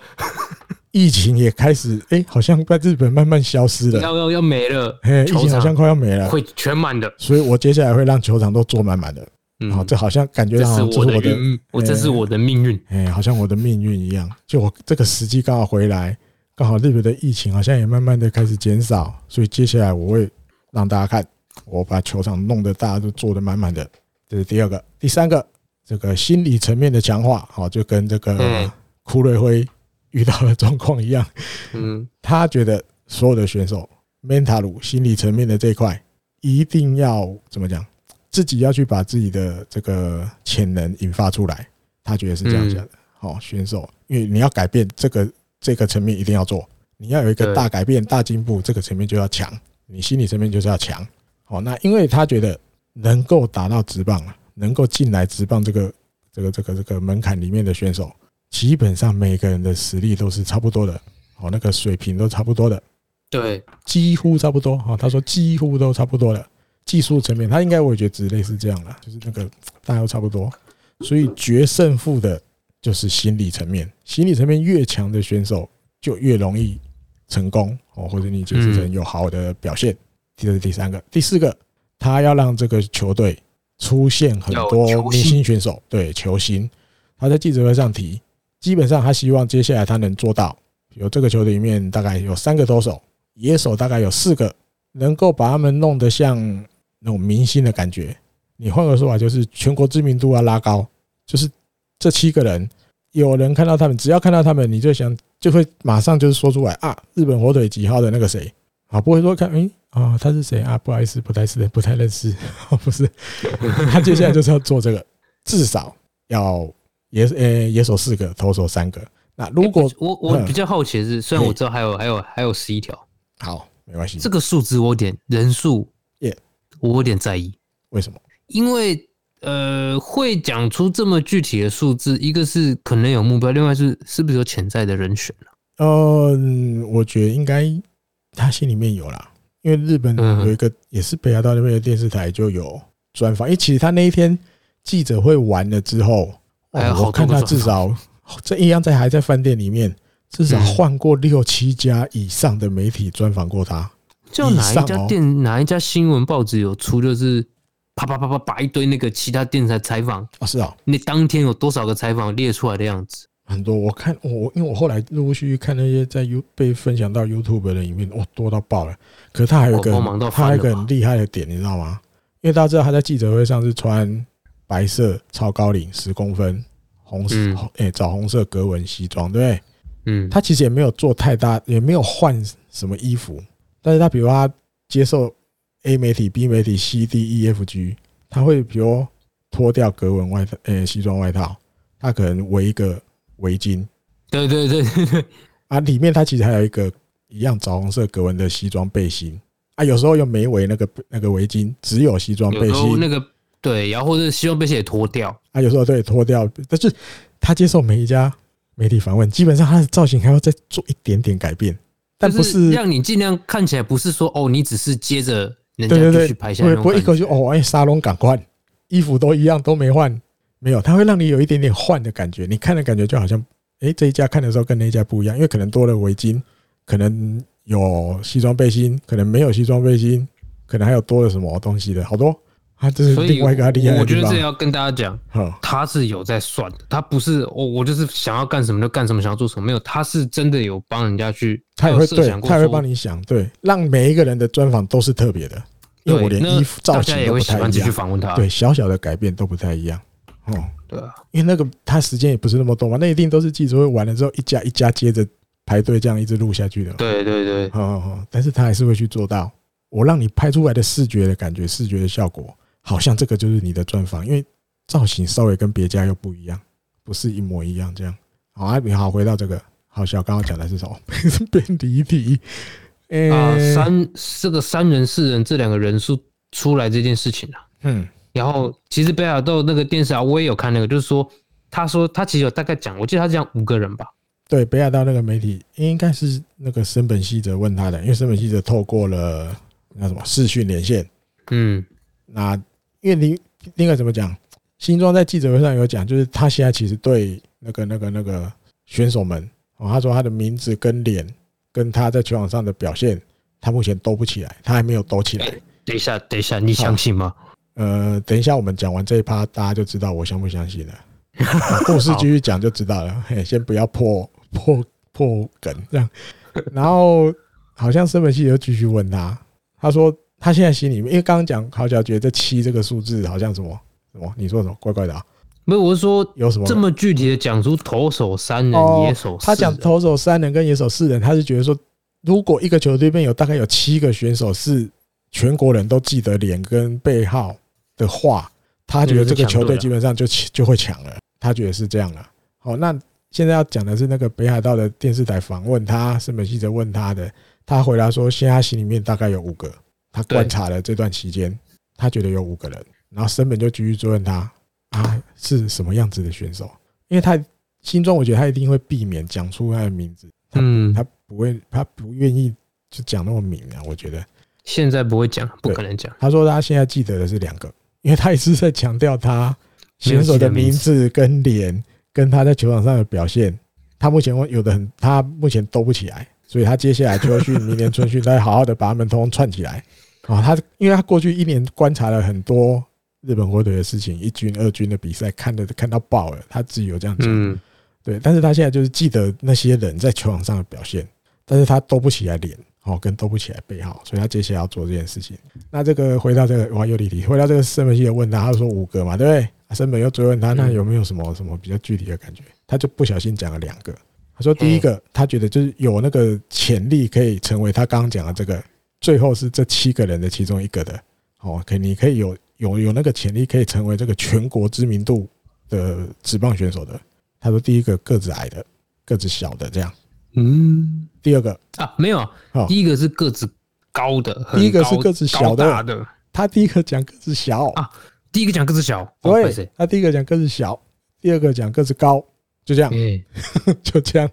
S1: 疫情也开始，哎，好像在日本慢慢消失了，
S2: 要要要没了，
S1: 哎，疫情好像快要没了，
S2: 会全满的。
S1: 所以我接下来会让球场都坐满满的。嗯，好，这好像感觉
S2: 这是我的运，我这是我的命运，
S1: 哎，好像我的命运一样。就我这个时机刚好回来。”刚好日本的疫情好像也慢慢的开始减少，所以接下来我会让大家看，我把球场弄得大家都坐得满满的。这是第二个，第三个，这个心理层面的强化，好，就跟这个库瑞辉遇到的状况一样。嗯，他觉得所有的选手 mental 心理层面的这一块一定要怎么讲，自己要去把自己的这个潜能引发出来。他觉得是这样讲的。好，选手，因为你要改变这个。这个层面一定要做，你要有一个大改变、大进步，这个层面就要强，你心理层面就是要强。好，那因为他觉得能够打到直棒啊，能够进来直棒这个这个这个这个门槛里面的选手，基本上每个人的实力都是差不多的，哦，那个水平都差不多的，
S2: 对，
S1: 几乎差不多。哈，他说几乎都差不多了，技术层面他应该我也觉得只类似这样了，就是那个大家都差不多，所以决胜负的。就是心理层面，心理层面越强的选手就越容易成功哦，或者你解释成有好的表现。这是第三个，第四个，他要让这个球队出现很多明星选手，对球星。他在记者会上提，基本上他希望接下来他能做到，有这个球队里面大概有三个投手，野手大概有四个，能够把他们弄得像那种明星的感觉。你换个说法，就是全国知名度要拉高，就是。这七个人，有人看到他们，只要看到他们，你就想就会马上就是说出来啊，日本火腿几号的那个谁啊，不会说看诶啊，他是谁啊？不好意思，不太是不太认识，不是。他接下来就是要做这个，至少要野呃野手四个，投手三个。那如果
S2: 我我比较好奇的是，虽然我知道还有还有还有十一条，
S1: 好，没关系。
S2: 这个数字我有点人数耶，我有点在意。
S1: 为什么？
S2: 因为。呃，会讲出这么具体的数字，一个是可能有目标，另外是是不是有潜在的人选呢？
S1: 嗯，我觉得应该他心里面有啦，因为日本有一个也是北海道那边的电视台就有专访，因为其实他那一天记者会完了之后，我看他至少这一样在还在饭店里面，至少换过六七家以上的媒体专访过他。
S2: 就哪一家电哪一家新闻报纸有出就是。啪啪啪啪，把一堆那个其他电视台采访
S1: 啊，是啊，
S2: 那当天有多少个采访列出来的样子？
S1: 很多，我看我因为我后来陆陆续续看那些在 U 被分享到 YouTube 的影片，哇，多到爆了。可是他还有一个，他还有一个很厉害的点，你知道吗？因为大家知道他在记者会上是穿白色超高领十公分红色哎枣红色格纹西装，对不对？嗯，他其实也没有做太大，也没有换什么衣服，但是他比如他接受。A 媒体、B 媒体、C、D、E、F、G，他会比如脱掉格纹外套，呃，西装外套，他可能围一个围巾。
S2: 对对对对对。
S1: 啊，里面它其实还有一个一样枣红色格纹的西装背心。啊，有时候又没围那个那个围巾，只有西装背心。
S2: 那个对，然后或者西装背心也脱掉。
S1: 啊，有时候对脱掉，但是他接受每一家媒体访问，基本上他的造型还要再做一点点改变，但不是
S2: 让你尽量看起来不是说哦，你只是接着。
S1: 对对对，不会不会一口就哦，哎，沙龙赶快，衣服都一样都没换，没有，它会让你有一点点换的感觉。你看的感觉就好像，哎，这一家看的时候跟那一家不一样，因为可能多了围巾，可能有西装背心，可能没有西装背心，可能还有多了什么东西的，好多啊，这是另外一个厉害的。
S2: 我觉得这要跟大家讲，他是有在算的，他不是我我就是想要干什么就干什么，想要做什么没有，他是真的有帮人家去，
S1: 他也会对，他也会帮你想，对，让每一个人的专访都是特别的。因为我连衣服造型都不太一样，对，小小的改变都不太一样，哦，
S2: 对啊，
S1: 因为那个他时间也不是那么多嘛，那一定都是记者会完了之后一家一家接着排队这样一直录下去的，
S2: 对对对，
S1: 哦哦，但是他还是会去做到，我让你拍出来的视觉的感觉、视觉的效果好像这个就是你的专访，因为造型稍微跟别家又不一样，不是一模一样这样。好，阿比好，回到这个，好笑，刚刚讲的是什么？变离题。
S2: 啊，三这个三人四人这两个人数出来这件事情啊，嗯，然后其实北海道那个电视啊，我也有看那个，就是说他说他其实有大概讲，我记得他讲五个人吧。
S1: 对，北海道那个媒体应该是那个森本希哲问他的，因为森本希哲透过了那什么视讯连线，嗯，那因为另另外怎么讲，新庄在记者会上有讲，就是他现在其实对那个那个那个选手们，哦，他说他的名字跟脸。跟他在球场上的表现，他目前兜不起来，他还没有兜起来。
S2: 等一下，等一下，你相信吗？
S1: 呃，等一下，我们讲完这一趴，大家就知道我相不相信了。故事继续讲就知道了。嘿，先不要破破破梗这样。然后好像森本希哲继续问他，他说他现在心里面，因为刚刚讲好小觉得这七这个数字好像什么什么，你说什么怪怪的啊？
S2: 没有，我是说
S1: 有什么
S2: 这么具体的讲出投手三人，野手四人。
S1: 他讲投手三人跟野手四人，他是觉得说，如果一个球队里面有大概有七个选手是全国人都记得脸跟背号的话，他觉得这个球队基本上就就会强了。他觉得是这样了。好，那现在要讲的是那个北海道的电视台访问他，森本记者问他的，他回答说，现在他心里面大概有五个。他观察了这段期间，他觉得有五个人。然后森本就继续追问他。啊，是什么样子的选手？因为他心中，我觉得他一定会避免讲出他的名字。嗯，他不会，他不愿意就讲那么明啊。我觉得
S2: 现在不会讲，不可能讲。
S1: 他说他现在记得的是两个，因为他一直在强调他选手的名字跟脸，跟他在球场上的表现。他目前有的很，他目前兜不起来，所以他接下来秋训、明年春训，他要好好的把他们通通串起来。啊，他因为他过去一年观察了很多。日本火腿的事情，一军、二军的比赛看的看到爆了，他自己有这样讲，对。但是他现在就是记得那些人在球场上的表现，但是他兜不起来脸，哦，跟都不起来背号，所以他接下来要做这件事情。那这个回到这个，哇，又离题。回到这个森本希哲问他，他说五个嘛，对不对？森本又追问他，那有没有什么什么比较具体的感觉？他就不小心讲了两个。他说第一个，他觉得就是有那个潜力可以成为他刚刚讲的这个，最后是这七个人的其中一个的。哦，可以，你可以有。有有那个潜力可以成为这个全国知名度的职棒选手的，他说第一个个子矮的，个子小的这样，嗯，第二个。
S2: 啊没有，第一个是个子高的，
S1: 第一个是个子小的，他第一个讲个子小。啊，
S2: 第一个讲个子小，
S1: 对，他第一个讲个子小，第二个讲个子高，就这样，就这样，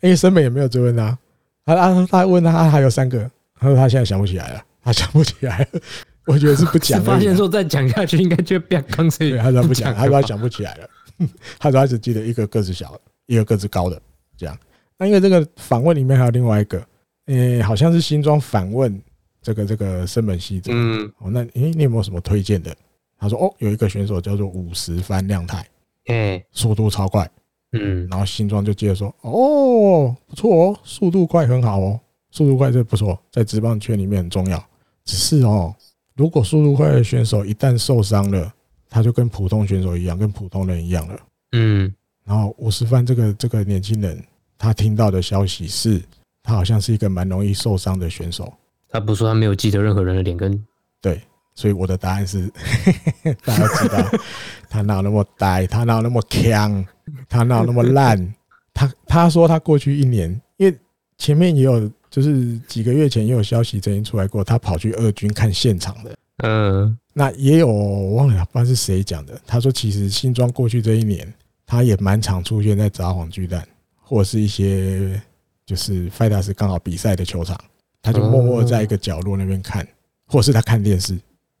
S1: 因为森美也没有追问他，他他他问他还有三个，他说他现在想不起来了，他想不起来了。我觉得是不讲。
S2: 发现说再讲下去应该就变刚才。
S1: 对，他说不讲，他说他想不起来了。他说他只记得一个个子小，一个个子高的这样。那因为这个访问里面还有另外一个，诶，好像是新庄反问这个这个森本希哲。嗯。哦，那诶，你有没有什么推荐的？他说哦，有一个选手叫做五十番亮太，诶，速度超快。嗯。然后新庄就接着说，哦，不错哦，速度快很好哦，速度快这不错，在职棒圈里面很重要。只是哦。如果速度快的选手一旦受伤了，他就跟普通选手一样，跟普通人一样了。嗯，然后五十番这个这个年轻人，他听到的消息是，他好像是一个蛮容易受伤的选手。
S2: 他不说他没有记得任何人的脸跟
S1: 对，所以我的答案是，大家知道他哪那么呆，他哪那么强，他哪那么烂。他他说他过去一年，因为前面也有。就是几个月前也有消息曾经出来过，他跑去二军看现场的。嗯，那也有我忘了，不知道是谁讲的。他说，其实新庄过去这一年，他也蛮常出现在札幌巨蛋，或者是一些就是 Fighters 刚好比赛的球场，他就默默在一个角落那边看，或者是他看电视，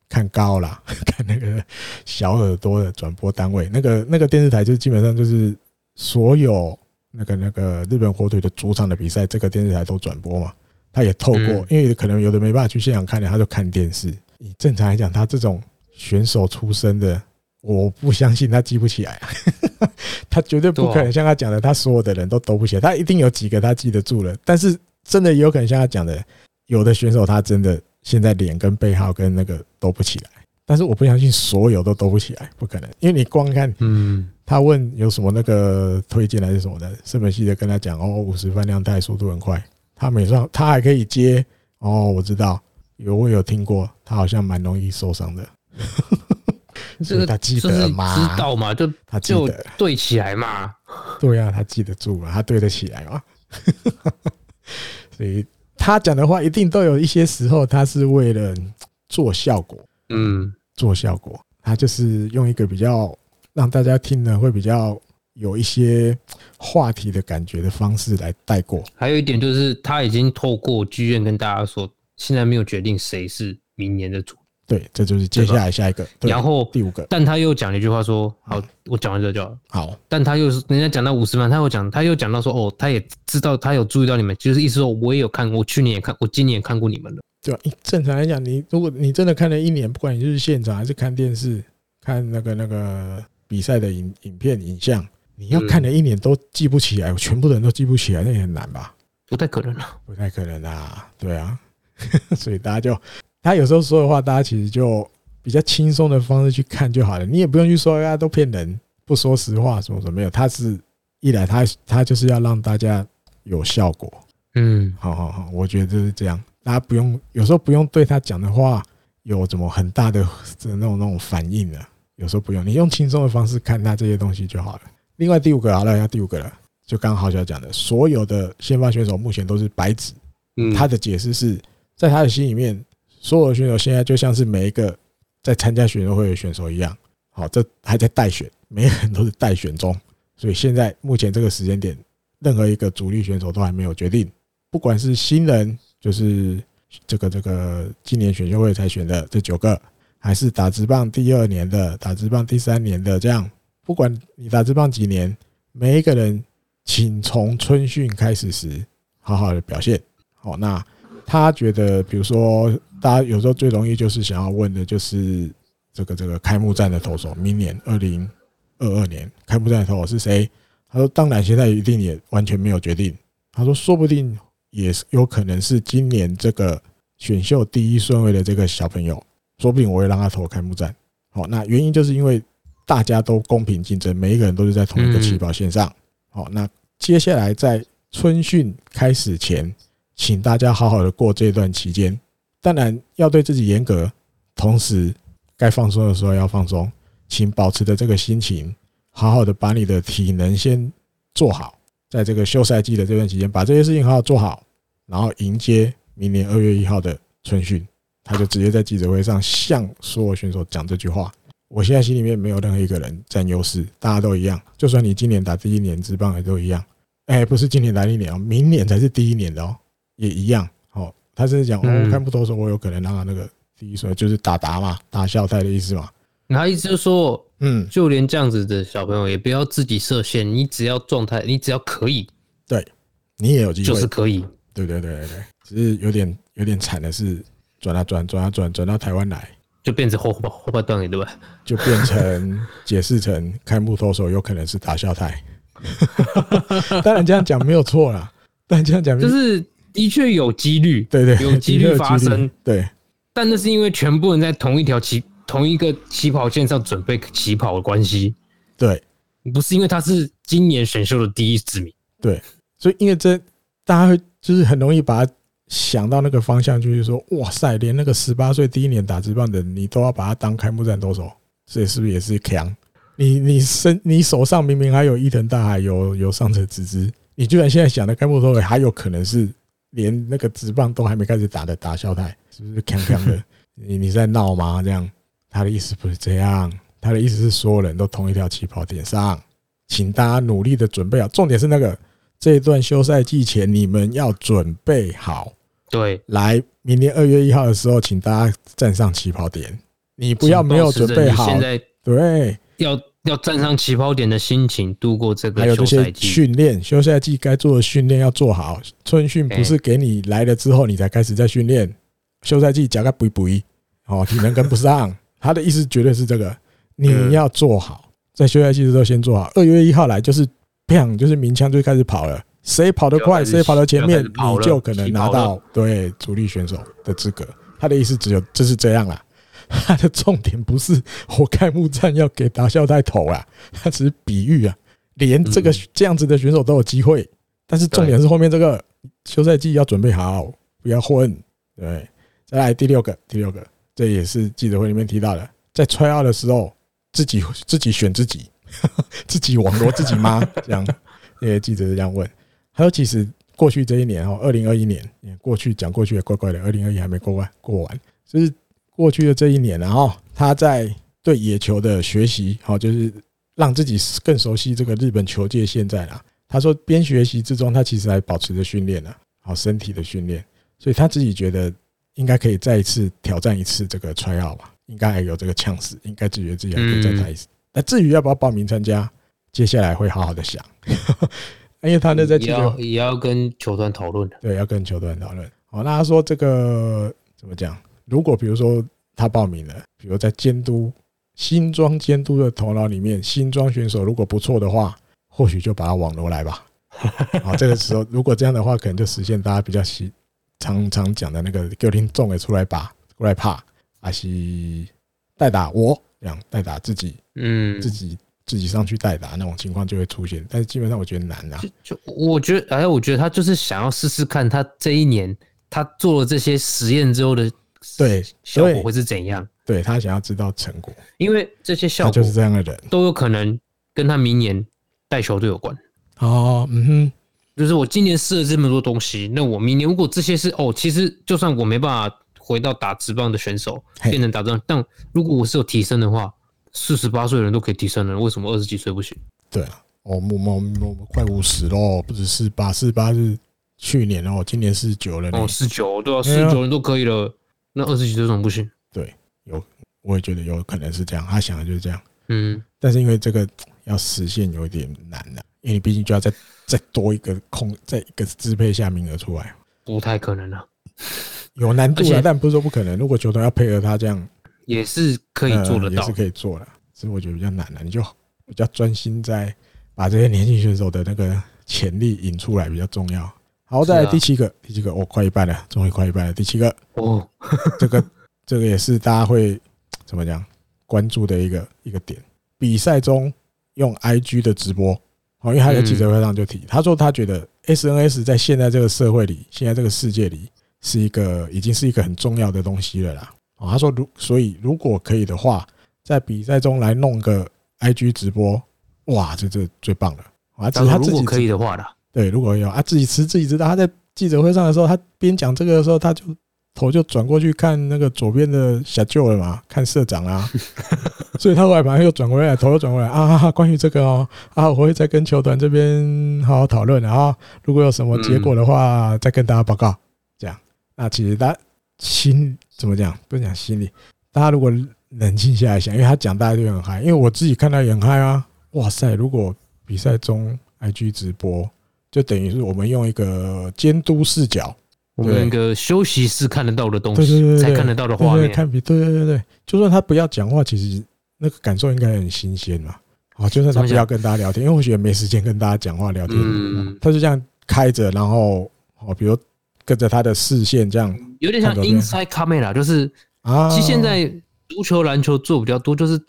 S1: 看高啦，看那个小耳朵的转播单位，那个那个电视台就基本上就是所有。那个那个日本火腿的主场的比赛，这个电视台都转播嘛？他也透过，因为可能有的没办法去现场看的，他就看电视。以正常来讲，他这种选手出身的，我不相信他记不起来，他绝对不可能像他讲的，他所有的人都都不起来，他一定有几个他记得住了。但是真的有可能像他讲的，有的选手他真的现在脸跟背号跟那个都不起来。但是我不相信所有都都不起来，不可能，因为你光看，嗯，他问有什么那个推荐还是什么的，森本希哲跟他讲哦，五十番亮太速度很快，他没上，他还可以接哦，我知道有我有听过，他好像蛮容易受伤的，
S2: 这个
S1: 他记得吗？
S2: 知道嘛？就
S1: 他
S2: 就对起来嘛？
S1: 对呀、啊，他记得住了，他对得起来嘛？所以他讲的话一定都有一些时候，他是为了做效果，
S2: 嗯，
S1: 做效果，他就是用一个比较让大家听了会比较有一些话题的感觉的方式来带过。
S2: 还有一点就是，他已经透过剧院跟大家说，现在没有决定谁是明年的主。
S1: 对，这就是接下来下一个，
S2: 然后
S1: 第五个。
S2: 但他又讲了一句话说：“好，我讲完这就好。”
S1: 好，
S2: 但他又是人家讲到五十万，他又讲，他又讲到说：“哦，他也知道，他有注意到你们，就是意思说，我也有看，我去年也看，我今年也看过你们了。”
S1: 对吧？正常来讲，你如果你真的看了一年，不管你就是现场还是看电视，看那个那个比赛的影影片影像，你要看了一年都记不起来，全部的人都记不起来，那也很难吧？
S2: 不太可能啊，
S1: 不太可能啊，对啊，所以大家就他有时候说的话，大家其实就。比较轻松的方式去看就好了，你也不用去说大家都骗人，不说实话什么什么没有。他是一来他他就是要让大家有效果，
S2: 嗯，
S1: 好好好，我觉得就是这样，大家不用有时候不用对他讲的话有怎么很大的那种那种反应了，有时候不用，你用轻松的方式看他这些东西就好了。另外第五个好了，要第五个了，就刚刚好小讲的，所有的先发选手目前都是白纸，嗯，他的解释是在他的心里面，所有的选手现在就像是每一个。在参加选秀会的选手一样，好，这还在待选，每个人都是待选中，所以现在目前这个时间点，任何一个主力选手都还没有决定，不管是新人，就是这个这个今年选秀会才选的这九个，还是打职棒第二年的，打职棒第三年的，这样，不管你打职棒几年，每一个人，请从春训开始时好好的表现，好，那他觉得，比如说。大家有时候最容易就是想要问的，就是这个这个开幕战的投手，明年二零二二年开幕战的投手是谁？他说，当然现在一定也完全没有决定。他说，说不定也是有可能是今年这个选秀第一顺位的这个小朋友，说不定我会让他投开幕战。好，那原因就是因为大家都公平竞争，每一个人都是在同一个起跑线上。好，那接下来在春训开始前，请大家好好的过这段期间。当然要对自己严格，同时该放松的时候要放松，请保持着这个心情，好好的把你的体能先做好，在这个休赛季的这段期间，把这些事情好好做好，然后迎接明年二月一号的春训。他就直接在记者会上向所有选手讲这句话。我现在心里面没有任何一个人占优势，大家都一样。就算你今年打第一年职棒也都一样。哎，不是今年打第一年哦，明年才是第一年的哦，也一样。他是讲，我看不多的时候，我有可能让他那个第一顺，就是打打嘛，打校太的意思嘛。
S2: 他意思就是说，嗯，就连这样子的小朋友也不要自己设限，你只要状态，你只要可以，
S1: 对，你也有机会，
S2: 就是可以。
S1: 对对对对对，只是有点有点惨的是，转啊转转啊转转到台湾来，
S2: 就变成后后后半段了，对吧？
S1: 就变成解释成开幕投手有可能是打校太。当然这样讲没有错啦，但这样讲
S2: 就是。的确有几率，
S1: 对对，
S2: 有几率发生，
S1: 对。
S2: 但那是因为全部人在同一条起同一个起跑线上准备起跑的关系，
S1: 对，
S2: 不是因为他是今年选秀的第一指名，
S1: 对。所以因为这大家会就是很容易把它想到那个方向，就是说，哇塞，连那个十八岁第一年打职棒的你都要把他当开幕战投手，这是不是也是强？你你身你手上明明还有伊藤大海，有有上泽直之，你居然现在想的开幕投手还有可能是？连那个直棒都还没开始打的打校太，是不是强强的？你你在闹吗？这样，他的意思不是这样，他的意思是所有人都同一条起跑点上，请大家努力的准备好。重点是那个这一段休赛季前，你们要准备好。
S2: 对，
S1: 来明年二月一号的时候，请大家站上起跑点。你不要没有准备好，
S2: 现在
S1: 对
S2: 要。要站上起跑点的心情度过这个
S1: 还有这些训练，休赛季该做的训练要做好。春训不是给你来了之后你才开始在训练，休赛季加个补补，哦，体能跟不上。他的意思绝对是这个，你要做好，在休赛季的时候先做好。二月一号来就是砰，就是鸣枪就开始跑了，谁跑得快，谁跑到前面，你就可能拿到对主力选手的资格。他的意思只有就是这样啦。他的重点不是我开幕战要给达孝带头啊，他只是比喻啊，连这个这样子的选手都有机会，但是重点是后面这个休赛季要准备好，不要混。对，再来第六个，第六个，这也是记者会里面提到的，在 try out 的时候自己自己选自己，自己网罗自己妈？这样，那些记者是这样问。还有，其实过去这一年哦，二零二一年，过去讲过去也怪怪的，二零二一还没过完过完，就是过去的这一年，然后他在对野球的学习，好，就是让自己更熟悉这个日本球界现在啦。他说，边学习之中，他其实还保持着训练呢，好身体的训练，所以他自己觉得应该可以再一次挑战一次这个 try out 吧。应该还有这个呛死，应该自觉自己还可以再来一次。那至于要不要报名参加，接下来会好好的想，因为他呢在
S2: 也要也要跟球团讨论，
S1: 对，要跟球团讨论。好，那他说这个怎么讲？如果比如说他报名了，比如在监督新装监督的头脑里面，新装选手如果不错的话，或许就把他网罗来吧。好，这个时候如果这样的话，可能就实现大家比较喜常常讲的那个给我听众也出来吧，过来怕。还是代打我这样代打自己，嗯，自己自己上去代打那种情况就会出现，但是基本上我觉得难啊。
S2: 就我觉得，哎，我觉得他就是想要试试看，他这一年他做了这些实验之后的
S1: 对
S2: 效果会是怎样？
S1: 对他想要知道成果，
S2: 因为这些效果
S1: 就是这样的人
S2: 都有可能跟他明年带球队有关。
S1: 哦，嗯哼，
S2: 就是我今年试了这么多东西，那我明年如果这些是哦，其实就算我没办法。回到打直棒的选手变成打职棒，但如果我是有提升的话，四十八岁的人都可以提升了，为什么二十几岁不行？
S1: 对啊，我我我我快五十喽，不止四八四八是去年哦，今年四十九了。哦，
S2: 四九对啊，四十九人都可以了，那二十几岁怎么不行？
S1: 对，有我也觉得有可能是这样，他想的就是这样。
S2: 嗯，
S1: 但是因为这个要实现有点难了，因为你毕竟就要再再多一个空，再一个支配下名额出来，
S2: 不太可能了。
S1: 有难度啊，但不是说不可能。如果球队要配合他这样，
S2: 也是可以做得到，
S1: 也是可以做的。只是我觉得比较难了，你就比较专心在把这些年轻选手的那个潜力引出来比较重要。好，再来第七个，第七个，我快一半了，终于快一半了。第七个哦，这个这个也是大家会怎么讲关注的一个一个点。比赛中用 IG 的直播，哦，因为他在记者会上就提，他说他觉得 SNS 在现在这个社会里，现在这个世界里。是一个已经是一个很重要的东西了啦。哦，他说如所以如果可以的话，在比赛中来弄个 IG 直播，哇，这这最棒了。啊，只是他自己
S2: 可以的话啦，
S1: 对，如果有啊，自己吃自己知道。他在记者会上的时候，他边讲这个的时候，他就头就转过去看那个左边的小舅了嘛，看社长啊。所以他后来马上又转回来，头又转回来啊。关于这个哦，啊，我会再跟球团这边好好讨论，然后如果有什么结果的话，再跟大家报告。这样那其实他心怎么讲？不讲心理，大家如果冷静下来想，因为他讲大家都很嗨，因为我自己看到也很嗨啊！哇塞，如果比赛中 IG 直播，就等于是我们用一个监督视角，
S2: 我们一个休息室看得到的东西，才看得到的画面。
S1: 看比对对对对，就算他不要讲话，其实那个感受应该很新鲜嘛。啊，就算他不要跟大家聊天，因为我觉得没时间跟大家讲话聊天，他就这样开着，然后哦，比如。跟着他的视线这样，
S2: 有点像 inside camera，就是啊，其实现在足球、篮球做比较多，就是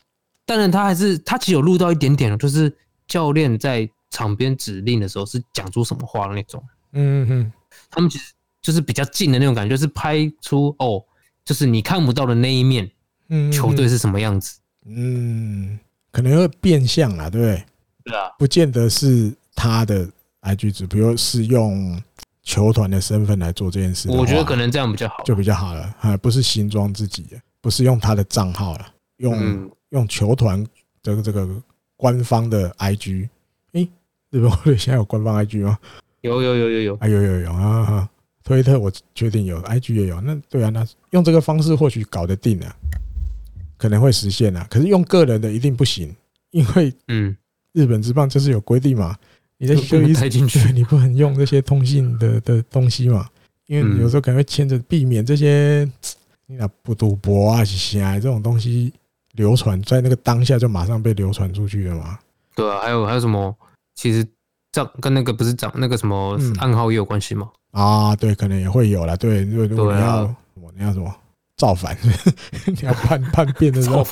S2: 当然他还是他其实有录到一点点，就是教练在场边指令的时候是讲出什么话的那种。
S1: 嗯哼，
S2: 他们其实就是比较近的那种感觉，就是拍出哦，就是你看不到的那一面，嗯，球队是什么样子。
S1: 嗯，可能会变相啦，对不对？
S2: 对啊，
S1: 不见得是他的 IG 值，比如是用。球团的身份来做这件事，
S2: 我觉得可能这样比较好，
S1: 就比较好了。还不是新装自己的，不是用他的账号了，用用球团这个这个官方的 IG。诶，日本队现在有官方 IG 吗？
S2: 有有有有有，
S1: 啊有有有啊！推特我确定有，IG 也有。那对啊，那用这个方式或许搞得定啊，可能会实现啊。可是用个人的一定不行，因为嗯，日本之棒就是有规定嘛。你在休息室，你不能用这些通信的的东西嘛？因为有时候可能会牵着避免这些，你那不赌博啊、啥啊这种东西流传在那个当下就马上被流传出去了嘛？
S2: 对啊，还有还有什么？其实账跟那个不是账那个什么暗号也有关系吗？
S1: 啊，对，可能也会有啦。对，如果你要什么，你要什么造反，你要叛叛变的时候，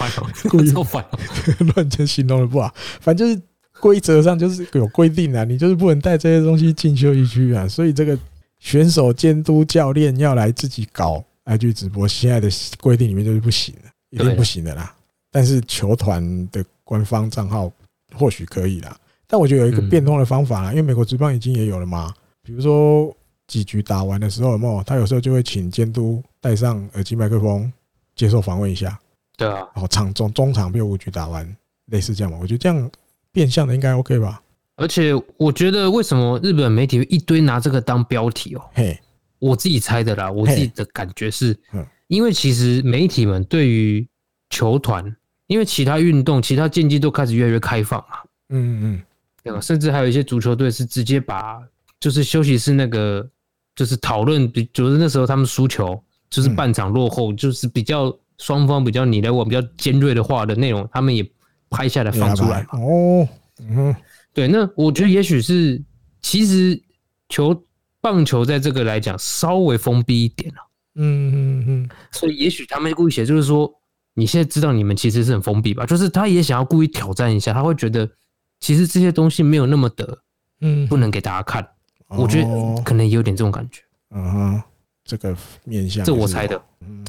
S1: 故意 造反，乱成形容的不好，反正就是。规则上就是有规定啊，你就是不能带这些东西进休息区啊，所以这个选手监督教练要来自己搞 IG 直播，现在的规定里面就是不行的，一定不行的啦。
S2: 但是球团的官方账号或许可以啦。但我觉得有一个变通的方法啦，因为美国职棒已经也有了嘛。比如说几局打完的时候，有没有他有时候就会请监督戴上耳机麦克风接受访问一下。
S1: 对啊，
S2: 然后场中中场比如五局打完，类似这样嘛。我觉得这样变相的应该 OK 吧。
S1: 而且我觉得为什么日本媒体一堆拿这个当标题哦？嘿，我自己猜的啦，我自己的感觉是，嗯，因为其实媒体们对于球团，因为其他运动、其他竞技都开始越来越开放嘛。嗯嗯。对吧？甚至还有一些足球队是直接把，就是休息室那个，就是讨论，比就是那时候他们输球，就是半场落后，就是比较双方比较你来我比较尖锐的话的内容，他们也拍下来放出来嘛。哦，嗯，对，那我觉得也许是，其实球棒球在这个来讲稍微封闭一点了。嗯嗯嗯，所以也许他们故意写，就是说你现在知道你们其实是很封闭吧？就是他也想要故意挑战一下，他会觉得。其实这些东西没有那么的，嗯，不能给大家看。我觉得可能有点这种感觉。嗯哼，这个面向，这我猜的。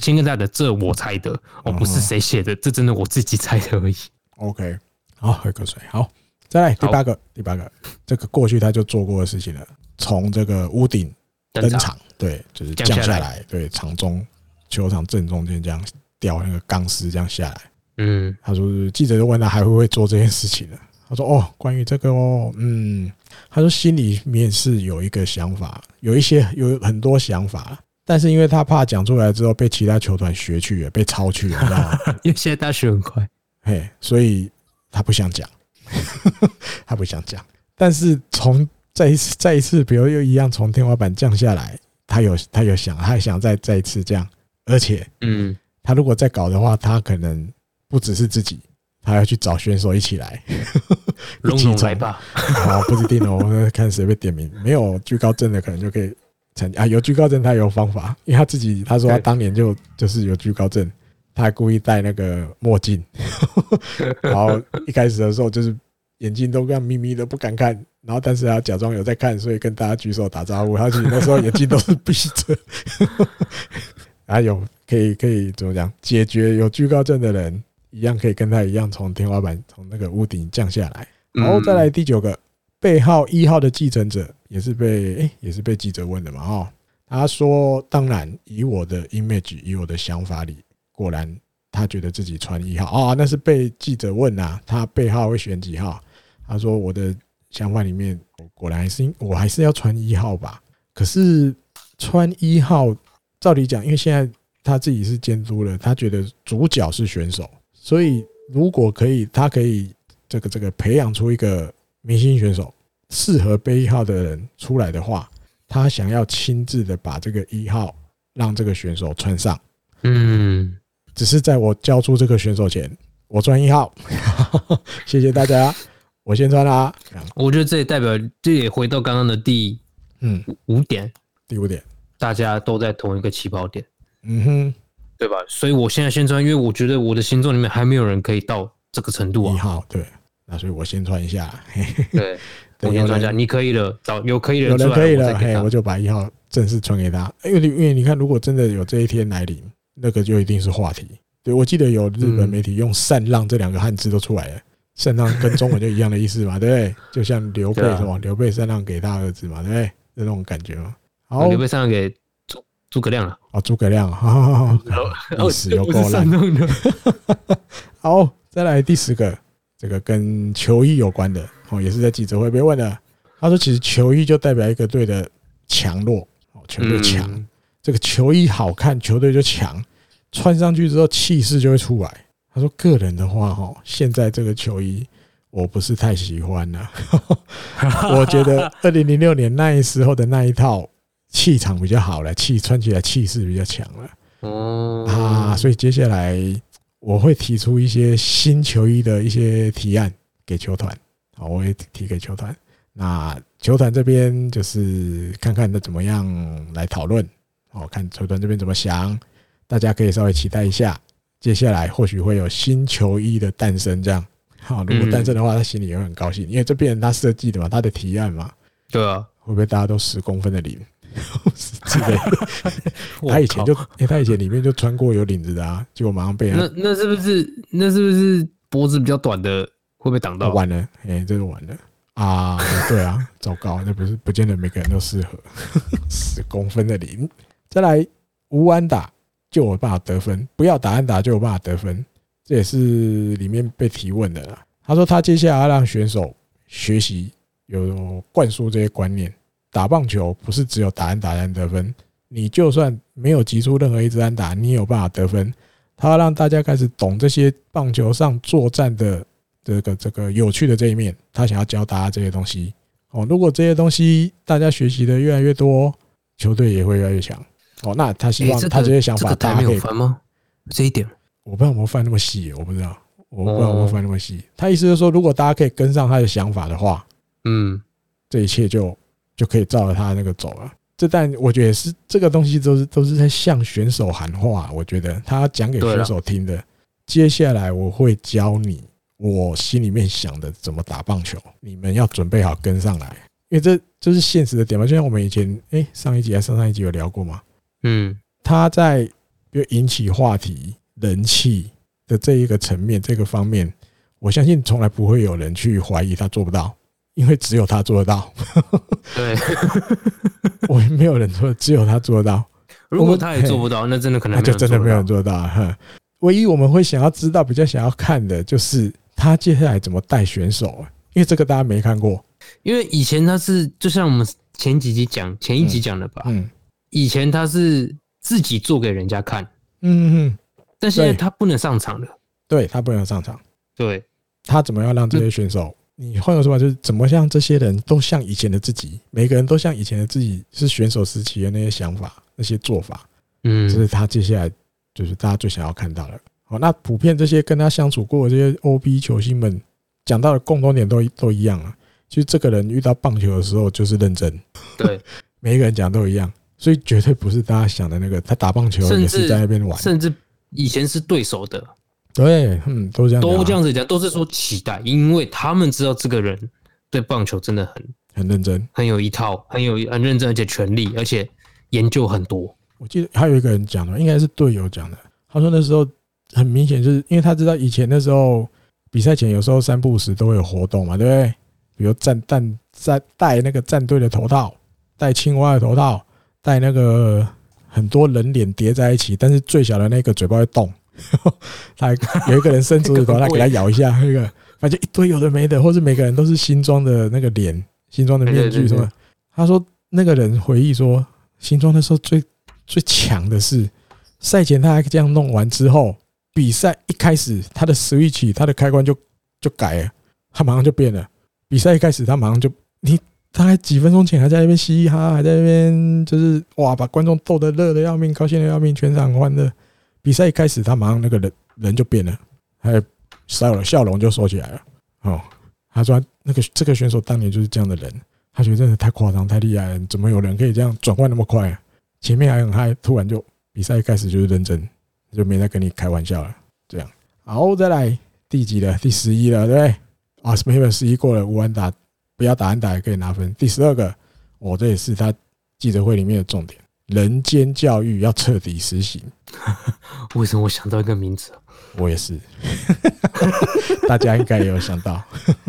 S1: 现在的这我猜的，哦，不是谁写的，这真的我自己猜的而已。OK，好，喝口水。好，再来第八个，第八个，这个过去他就做过的事情了。从这个屋顶登场，对，就是降下来，对，场中球场正中间这样吊那个钢丝这样下来。嗯，他说记者就问他还会不会做这件事情呢？他说：“哦，关于这个哦，嗯，他说心里面是有一个想法，有一些有很多想法，但是因为他怕讲出来之后被其他球团学去了，被抄去了，知道吗？因为现在大学很快，嘿，所以他不想讲，他不想讲。但是从再一次再一次，比如又一样从天花板降下来，他有他有想，他还想再再一次这样，而且，嗯，他如果再搞的话，他可能不只是自己。”他要去找选手一起来，一起来吧。好，不一定哦，我们看谁被点名。没有惧高症的，可能就可以参加啊。有惧高症，他有方法，因为他自己他说他当年就就是有惧高症，他还故意戴那个墨镜，然后一开始的时候就是眼睛都这样眯眯的不敢看，然后但是他假装有在看，所以跟大家举手打招呼。他其实那时候眼睛都是闭着，还有可以可以怎么讲解决有惧高症的人。一样可以跟他一样从天花板从那个屋顶降下来，然后再来第九个背号一号的继承者也是被诶也是被记者问的嘛哦，他说当然以我的 image 以我的想法里，果然他觉得自己穿一号。啊，那是被记者问呐，他背号会选几号？他说我的想法里面果然还是我还是要穿一号吧，可是穿一号照理讲，因为现在他自己是监督了，他觉得主角是选手。所以，如果可以，他可以这个这个培养出一个明星选手，适合背一号的人出来的话，他想要亲自的把这个一号让这个选手穿上。嗯，只是在我交出这个选手前，我穿一号。谢谢大家，我先穿啦。我觉得这也代表，这也回到刚刚的第嗯五点，第五点，大家都在同一个起跑点。嗯哼。对吧？所以我现在先穿，因为我觉得我的星座里面还没有人可以到这个程度啊。一号，对，那所以我先穿一下。对，我先穿一下。你可以了，找有可以的人，有人可以了，嘿，我就把一号正式传给他。因为因为你看，如果真的有这一天来临，那个就一定是话题。对，我记得有日本媒体用“禅让”这两个汉字都出来了，“禅让”跟中文就一样的意思嘛，对不对？就像刘备是吧？刘备禅让给他儿子嘛，对不对？那种感觉嘛。好，刘备禅让给。诸葛亮啊，哦，诸葛亮，历史有够烂。好，再来第十个，这个跟球衣有关的哦，也是在记者会被问的。他说，其实球衣就代表一个队的强弱哦，球队强，这个球衣好看，球队就强，穿上去之后气势就会出来。他说，个人的话，哈，现在这个球衣我不是太喜欢了，我觉得二零零六年那时候的那一套。气场比较好了，气穿起来气势比较强了。哦啊，所以接下来我会提出一些新球衣的一些提案给球团。好，我会提给球团。那球团这边就是看看那怎么样来讨论。好，看球团这边怎么想，大家可以稍微期待一下。接下来或许会有新球衣的诞生，这样。好，如果诞生的话，他心里也会很高兴，因为这边他设计的嘛，他的提案嘛。对啊，会不会大家都十公分的零？之类的。他以前就，欸、他以前里面就穿过有领子的啊，结果马上被
S2: 那那是不是那是不是脖子比较短的会被挡到？
S1: 完了，哎、欸，这就完了啊！对啊，糟糕，那不是不见得每个人都适合十公分的领。再来无安打就有办法得分，不要打安打就有办法得分，这也是里面被提问的啦。他说他接下来要让选手学习有灌输这些观念，打棒球不是只有打安打才能得分，你就算没有击出任何一支安打，你也有办法得分。他要让大家开始懂这些棒球上作战的这个这个有趣的这一面，他想要教大家这些东西。哦，如果这些东西大家学习的越来越多，球队也会越来越强。哦，那他希望他这些想法大家可以
S2: 翻吗？这一点
S1: 我不知道有没有翻那么细，我不知道。我不知道我翻那么细，他意思就是说，如果大家可以跟上他的想法的话，
S2: 嗯，
S1: 这一切就就可以照着他那个走了。这但我觉得是这个东西都是都是在向选手喊话。我觉得他讲给选手听的。接下来我会教你我心里面想的怎么打棒球，你们要准备好跟上来，因为这这是现实的点嘛。就像我们以前哎上一集还上上一集有聊过嘛，
S2: 嗯，
S1: 他在比如引起话题人气。的这一个层面，这个方面，我相信从来不会有人去怀疑他做不到，因为只有他做得到。
S2: 对，
S1: 我也没有人做只有他做得到。
S2: 如果他也做不到，那真的可能
S1: 那就真的没有人做到。哈，唯一我们会想要知道、比较想要看的就是他接下来怎么带选手，因为这个大家没看过。
S2: 因为以前他是就像我们前几集讲、前一集讲的吧，嗯，以前他是自己做给人家看，
S1: 嗯嗯。
S2: 但现在他不能上场了，
S1: 对，他不能上场。
S2: 对，
S1: 他怎么样让这些选手？你换个说法，就是怎么像这些人都像以前的自己，每个人都像以前的自己，是选手时期的那些想法、那些做法。嗯，这是他接下来就是大家最想要看到的。好，那普遍这些跟他相处过的这些 OB 球星们讲到的共同点都都一样啊。其实这个人遇到棒球的时候就是认真。
S2: 对，
S1: 每一个人讲都一样，所以绝对不是大家想的那个。他打棒球也是在那边玩，
S2: 甚至。以前是对手的，
S1: 对，嗯，都这样，
S2: 都这样子讲，都是说期待，因为他们知道这个人对棒球真的很
S1: 很认真，
S2: 很有一套，很有很认真，而且全力，而且研究很多。
S1: 我记得还有一个人讲的，应该是队友讲的，他说那时候很明显，就是因为他知道以前那时候比赛前有时候三步时都会有活动嘛，对不对？比如战战在戴那个战队的头套，戴青蛙的头套，戴那个。很多人脸叠在一起，但是最小的那个嘴巴会动，他有一个人伸出舌头，他给他咬一下，那个反正一堆有的没的，或是每个人都是新装的那个脸、新装的面具，什么？他说那个人回忆说，新装的时候最最强的是赛前他还这样弄完之后，比赛一开始他的 switch 他的开关就就改了，他马上就变了。比赛一开始他马上就你。大概几分钟前还在那边嘻嘻哈哈，还在那边就是哇，把观众逗得乐得要命，高兴得要命，全场欢乐。比赛一开始，他马上那个人人就变了，还有笑了笑容就收起来了。哦，他说那个这个选手当年就是这样的人，他觉得真的太夸张太厉害了，怎么有人可以这样转换那么快啊？前面还很嗨，突然就比赛一开始就是认真，就没再跟你开玩笑了。这样，好，再来第几了？第十一了，对不对？啊，没有十一过了，无安打。不要打安打也可以拿分。第十二个，我这也是他记者会里面的重点，人间教育要彻底实行。
S2: 为什么我想到一个名字？
S1: 我也是，大家应该也有想到，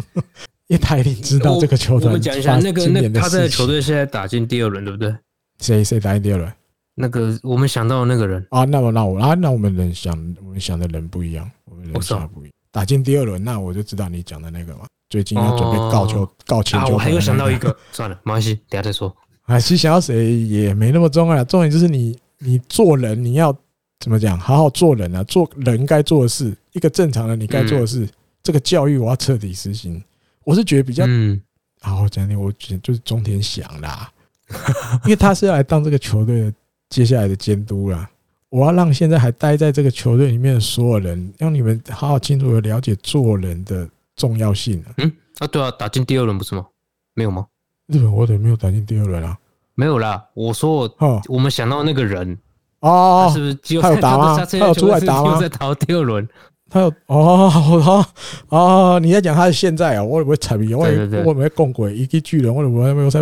S1: 因为他一定知道这个球队。
S2: 我们讲一下那个那他在球队现在打进第二轮，对不对？
S1: 谁谁打进第二轮？
S2: 那个我们想到的那个人
S1: 啊，那我那我啊，那我们人想我们想的人不一样，我们人想的不一样。打进第二轮，那我就知道你讲的那个嘛。最近要准备告球、告前球。
S2: 我还有想到一个，算了，没关系，等下再说。
S1: 啊，其实想要谁也没那么重要，重点就是你，你做人你要怎么讲？好好做人啊，做人该做的事，一个正常人你该做的事。这个教育我要彻底实行。我是觉得比较，好好讲点，我觉得就是中田翔啦，因为他是要来当这个球队的接下来的监督啦。我要让现在还待在这个球队里面的所有人，让你们好好清楚的了解做人的。重要性
S2: 嗯啊，对啊，打进第二轮不是吗？没有吗？
S1: 日本火腿没有打进第二轮啊？
S2: 没有啦，我说我我们想到那个人
S1: 哦，
S2: 是不是
S1: 他有打吗？他有出来打吗？
S2: 在打第二轮，
S1: 他有哦，好哦，你在讲他是现在啊？我以为会踩比，我以为我以为共轨一个巨人，我以为 没有在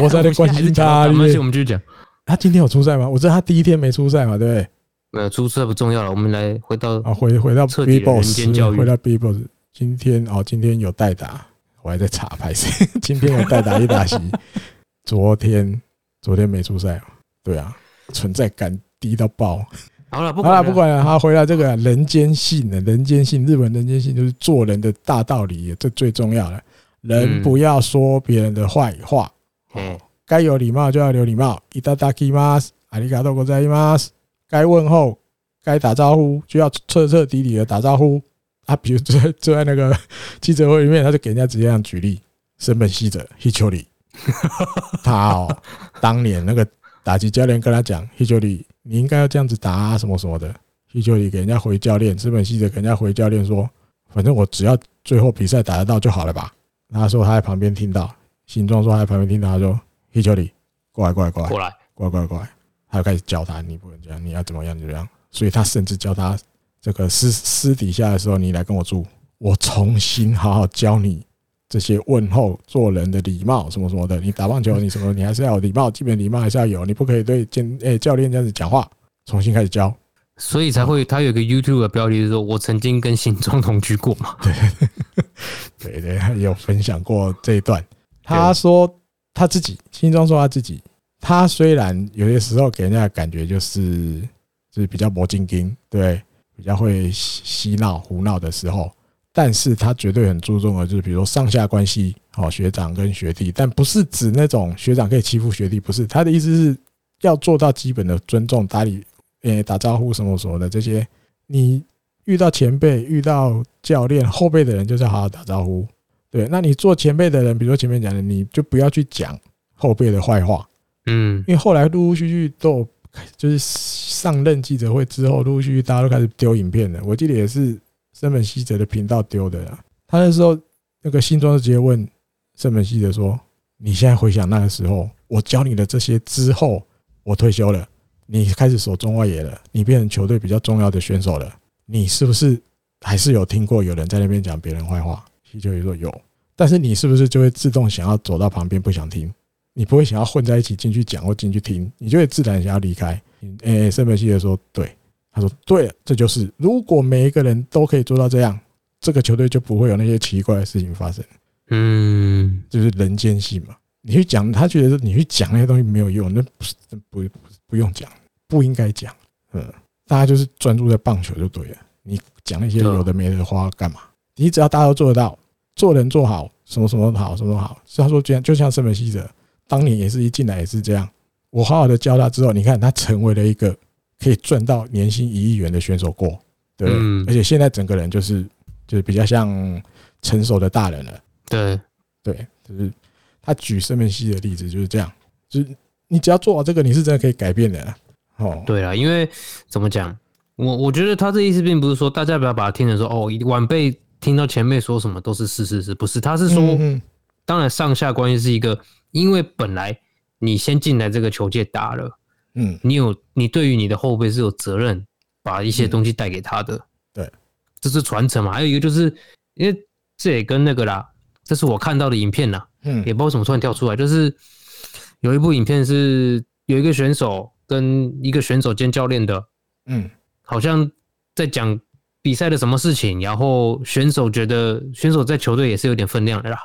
S1: 我在关心他。
S2: 没关系，我们继续讲。
S1: 他今天有出赛吗？我知道他第一天没出赛嘛，对不对？
S2: 没有出赛不重要了，我们来回到
S1: 啊，回回到
S2: B boss，
S1: 回到 B boss。今天哦，今天有代打，我还在查拍摄。今天有代打一打席，昨天昨天没出赛。对啊，存在感低到爆。
S2: 好了，不
S1: 好了，不管了。他回来这个人间性的人间性，日本人间性就是做人的大道理，这最重要的。人不要说别人的坏话。嗯。该有礼貌就要有礼貌，いただきます，ありがとうございます。该问候、该打招呼，就要彻彻底底的打招呼。啊，比如坐在坐在那个记者会里面，他就给人家直接这样举例：森本希哲、希丘里， 他哦，当年那个打击教练跟他讲，希丘里，你应该要这样子打啊，什么什么的。希丘里给人家回教练，资本系的给人家回教练说，反正我只要最后比赛打得到就好了吧。他说他在旁边听到，形状说他在旁边听到，他说。希丘里，过来过来过来过来过来过来过来，他就开始教他，你不能这样，你要怎么样怎么样。所以他甚至教他这个私私底下的时候，你来跟我住，我重新好好教你这些问候、做人的礼貌什么什么的。你打棒球，你什么，你还是要有礼貌，基本礼貌还是要有，你不可以对教诶教练这样子讲话。重新开始教，
S2: 所以才会他有个 YouTube 的标题是说，我曾经跟新庄同居过嘛。
S1: 对对对，他有分享过这一段，他说。他自己新庄说他自己，他虽然有些时候给人家的感觉就是就是比较魔精精，对，比较会嬉闹胡闹的时候，但是他绝对很注重的就是比如说上下关系，好学长跟学弟，但不是指那种学长可以欺负学弟，不是他的意思是要做到基本的尊重、打理、诶打招呼什么什么的这些。你遇到前辈、遇到教练、后辈的人，就是要好好打招呼。对，那你做前辈的人，比如说前面讲的，你就不要去讲后辈的坏话，嗯，因为后来陆陆续续都有就是上任记者会之后，陆陆续续大家都开始丢影片了。我记得也是森本希哲的频道丢的。他那时候那个新装就直接问森本希哲说：“你现在回想那个时候，我教你的这些之后，我退休了，你开始守中外野了，你变成球队比较重要的选手了，你是不是还是有听过有人在那边讲别人坏话？”希丘里说有，但是你是不是就会自动想要走到旁边不想听？你不会想要混在一起进去讲或进去听，你就会自然想要离开。诶，森本希哲说对，他说对了，这就是如果每一个人都可以做到这样，这个球队就不会有那些奇怪的事情发生。嗯，就是人间性嘛。你去讲，他觉得你去讲那些东西没有用，那不是不不用讲，不应该讲。嗯，大家就是专注在棒球就对了。你讲那些有的没的话干嘛？你只要大家都做得到。做人做好，什么什么好，什么好。所以他说，就像就像圣本希哲当年也是一进来也是这样。我好好的教他之后，你看他成为了一个可以赚到年薪一亿元的选手过，对，而且现在整个人就是就是比较像成熟的大人了。
S2: 对
S1: 对，就是他举生命系的例子就是这样，就是你只要做好这个，你是真的可以改变的。哦，
S2: 对啊，因为怎么讲，我我觉得他这意思并不是说大家不要把它听成说哦，晚辈。听到前辈说什么都是是是是，不是？他是说，当然上下关系是一个，因为本来你先进来这个球界打了，嗯，你有你对于你的后辈是有责任把一些东西带给他的，
S1: 对，
S2: 这是传承嘛。还有一个就是，因为这也跟那个啦，这是我看到的影片啦，嗯，也不知道怎么突然跳出来，就是有一部影片是有一个选手跟一个选手兼教练的，嗯，好像在讲。比赛的什么事情？然后选手觉得选手在球队也是有点分量的啦，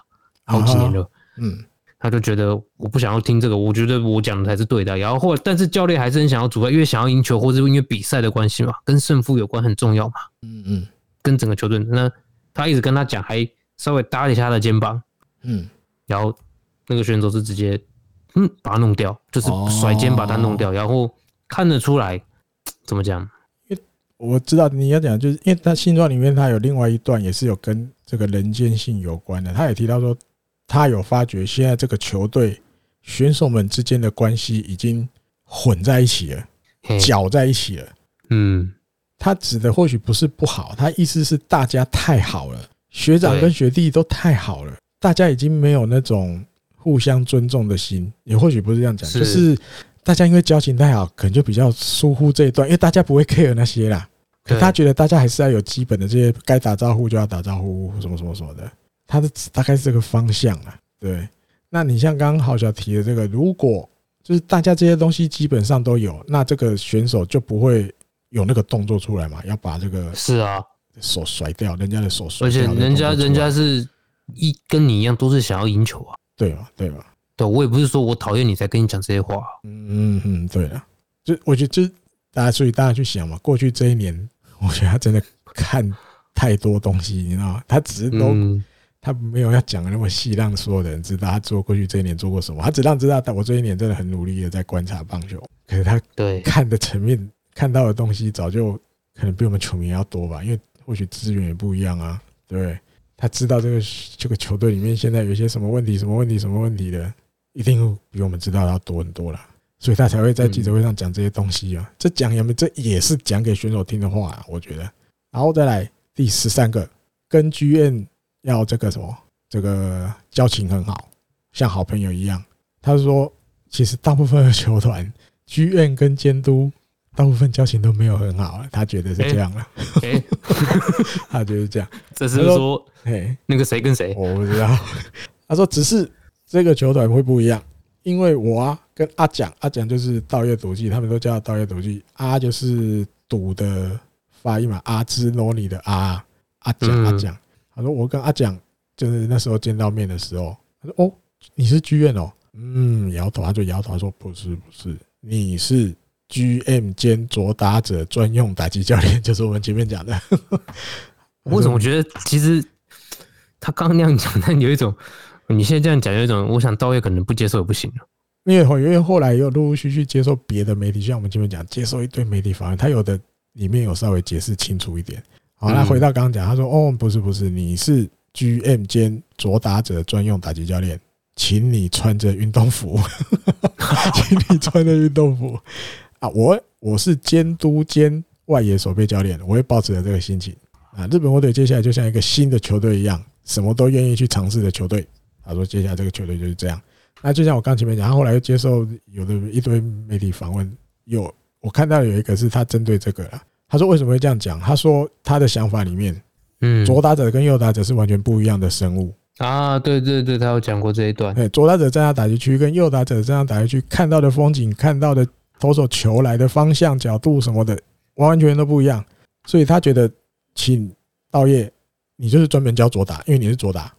S2: 好几年了，嗯，他就觉得我不想要听这个，我觉得我讲的才是对的。然后或但是教练还是很想要主要，因为想要赢球，或者因为比赛的关系嘛，跟胜负有关很重要嘛，嗯嗯，跟整个球队，那他一直跟他讲，还稍微搭了一下他的肩膀，嗯，然后那个选手是直接嗯把他弄掉，就是甩肩把他弄掉，然后看得出来怎么讲？
S1: 因为我知道你要讲，就是因为他新庄里面他有另外一段也是有跟这个人间性有关的。他也提到说，他有发觉现在这个球队选手们之间的关系已经混在一起了，搅在一起了。嗯，他指的或许不是不好，他意思是大家太好了，学长跟学弟都太好了，大家已经没有那种互相尊重的心。也或许不是这样讲，就是。大家因为交情太好，可能就比较疏忽这一段，因为大家不会 care 那些啦。可他觉得大家还是要有基本的这些，该打招呼就要打招呼，什么什么什么的。他的大概是这个方向啊。对，那你像刚刚豪小提的这个，如果就是大家这些东西基本上都有，那这个选手就不会有那个动作出来嘛？要把这个
S2: 是啊
S1: 手甩掉，人家的手甩
S2: 掉，而且人家人家是一跟你一样都是想要赢球啊，
S1: 对嘛对嘛？
S2: 对，我也不是说我讨厌你才跟你讲这些话，
S1: 嗯嗯嗯，对啊，就我觉得就大家所以大家去想嘛，过去这一年，我觉得他真的看太多东西，你知道吗？他只是都。嗯他没有要讲的那么细，让所有的人知道他做过去这一年做过什么。他只让知道，但我这一年真的很努力的在观察棒球。可是他对看的层面看到的东西，早就可能比我们球迷要多吧？因为或许资源也不一样啊。对，他知道这个这个球队里面现在有一些什么问题、什么问题、什么问题的，一定比我们知道的要多很多了。所以他才会在记者会上讲这些东西啊。这讲也没？这也是讲给选手听的话啊，我觉得。然后再来第十三个，跟 GM。要这个什么，这个交情很好，像好朋友一样。他说，其实大部分的球团 剧院跟监督大部分交情都没有很好，他觉得是这样了。他觉得这样。
S2: 这是说，哎，那个谁跟谁？
S1: 我不知道。他说，只是这个球团会不一样，因为我啊，跟阿蒋，阿蒋就是道月笃纪，他们都叫道月笃纪。阿就是赌的发音嘛，阿兹罗尼的阿，阿蒋，阿蒋。他说：“我跟阿蒋就是那时候见到面的时候，他说：‘哦，你是剧院哦。’嗯，摇头，他就摇头，他说：‘不是，不是，你是 GM 兼左打者专用打击教练，就是我们前面讲的。’
S2: 我怎么觉得其实他刚刚那样讲，但有一种你现在这样讲，有一种我想道业可能不接受也不行了。
S1: 因为后因为后来又陆陆续续接受别的媒体，像我们前面讲，接受一堆媒体访问，他有的里面有稍微解释清楚一点。”好，那回到刚刚讲，他说：“哦，不是不是，你是 GM 兼左打者专用打击教练，请你穿着运动服，请你穿着运动服啊！我我是监督兼外野守备教练，我会保持着这个心情啊。日本火腿接下来就像一个新的球队一样，什么都愿意去尝试的球队。他说，接下来这个球队就是这样。那就像我刚前面讲，他后来又接受有的一堆媒体访问，有我看到有一个是他针对这个了。”他说：“为什么会这样讲？他说他的想法里面，嗯，左打者跟右打者是完全不一样的生物
S2: 啊。对对对，他有讲过这一段。
S1: 对，左打者站在打击区，跟右打者站在打击区看到的风景、看到的投手球来的方向、角度什么的，完完全全都不一样。所以他觉得，请道叶，你就是专门教左打，因为你是左打，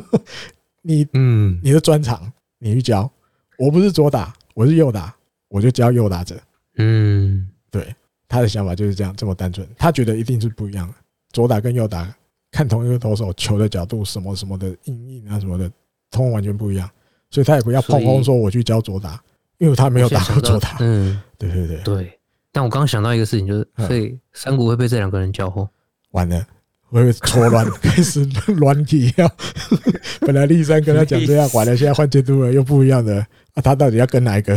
S1: 你嗯，你的专长你去教。我不是左打，我是右打，我就教右打者。嗯，对。”他的想法就是这样，这么单纯。他觉得一定是不一样的，左打跟右打看同一个投手球的角度，什么什么的硬硬啊什么的，通通完全不一样。所以他也不要碰碰说我去教左打，因为他没有打过左打。嗯，对对对
S2: 对。但我刚刚想到一个事情，就是所以山谷会被这两个人教后，
S1: 完了会错乱，开始乱起要。本来立山跟他讲这样，完了现在换监督了，又不一样的啊，他到底要跟哪一个？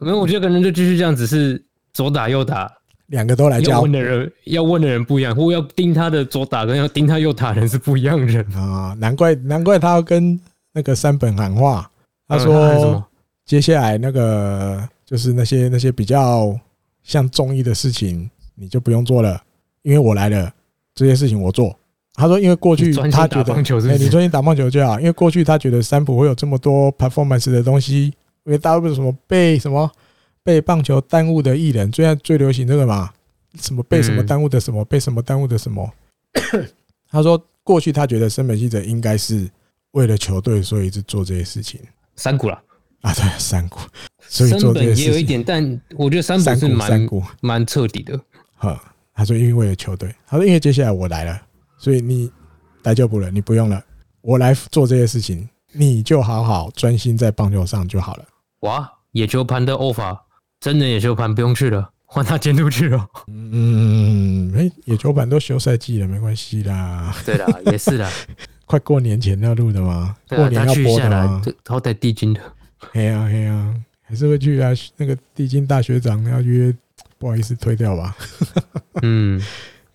S2: 没有，我觉得可能就继续这样，只是。左打右打，
S1: 两个都来教。
S2: 要问的人要问的人不一样，或要盯他的左打跟要盯他右打的人是不一样的人
S1: 啊！难怪难怪他要跟那个山本喊话。他说：“接下来那个就是那些那些比较像综艺的事情，你就不用做了，因为我来了，这些事情我做。”他说：“因为过去他觉得，哎，你专心打棒球就好。因为过去他觉得三浦会有这么多 performance 的东西，因为大部分什么被什么。”被棒球耽误的艺人，最近最流行这个嘛？什么被什么耽误的什么，被什么耽误的什么？他说过去他觉得森本记者应该是为了球队，所以一直做这些事情。
S2: 山谷了
S1: 啊，对，山谷。所以做这些事情
S2: 也有一点，但我觉得山谷是蛮蛮彻底的。
S1: 哈，他说因为为了球队，他说因为接下来我来了，所以你来就不了，你不用了，我来做这些事情，你就好好专心在棒球上就好了。
S2: 哇，野球盘的欧法。真的野球盘不用去了，换他监督去了。
S1: 嗯，哎，野球盘都休赛季了，没关系啦。
S2: 对啦，也是啦。
S1: 快过年前要录的吗？过年要播的吗？
S2: 好歹帝京的。
S1: 嘿呀嘿呀，还是会去啊。那个帝京大学长要约，不好意思推掉吧。嗯，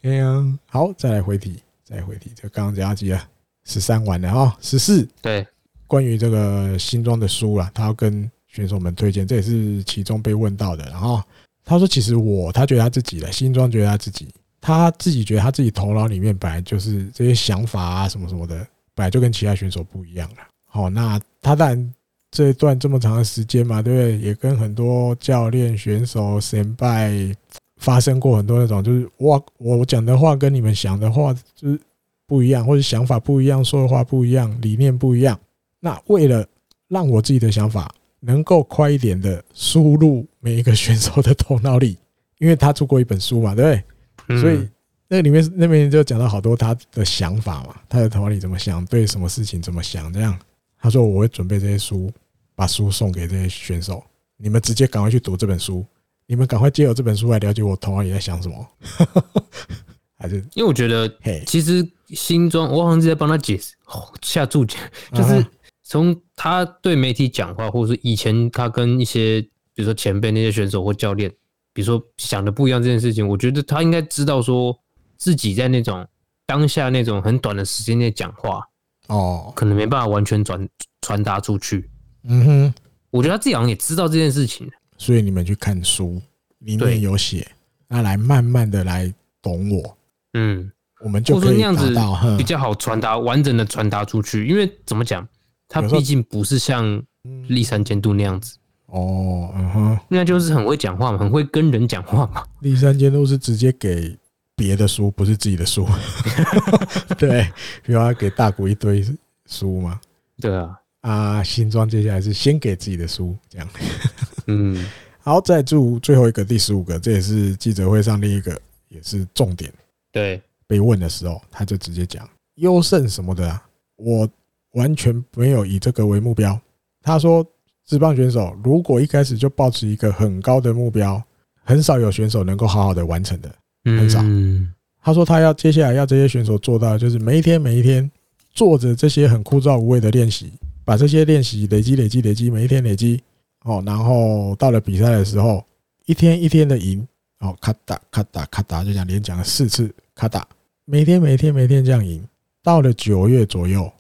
S1: 哎呀，好，再来回题，再回题。这刚刚讲几啊？十三完了啊，十四。
S2: 对，
S1: 关于这个新装的书啊，他要跟。选手们推荐，这也是其中被问到的。然后他说：“其实我，他觉得他自己的新装觉得他自己，他自己觉得他自己头脑里面本来就是这些想法啊，什么什么的，本来就跟其他选手不一样了。好，那他当然这一段这么长的时间嘛，对不对？也跟很多教练、选手、先辈发生过很多那种，就是我我讲的话跟你们想的话就是不一样，或者想法不一样，说的话不一样，理念不一样。那为了让我自己的想法能够快一点的输入每一个选手的头脑里，因为他出过一本书嘛，对不对？嗯、所以那里面那边就讲到好多他的想法嘛，他的头脑里怎么想，对什么事情怎么想，这样。他说我会准备这些书，把书送给这些选手，你们直接赶快去读这本书，你们赶快借由这本书来了解我头脑里在想什么。还是
S2: 因为我觉得，嘿，其实新庄我好像是在帮他解释，下注解，就是从他对媒体讲话，或者是以前他跟一些比如说前辈那些选手或教练。比如说想的不一样这件事情，我觉得他应该知道说自己在那种当下那种很短的时间内讲话哦，可能没办法完全转传达出去。嗯哼，我觉得他自己好像也知道这件事情。
S1: 所以你们去看书，里面有写，那来慢慢的来懂我。嗯，我们就可以
S2: 那样子比较好传达完整的传达出去，因为怎么讲，他毕竟不是像立山监督那样子。
S1: 哦，嗯哼，
S2: 那就是很会讲话嘛，很会跟人讲话嘛。
S1: 立山监督是直接给别的书，不是自己的书。对，比如他给大谷一堆书嘛。
S2: 对啊，
S1: 啊，新庄接下来是先给自己的书，这样。嗯，好，再祝最后一个第十五个，这也是记者会上另一个也是重点。
S2: 对，
S1: 被问的时候，他就直接讲优胜什么的，啊我完全没有以这个为目标。他说。职棒选手如果一开始就抱持一个很高的目标，很少有选手能够好好的完成的，很少。他说他要接下来要这些选手做到，就是每一天每一天做着这些很枯燥无味的练习，把这些练习累积累积累积，每一天累积哦，然后到了比赛的时候，一天一天的赢哦，咔哒咔哒咔哒，就讲连讲了四次咔哒，每天每天每天这样赢，到了九月左右，诶，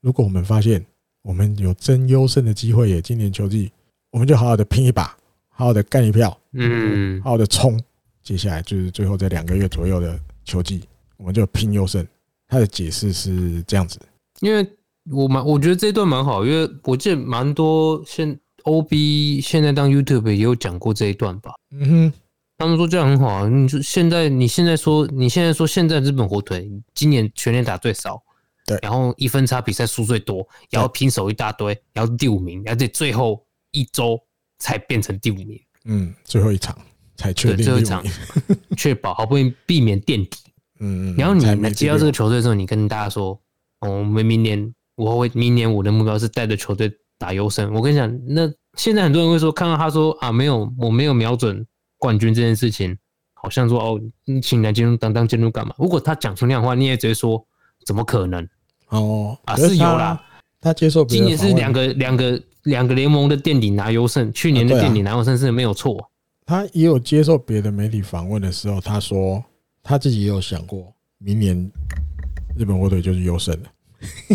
S1: 如果我们发现。我们有争优胜的机会也！今年球季，我们就好好的拼一把，好好的干一票，嗯，好好的冲。接下来就是最后这两个月左右的球季，我们就拼优胜。他的解释是这样子，
S2: 因为我蛮我觉得这一段蛮好，因为我记得蛮多现 OB 现在当 YouTube 也有讲过这一段吧。嗯哼，他们说这样很好啊。你说现在你现在说你现在说现在日本火腿今年全年打最少。
S1: 对，
S2: 然后一分差比赛输最多，然后平手一大堆，然后第五名，然后在最后一周才变成第五名。
S1: 嗯，最后一场才确定最后一场，
S2: 确保好不容易避免垫底。嗯嗯。然后你来接到这个球队的时候，你跟大家说：“哦，我们明年我会，明年我的目标是带着球队打优胜。”我跟你讲，那现在很多人会说，看到他说啊，没有，我没有瞄准冠军这件事情，好像说哦，你请来监督当当监督干嘛？如果他讲出那样的话，你也直接说怎么可能？
S1: 哦
S2: 啊，是有啦，
S1: 他接受
S2: 今年是两个两个两个联盟的垫底拿优胜，去年的垫底拿优胜是没有错。
S1: 他也有接受别的媒体访问的时候，他说他自己也有想过，明年日本火腿就是优胜了。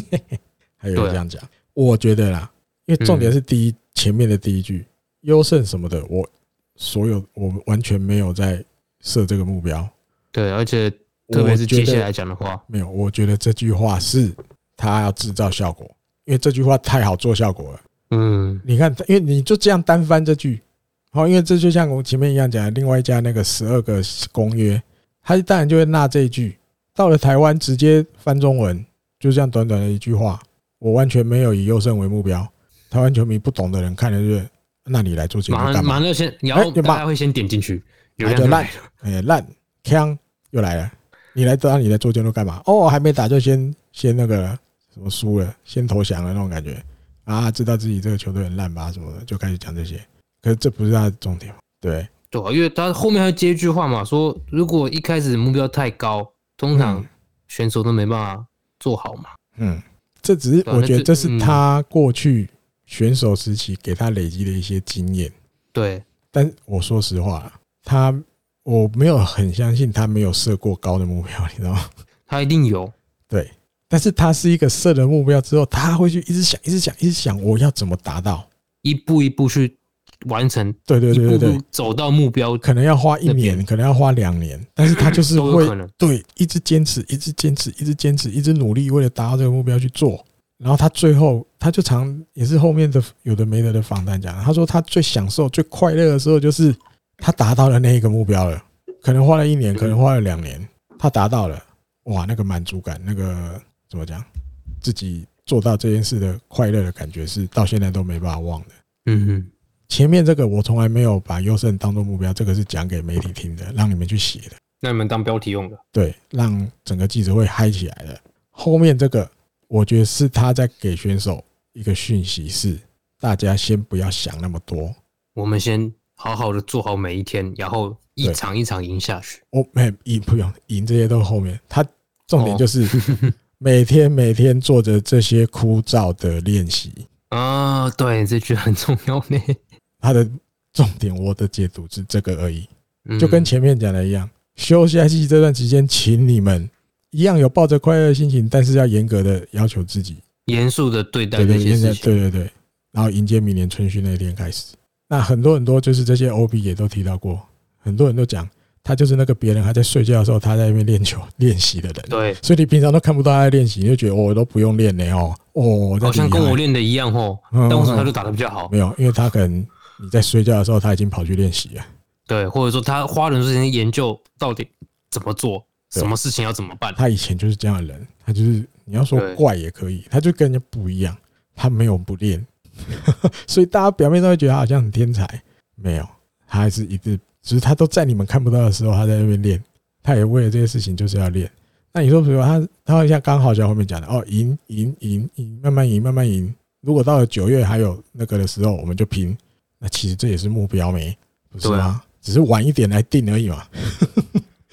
S1: 还有这样讲，我觉得啦，因为重点是第一前面的第一句优胜什么的，我所有我完全没有在设这个目标。
S2: 对，而且。特别是接下来讲的话，
S1: 没有，我觉得这句话是他要制造效果，因为这句话太好做效果了。嗯，你看，因为你就这样单翻这句，好，因为这就像我前面一样讲的，另外一家那个十二个公约，他当然就会纳这一句。到了台湾直接翻中文，就这样短短的一句话，我完全没有以优胜为目标。台湾球迷不懂的人看了就，那你来做节目干嘛？
S2: 马上先，然后大家会先点进去，有
S1: 就烂，哎，烂，枪又来了。你来抓，你来做监督干嘛？哦，还没打就先先那个什么输了，先投降了那种感觉啊，知道自己这个球队很烂吧什么的，就开始讲这些。可是这不是他的重点，对
S2: 对，因为他后面还接一句话嘛，说如果一开始目标太高，通常选手都没办法做好嘛。
S1: 嗯，这只是我觉得这是他过去选手时期给他累积的一些经验。
S2: 对，
S1: 但我说实话，他。我没有很相信他没有设过高的目标，你知道吗？
S2: 他一定有，
S1: 对，但是他是一个设了目标之后，他会去一直想，一直想，一直想，我要怎么达到，
S2: 一步一步去完成，
S1: 对对对对对，
S2: 走到目标，
S1: 可能要花一年，可能要花两年，但是他就是会对，一直坚持，一直坚持，一直坚持，一直努力，为了达到这个目标去做，然后他最后他就常也是后面的有的没的的访谈讲，他说他最享受最快乐的时候就是他达到了那一个目标了，可能花了一年，可能花了两年，他达到了，哇，那个满足感，那个怎么讲，自己做到这件事的快乐的感觉是到现在都没办法忘的。
S2: 嗯哼，
S1: 前面这个我从来没有把优胜当做目标，这个是讲给媒体听的，让你们去写的。
S2: 那你们当标题用的？
S1: 对，让整个记者会嗨起来的。后面这个，我觉得是他在给选手一个讯息，是大家先不要想那么多，
S2: 我们先好好的做好每一天，然后一场一场赢下去。
S1: 我没赢不用赢，这些都是后面。他重点就是 每天每天做着这些枯燥的练习
S2: 啊。对，这句很重要呢。
S1: 他的重点，我的解读是这个而已，就跟前面讲的一样。休息期这段时间，请你们一样有抱着快乐的心情，但是要严格的要求自己，
S2: 严肃的对待这些事情。
S1: 对对对，然后迎接明年春训那一天开始。那很多很多就是这些 OB 也都提到过，很多人都讲他就是那个别人还在睡觉的时候，他在那边练球练习的人。
S2: 对，
S1: 所以你平常都看不到他在练习，你就觉得我都不用练嘞哦哦，
S2: 好像跟我练的一样哦。但为什么他就打的比较好？
S1: 没有，因为他可能你在睡觉的时候，他已经跑去练习了。
S2: 对，或者说他花了很多时间研究到底怎么做，什么事情要怎么办。
S1: 他以前就是这样的人，他就是你要说怪也可以，他就跟人家不一样，他没有不练，所以大家表面上会觉得他好像很天才，没有，他还是一直，只是他都在你们看不到的时候，他在那边练，他也为了这些事情就是要练。那你说，比如他，他好像刚好像后面讲的哦，赢赢赢赢，慢慢赢慢慢赢。如果到了九月还有那个的时候，我们就拼。那其实这也是目标没，不是吗？只是晚一点来定而已嘛，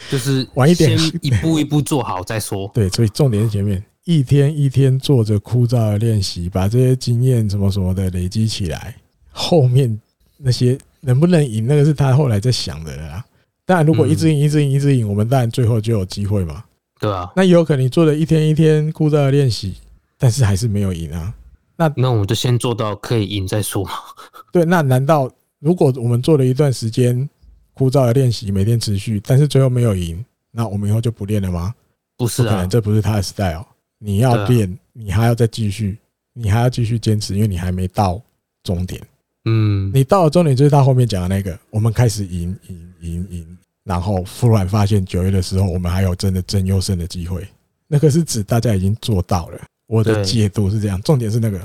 S2: 就是 晚一点，先 一步一步做好再说。
S1: 对，所以重点是前面一天一天做着枯燥的练习，把这些经验什么什么的累积起来，后面那些能不能赢，那个是他后来在想的啦。当然，如果一直赢一直赢一直赢，我们当然最后就有机会嘛。
S2: 对啊，
S1: 那也有可能你做了一天一天枯燥的练习，但是还是没有赢啊。那
S2: 那我们就先做到可以赢再说嘛。
S1: 对，那难道如果我们做了一段时间？枯燥的练习每天持续，但是最后没有赢，那我们以后就不练了吗？
S2: 不是啊，
S1: 可能这不是他的 style。你要练，你还要再继续，你还要继续坚持，因为你还没到终点。
S2: 嗯，
S1: 你到了终点就是他后面讲的那个，我们开始赢赢赢赢，然后忽然发现九月的时候，我们还有真的争优胜的机会。那个是指大家已经做到了。我的解读是这样，重点是那个，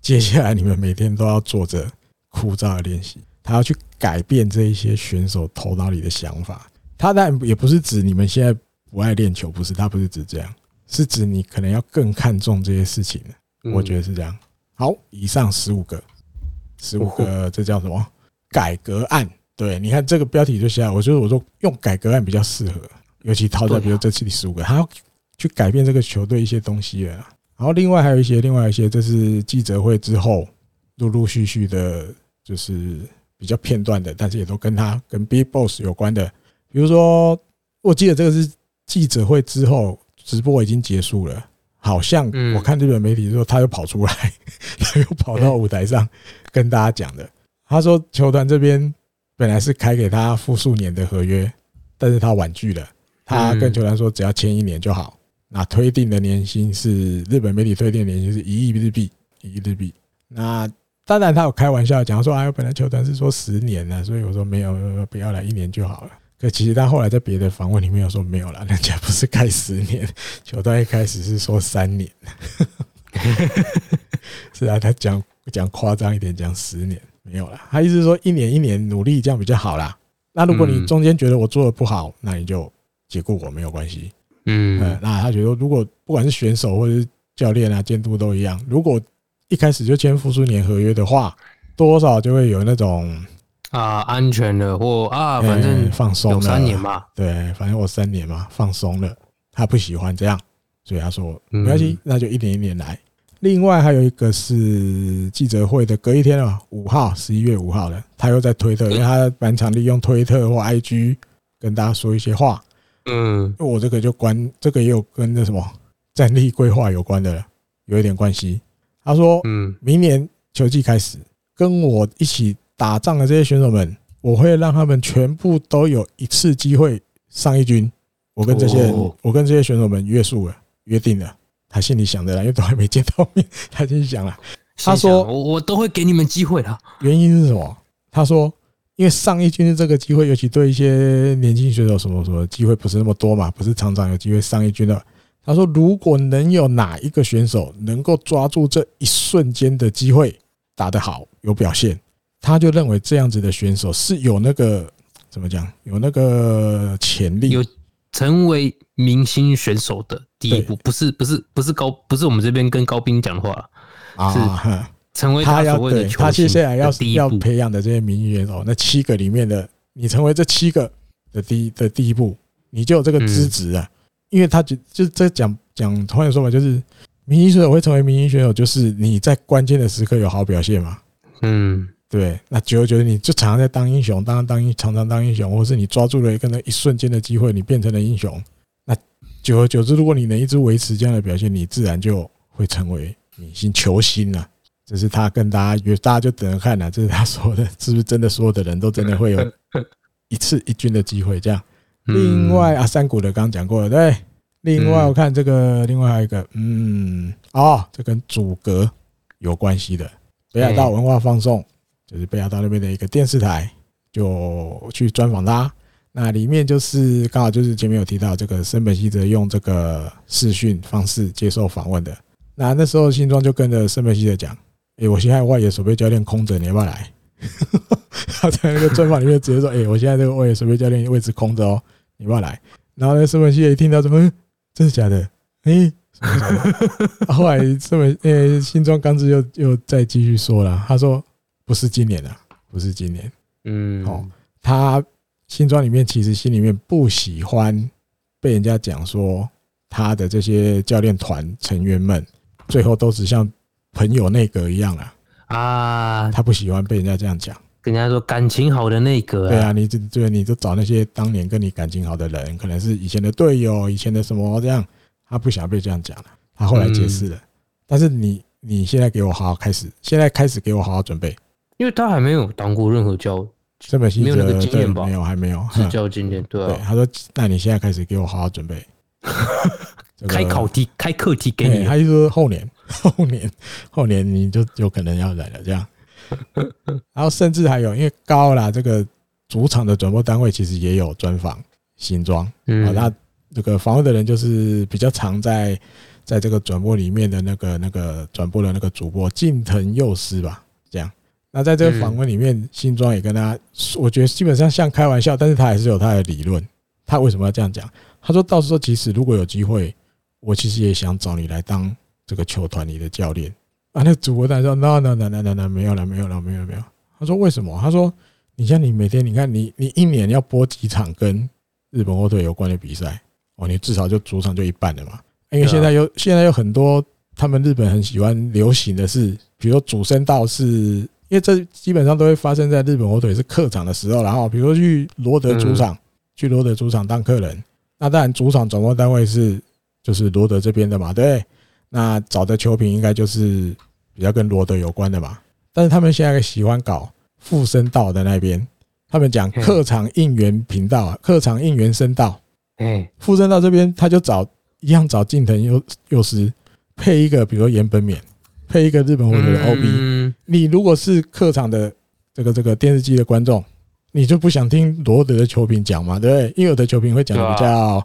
S1: 接下来你们每天都要做着枯燥的练习。他要去改变这一些选手头脑里的想法，他当然也不是指你们现在不爱练球，不是，他不是指这样，是指你可能要更看重这些事情。我觉得是这样。好，以上十五个，十五个，这叫什么？改革案。对，你看这个标题就写来，我觉得我说用改革案比较适合，尤其套在比如这次第十五个，他要去改变这个球队一些东西了。然后另外还有一些，另外一些，这是记者会之后陆陆续续的，就是。比较片段的，但是也都跟他跟 Big Boss 有关的，比如说，我记得这个是记者会之后直播已经结束了，好像我看日本媒体说他又跑出来，他又跑到舞台上跟大家讲的。他说球团这边本来是开给他复数年的合约，但是他婉拒了，他跟球团说只要签一年就好。那推定的年薪是日本媒体推定的年薪是一亿日币，一亿日币。那当然，他有开玩笑讲说：“哎，我本来球团是说十年呢，所以我说没有，不要来一年就好了。”可其实他后来在别的访问里面有说没有了，人家不是开十年，球队一开始是说三年。是啊，他讲讲夸张一点，讲十年没有了。他意思是说一年一年努力这样比较好啦。那如果你中间觉得我做的不好，那你就解雇我没有关系。嗯，那他觉得如果不管是选手或者是教练啊，监督都一样，如果一开始就签复数年合约的话，多少就会有那种
S2: 啊安全的或啊反正
S1: 放松了。
S2: 三年嘛，
S1: 对，反正我三年嘛放松了，他不喜欢这样，所以他说没关系，那就一年一年来。另外还有一个是记者会的隔一天啊，五号十一月五号的，他又在推特，因为他蛮常利用推特或 IG 跟大家说一些话。嗯，我这个就关这个也有跟那什么战力规划有关的，有一点关系。他说：“嗯，明年球季开始，跟我一起打仗的这些选手们，我会让他们全部都有一次机会上一军。我跟这些人，我跟这些选手们约束了，约定了，他心里想的啦，因为都还没见到面，他心里想了。他说：“
S2: 我我都会给你们机会的。”
S1: 原因是什么？他说：“因为上一军的这个机会，尤其对一些年轻选手什么什么机会不是那么多嘛，不是常常有机会上一军的。”他说：“如果能有哪一个选手能够抓住这一瞬间的机会，打得好，有表现，他就认为这样子的选手是有那个怎么讲，有那个潜力，
S2: 有成为明星选手的第一步，不是不是不是高，不是我们这边跟高斌讲的话。”
S1: 啊，
S2: 成为他要
S1: 对他接下来要要培养的这些明星选手，那七个里面的你成为这七个的第一的第一步，你就有这个资质啊。因为他就就这讲讲，换句说法就是，明星选手会成为明星选手，就是你在关键的时刻有好表现嘛。
S2: 嗯，
S1: 对。那久而久之，你就常常在当英雄，当当英常常当英雄，或是你抓住了一个那一瞬间的机会，你变成了英雄。那久而久之，如果你能一直维持这样的表现，你自然就会成为。明星球星啊，这是他跟大家约，大家就等着看了。这是他说的，是不是真的？所有的人都真的会有一次一军的机会？这样。另外啊，山谷的刚刚讲过了，对。另外我看这个，另外还有一个，嗯，哦，这跟组阁有关系的，北海道文化放送，就是北海道那边的一个电视台，就去专访他。那里面就是刚好就是前面有提到这个森本希哲用这个视讯方式接受访问的。那那时候新庄就跟着森本希哲讲：“哎，我现在外野守备教练空着，你要不要来？” 他在那个专访里面直接说：“哎，我现在这个外野守备教练位置空着哦，你要不要来？”然后那森本希哲一听到什么，真的假的？哎，后来森本呃新庄刚志又又再继续说了，他说：“不是今年了，不是今年。”嗯，哦，他新庄里面其实心里面不喜欢被人家讲说他的这些教练团成员们。最后都只像朋友内阁一样了啊！他不喜欢被人家这样讲，
S2: 跟人家说感情好的内阁。
S1: 对啊，你这对，你就找那些当年跟你感情好的人，可能是以前的队友、以前的什么这样，他不想被这样讲了。他后来解释了，但是你你现在给我好好开始，现在开始给我好好准备，
S2: 因为他还没有当过任何教，
S1: 这本
S2: 没有那个经验吧？
S1: 没有，还没有
S2: 执教经验。对啊，
S1: 他说：“那你现在开始给我好好准备。”
S2: 开考题，开课题给你。
S1: 他就说后年，后年，后年你就有可能要来了这样。然后甚至还有，因为高啦，这个主场的转播单位其实也有专访新装。嗯，那这个访问的人就是比较常在在这个转播里面的那个那个转播的那个主播近藤佑司吧，这样。那在这个访问里面，新庄也跟他，我觉得基本上像开玩笑，但是他还是有他的理论。他为什么要这样讲？他说到时候，其实如果有机会。我其实也想找你来当这个球团里的教练啊。那主播他说：“no no no no no no，没有了，没有了，没有，没有。”他说：“为什么？”他说：“你像你每天，你看你你一年要播几场跟日本火腿有关的比赛哦？你至少就主场就一半了嘛。因为现在有现在有很多他们日本很喜欢流行的是，比如说主声道是，因为这基本上都会发生在日本火腿是客场的时候，然后比如说去罗德主场，去罗德主场当客人，那当然主场转播单位是。就是罗德这边的嘛，对，那找的球评应该就是比较跟罗德有关的嘛。但是他们现在喜欢搞附身道的那边，他们讲客场应援频道啊，客场应援声道。嗯，附身道这边他就找一样找近藤佑佑司配一个，比如说岩本勉，配一个日本火腿的 OB。你如果是客场的这个这个电视机的观众。你就不想听罗德的球评讲嘛？对不对？因为有的球评会讲的比较，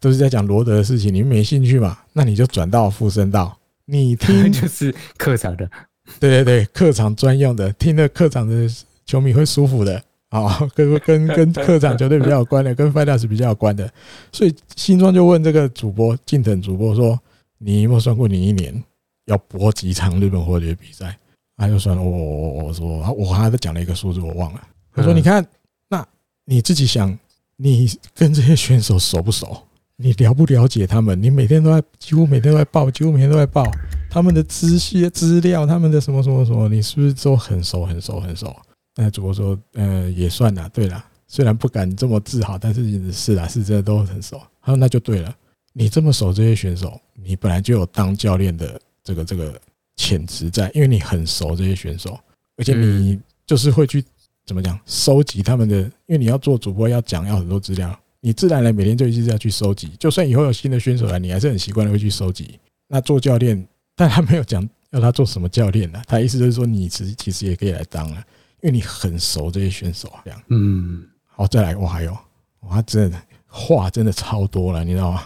S1: 都是在讲罗德的事情，你们没兴趣嘛？那你就转到附身道，你听
S2: 就是客场的，
S1: 对对对，客场专用的，听的客场的球迷会舒服的啊，跟跟跟客场球队比较有关的，跟 Fighters 比较有关的。所以新庄就问这个主播近藤主播说：“你有没有算过你一年要搏几场日本火腿的比赛？”他就算了，我我我我说我还在讲了一个数字，我忘了。他说：“你看，那你自己想，你跟这些选手熟不熟？你了不了解他们？你每天都在，几乎每天都在报，几乎每天都在报他们的资些资料，他们的什么什么什么？你是不是都很熟很熟很熟？”那主播说：“呃，也算啦，对啦，虽然不敢这么自豪，但是是啦，是真的都很熟。”他说：“那就对了，你这么熟这些选手，你本来就有当教练的这个这个潜质在，因为你很熟这些选手，而且你就是会去。”怎么讲？收集他们的，因为你要做主播，要讲要很多资料，你自然而然每天就一直要去收集。就算以后有新的选手来，你还是很习惯的会去收集。那做教练，但他没有讲要他做什么教练呢？他意思就是说，你其实其实也可以来当了，因为你很熟这些选手啊这样。嗯，好，再来，我还有，哇，真的话真的超多了，你知道吗？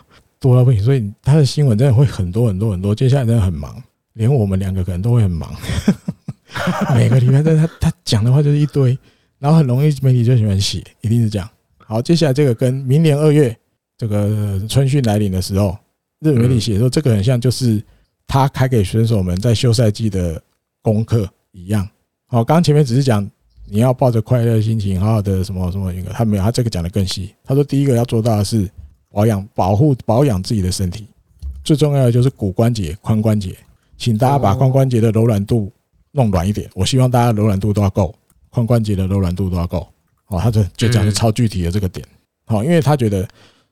S1: 多到不行，所以他的新闻真的会很多很多很多。接下来真的很忙，连我们两个可能都会很忙。每个礼拜，但他他讲的话就是一堆，然后很容易媒体就喜欢写，一定是这样。好，接下来这个跟明年二月这个春训来临的时候，日本媒体写说这个很像就是他开给选手们在休赛季的功课一样。好，刚刚前面只是讲你要抱着快乐的心情，好好的什么什么一个，他没有，他这个讲的更细。他说第一个要做到的是保养、保护、保养自己的身体，最重要的就是骨关节、髋关节，请大家把髋关节的柔软度弄软一点。我希望大家柔软度都要够，髋关节的柔软度都要够。哦，他就就讲的超具体的这个点，好，因为他觉得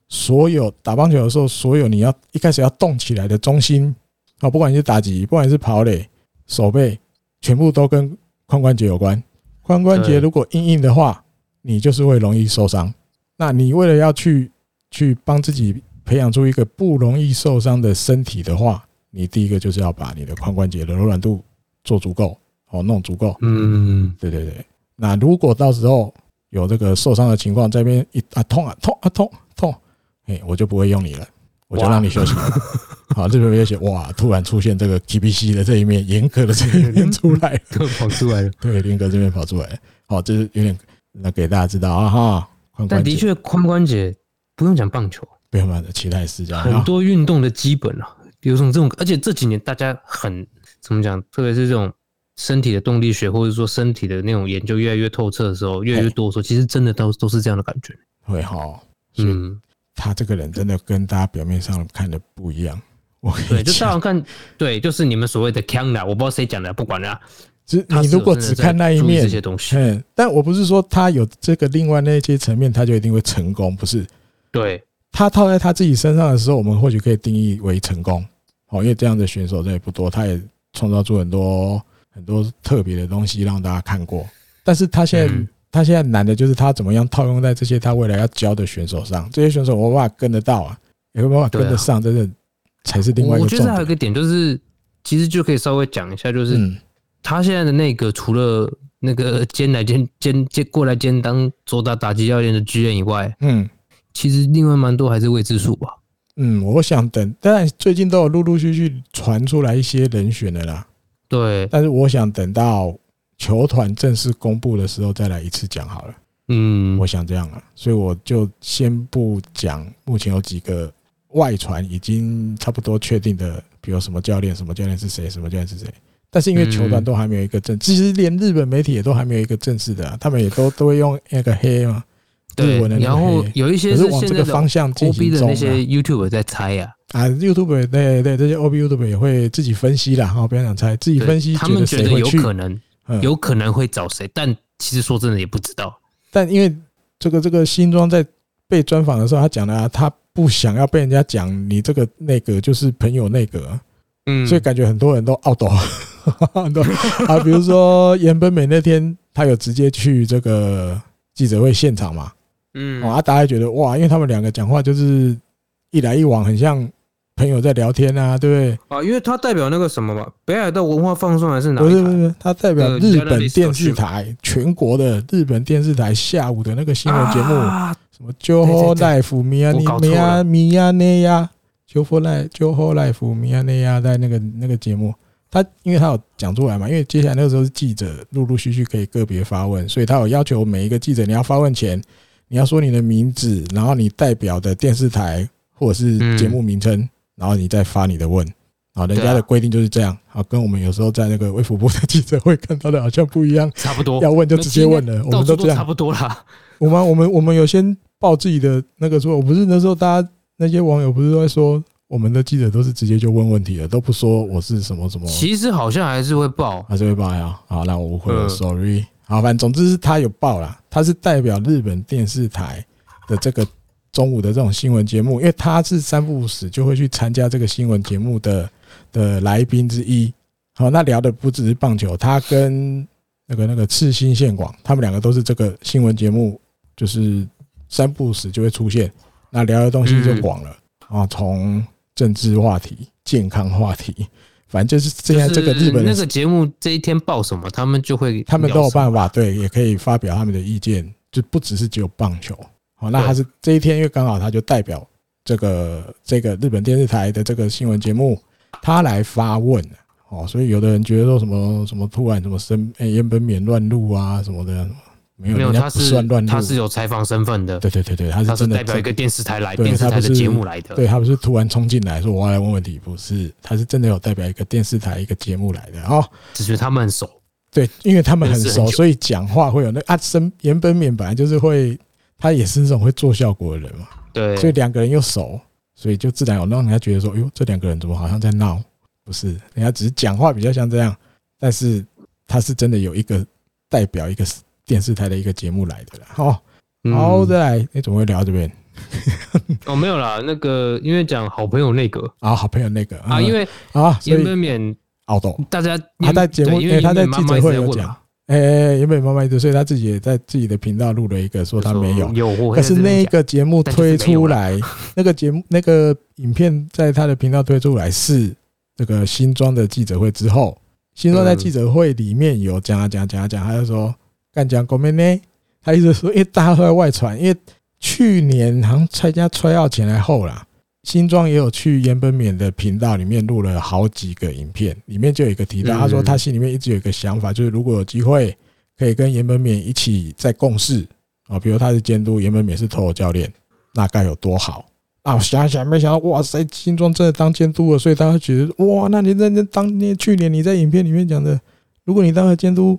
S1: 所有打棒球的时候，所有你要一开始要动起来的中心，哦，不管你是打击，不管你是跑垒、手背，全部都跟髋关节有关。髋关节如果硬硬的话，你就是会容易受伤。那你为了要去去帮自己培养出一个不容易受伤的身体的话，你第一个就是要把你的髋关节的柔软度做足够，哦，弄足够。嗯，对对对。那如果到时候有这个受伤的情况，这边一啊痛啊痛啊痛痛，哎，我就不会用你了，我就让你休息。好，这边没有写哇，突然出现这个 TBC 的这一面，严格的这一面出来，
S2: 跑出来了。
S1: 对，严格这边跑出来。好，这是有点那给大家知道啊哈。
S2: 但的确，髋关节不用讲棒球，
S1: 不用讲其他也是这样。
S2: 很多运动的基本啊，比如说这种，而且这几年大家很怎么讲，特别是这种。身体的动力学，或者说身体的那种研究越来越透彻的时候，越来越多的时候，其实真的都都是这样的感觉。
S1: 会哈，嗯，他这个人真的跟大家表面上看的不一样。我
S2: 对，就大家看，对，就是你们所谓的强的，我不知道谁讲的，不管了。
S1: 只你如果只看那一面这些东西，嗯，但我不是说他有这个另外那些层面，他就一定会成功，不是？
S2: 对，
S1: 他套在他自己身上的时候，我们或许可以定义为成功。哦，因为这样的选手真的不多，他也创造出很多。很多特别的东西让大家看过，但是他现在他现在难的就是他怎么样套用在这些他未来要教的选手上，这些选手我无法跟得到啊，有没有办法跟得上，真的才是另外一个。
S2: 我觉得还有一个点就是，其实就可以稍微讲一下，就是他现在的那个除了那个兼来兼兼兼过来兼当左打打击教练的剧院以外，嗯，其实另外蛮多还是未知数吧。
S1: 嗯，我想等，但最近都有陆陆续续传出来一些人选的啦。
S2: 对，
S1: 但是我想等到球团正式公布的时候再来一次讲好了。嗯，我想这样了，所以我就先不讲。目前有几个外传已经差不多确定的，比如什么教练、什么教练是谁、什么教练是谁。但是因为球团都还没有一个正，其实连日本媒体也都还没有一个正式的，他们也都都会用那个黑嘛。
S2: 对，然后有一些是
S1: 往这个方向进行
S2: 的那些 YouTuber 在猜呀。
S1: 啊，YouTube 对对，这些 OB YouTube 也会自己分析啦。哈，不要想猜，自己分析，
S2: 他们觉得有可能，有可能会找谁，但其实说真的也不知道。
S1: 但因为这个这个新庄在被专访的时候，他讲的啊，他不想要被人家讲你这个那个就是朋友那个，嗯，所以感觉很多人都懊恼，很多啊，比如说岩本美那天，他有直接去这个记者会现场嘛，嗯，啊，大家觉得哇，因为他们两个讲话就是一来一往，很像。朋友在聊天啊，对不对？
S2: 啊，因为他代表那个什么嘛，北海道文化放送还是哪里？
S1: 不是不是，他代表日本电视台，全国的日本电视台下午的那个新闻节目，什么 JOHO LIFE 米亚尼米亚米亚内亚 JOHO LIFE JOHO LIFE 米亚内亚在那个那个节目，他因为他有讲出来嘛，因为接下来那个时候是记者陆陆续续可以个别发问，所以他有要求每一个记者你要发问前，你要说你的名字，然后你代表的电视台或者是节目名称。然后你再发你的问，啊，人家的规定就是这样，啊，跟我们有时候在那个微服部的记者会看到的好像不一样，
S2: 差不多，
S1: 要问就直接问了，我们都这样，
S2: 差不多啦。
S1: 我们我们我们有先报自己的那个说，我不是那时候大家那些网友不是都在说，我们的记者都是直接就问问题的，都不说我是什么什么。
S2: 其实好像还是会报，
S1: 还是会报呀。好，那我误会了，sorry。好，反正总之是他有报啦，他是代表日本电视台的这个。中午的这种新闻节目，因为他是三不五时就会去参加这个新闻节目的的来宾之一。好，那聊的不只是棒球，他跟那个那个赤星宪广，他们两个都是这个新闻节目，就是三不五时就会出现。那聊的东西就广了啊，从政治话题健康话题。反正就是现在这个日本
S2: 那个节目这一天报什么，他们就会
S1: 他们都有办法，对，也可以发表他们的意见，就不只是只有棒球。好，那他是这一天，因为刚好他就代表这个这个日本电视台的这个新闻节目，他来发问。哦，所以有的人觉得说什么什么突然什么生诶岩本免乱入啊什么的。没有，
S2: 没有，他是他是有采访身份的。
S1: 对对对对，他是真的
S2: 代表一个电视台来，电视台的节目来的。
S1: 对，他不是突然冲进来说我要来问问题，不是，他是真的有代表一个电视台一个节目来的哦。
S2: 只是他们很熟，
S1: 对，因为他们很熟，所以讲话会有那啊，生岩本勉本来就是会，他也是那种会做效果的人嘛。
S2: 对，
S1: 所以两个人又熟，所以就自然有让人家觉得说，哎呦，这两个人怎么好像在闹？不是，人家只是讲话比较像这样，但是他是真的有一个代表一个。电视台的一个节目来的啦，好，好，再来，你怎么会聊这边？
S2: 哦，没有啦，那个因为讲好朋友那个。
S1: 啊，好朋友那个
S2: 啊，因为啊，岩本勉
S1: 熬懂，
S2: 大家
S1: 他在节目，因为他在记者会有讲，哎，岩本妈妈一直，所以他自己也在自己的频道录了一个，说他没有，有，可是那个节目推出来，那个节目那个影片在他的频道推出来是那个新庄的记者会之后，新庄在记者会里面有讲啊讲讲讲，他就说。干讲国民呢？他一直说，因为大家都在外传，因为去年好像参加 tryout 前来后啦，新庄也有去岩本勉的频道里面录了好几个影片，里面就有一个提到，他说他心里面一直有一个想法，就是如果有机会可以跟岩本勉一起在共事啊，比如他是监督，岩本勉是投手教练，那该有多好啊！我想想，没想到，哇塞，新庄真的当监督了，所以大家觉得，哇，那你在那当年去年你在影片里面讲的，如果你当了监督。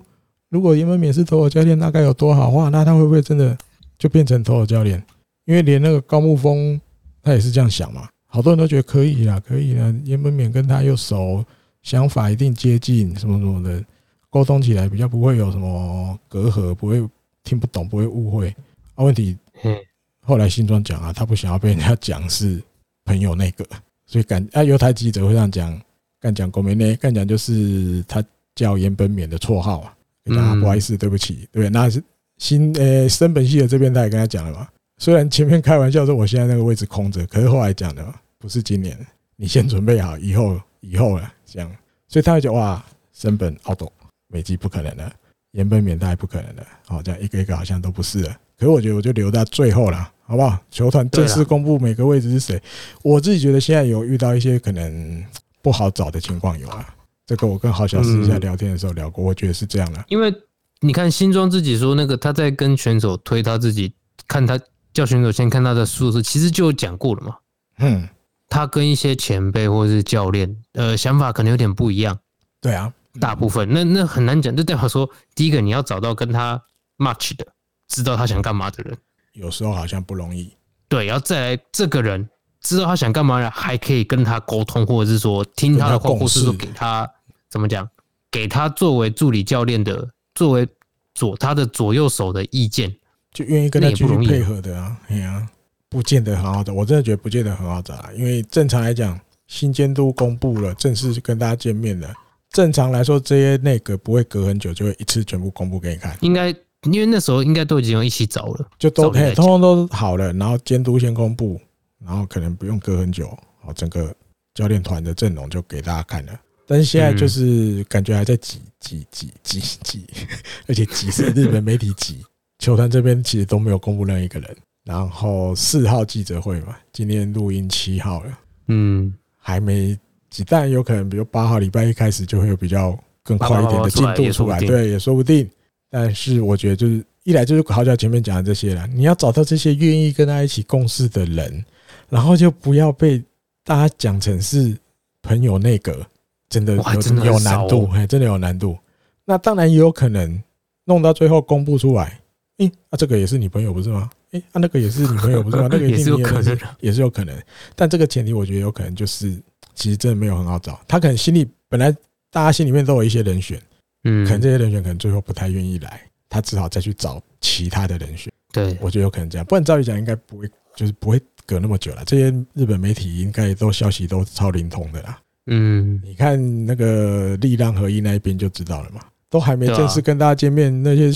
S1: 如果岩本勉是投手教练，那该有多好话！那他会不会真的就变成投手教练？因为连那个高木丰他也是这样想嘛。好多人都觉得可以啦，可以啦。岩本勉跟他又熟，想法一定接近，什么什么的，沟通起来比较不会有什么隔阂，不会听不懂，不会误会。啊，问题，嗯后来新庄讲啊，他不想要被人家讲是朋友那个，所以敢啊，有台记者会上讲，敢讲国民呢，敢讲就是他叫岩本勉的绰号啊。啊，不好意思，对不起，对，那是新呃森本系的这边他也跟他讲了嘛。虽然前面开玩笑说我现在那个位置空着，可是后来讲的不是今年，你先准备好，以后以后了这样。所以他会觉得哇，森本奥斗美纪不可能的，岩本勉他还不可能的，好，这样一个一个好像都不是了。可是我觉得我就留到最后了，好不好？球团正式公布每个位置是谁，我自己觉得现在有遇到一些可能不好找的情况有啊。这个我跟郝小私下聊天的时候聊过，我觉得是这样的。
S2: 因为你看新庄自己说那个他在跟选手推他自己，看他叫选手先看他的数字，其实就讲过了嘛。嗯，他跟一些前辈或者是教练，呃，想法可能有点不一样。
S1: 对啊，
S2: 大部分那那很难讲。就代表说，第一个你要找到跟他 match 的，知道他想干嘛的人，
S1: 有时候好像不容易。
S2: 对，然后再来这个人知道他想干嘛了，还可以跟他沟通，或者是说听他的话，或是说给他。怎么讲？给他作为助理教练的，作为左他的左右手的意见，
S1: 就愿意跟他继续配合的啊。哎呀，不见得很好找，我真的觉得不见得很好找啊。因为正常来讲，新监督公布了，正式跟大家见面了。正常来说，这些内阁不会隔很久就会一次全部公布给你看。
S2: 应该因为那时候应该都已经一起找了，
S1: 就都通通都好了，然后监督先公布，然后可能不用隔很久，好，整个教练团的阵容就给大家看了。但是现在就是感觉还在挤挤挤挤挤，而且挤是日本媒体挤，球团这边其实都没有公布任何一个人。然后四号记者会嘛，今天录音七号了，嗯，还没挤，但有可能比如八号礼拜一开始就会有比较更快一点的进度出来，对，也说不定。但是我觉得就是一来就是好像前面讲的这些了，你要找到这些愿意跟他一起共事的人，然后就不要被大家讲成是朋友内阁。真的有有难度，哎，真的有难度。那当然也有可能弄到最后公布出来，诶，啊，这个也是你朋友不是吗？诶，啊，那个也是你朋友不是吗？那个也是有可能，也是有可能。但这个前提，我觉得有可能就是，其实真的没有很好找。他可能心里本来大家心里面都有一些人选，嗯，可能这些人选可能最后不太愿意来，他只好再去找其他的人选。
S2: 对，
S1: 我觉得有可能这样。不然照理讲，应该不会，就是不会隔那么久了。这些日本媒体应该都消息都超灵通的啦。嗯，你看那个力量合一那一边就知道了嘛，都还没正式跟大家见面，那些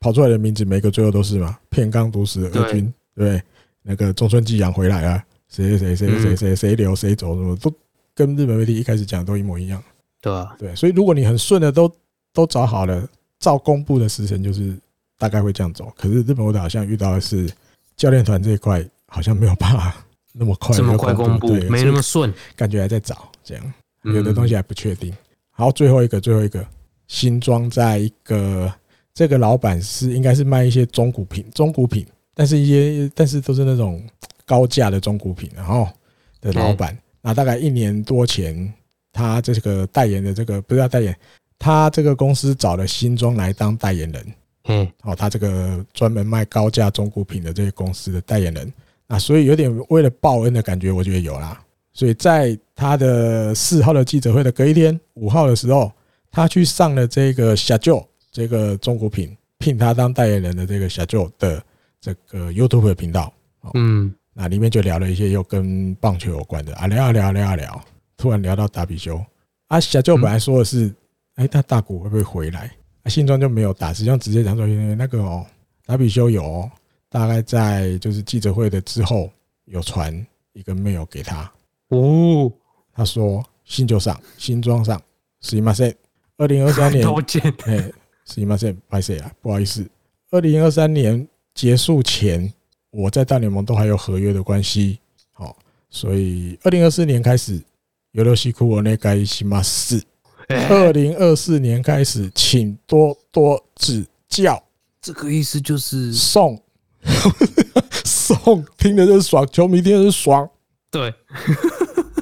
S1: 跑出来的名字，每个最后都是嘛，片冈独死二军，对，那个中村纪阳回来啊，谁谁谁谁谁谁谁留谁走什么都跟日本媒体一开始讲的都一模一样。
S2: 对啊，
S1: 对，所以如果你很顺的都都找好了，照公布的时辰就是大概会这样走。可是日本火腿好像遇到的是教练团这一块，好像没有办法那么快
S2: 这么快公布，没那么顺，
S1: 感觉还在找这样，有的东西还不确定。好，最后一个，最后一个新庄在一个这个老板是应该是卖一些中古品，中古品，但是一些但是都是那种高价的中古品，然后的老板，那大概一年多前。他这个代言的这个不是要代言，他这个公司找了新庄来当代言人。嗯，哦，他这个专门卖高价中古品的这个公司的代言人，那所以有点为了报恩的感觉，我觉得有啦。所以在他的四号的记者会的隔一天，五号的时候，他去上了这个小舅这个中国品聘他当代言人的这个小舅的这个 YouTube 频道。嗯，那里面就聊了一些又跟棒球有关的啊，聊啊聊啊聊啊聊。突然聊到达比修，啊，小舅本来说的是，哎，他大谷会不会回来？啊，新庄就没有打，实际上直接讲说，那个哦，达比修有哦，大概在就是记者会的之后有传一个 mail 给他，哦，他说新旧上新庄上，すいません，二零二三年，哎，すいません，不好意思啊，不好意思，二零二三年结束前，我在大联盟都还有合约的关系，好，所以二零二四年开始。有罗西库我那该西马四，二零二四年开始，请多多指教。
S2: 这个意思就是
S1: 送送，听的就是爽，球迷听的是爽。
S2: 对，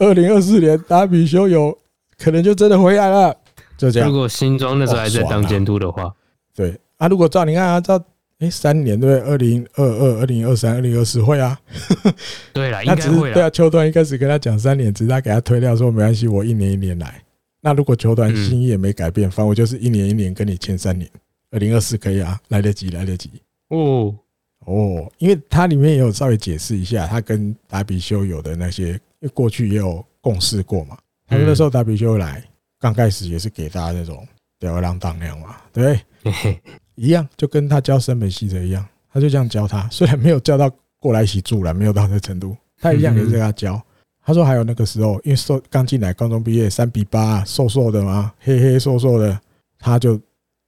S1: 二零二四年达比修有可能就真的回来了，就这样。
S2: 如果新庄那时候还在当监督的话，
S1: 对啊，如果照你看啊，照。哎，三年对，二零二二、二零二三、二零二四会啊。
S2: 对了，应该会。
S1: 对啊，球团一开始跟他讲三年，只是他给他推掉说没关系，我一年一年来。那如果球团心意也没改变，反正我就是一年一年跟你签三年。二零二四可以啊，来得及，来得及。哦哦，因为它里面也有稍微解释一下，他跟达比修有的那些，因为过去也有共事过嘛。他那时候达比修来，刚开始也是给大家那种吊儿郎当那样嘛，对不对？一样，就跟他教生本细则一样，他就这样教他。虽然没有教到过来一起住了，没有到那程度，他一样也是跟他教。他说还有那个时候，因为瘦刚进来，高中毕业，三比八，瘦瘦的嘛，黑黑瘦瘦的，他就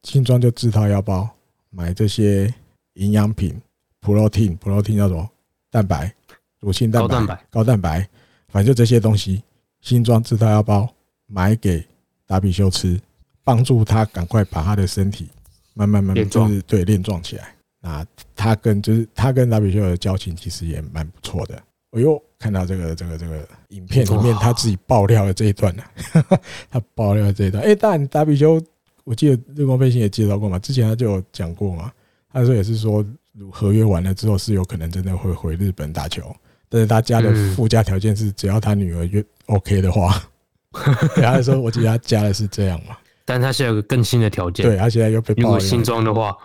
S1: 新装就自掏腰包买这些营养品，protein，protein 叫什么？蛋白，乳清蛋白，高蛋白，高蛋白，反正就这些东西，新装自掏腰包买给达比修吃，帮助他赶快把他的身体。慢慢慢慢就是对练壮起来。那他跟就是他跟达比修的交情其实也蛮不错的。哎呦，看到这个这个这个影片里面他自己爆料的这一段呢，他爆料的这一段。哎，当然达比修，我记得日光背心也介绍过嘛，之前他就有讲过嘛。他说也是说，合约完了之后是有可能真的会回日本打球，但是他加的附加条件是只要他女儿愿 OK 的话。然后说，我记得他加的是这样嘛。
S2: 但他现在有个更新的条件，
S1: 对，他现在又被爆了。
S2: 如果新装的话，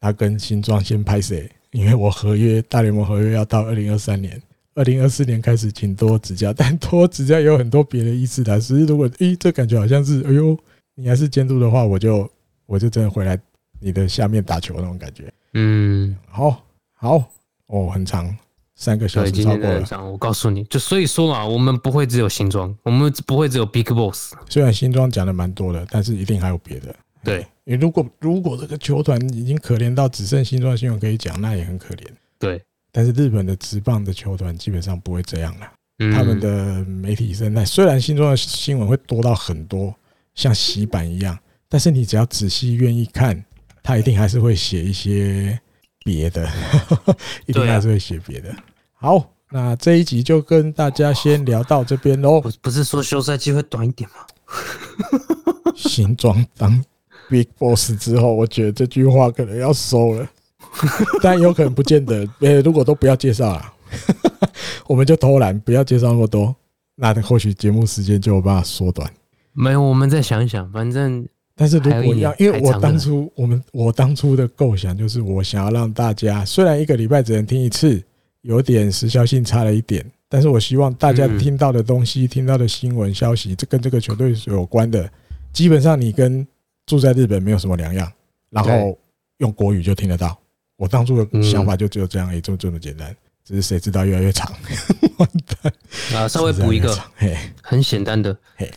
S1: 他跟新装先拍谁？因为我合约大联盟合约要到二零二三年，二零二四年开始，请多指教。但多指教也有很多别的意思的。只是如果，诶，这感觉好像是，哎呦，你还是监督的话，我就我就真的回来你的下面打球那种感觉。嗯，好，好，哦，很长。三个小时超过了。
S2: 我告诉你，就所以说嘛，我们不会只有新装，我们不会只有 Big Boss。
S1: 虽然新装讲的蛮多的，但是一定还有别的。对，你如果如果这个球团已经可怜到只剩新装新闻可以讲，那也很可怜。
S2: 对，
S1: 但是日本的职棒的球团基本上不会这样了。他们的媒体生态虽然新装的新闻会多到很多，像洗版一样，但是你只要仔细愿意看，他一定还是会写一些。别的，一定还是会写别的。好，那这一集就跟大家先聊到这边喽。
S2: 不不是说休赛期会短一点吗？
S1: 新装当 Big Boss 之后，我觉得这句话可能要收了，但有可能不见得。呃，如果都不要介绍了，我们就偷懒，不要介绍那么多，那或许节目时间就有办法缩短。
S2: 没有，我们再想一想，反正。
S1: 但是如果要，因为我当初我们我当初的构想就是，我想要让大家虽然一个礼拜只能听一次，有点时效性差了一点，但是我希望大家听到的东西、听到的新闻消息，这跟这个球队是有关的，基本上你跟住在日本没有什么两样，然后用国语就听得到。我当初的想法就只有这样，也就这么简单。只是谁知道越来越长，完 蛋
S2: 啊！稍微补一个，嘿，很简单的，嘿，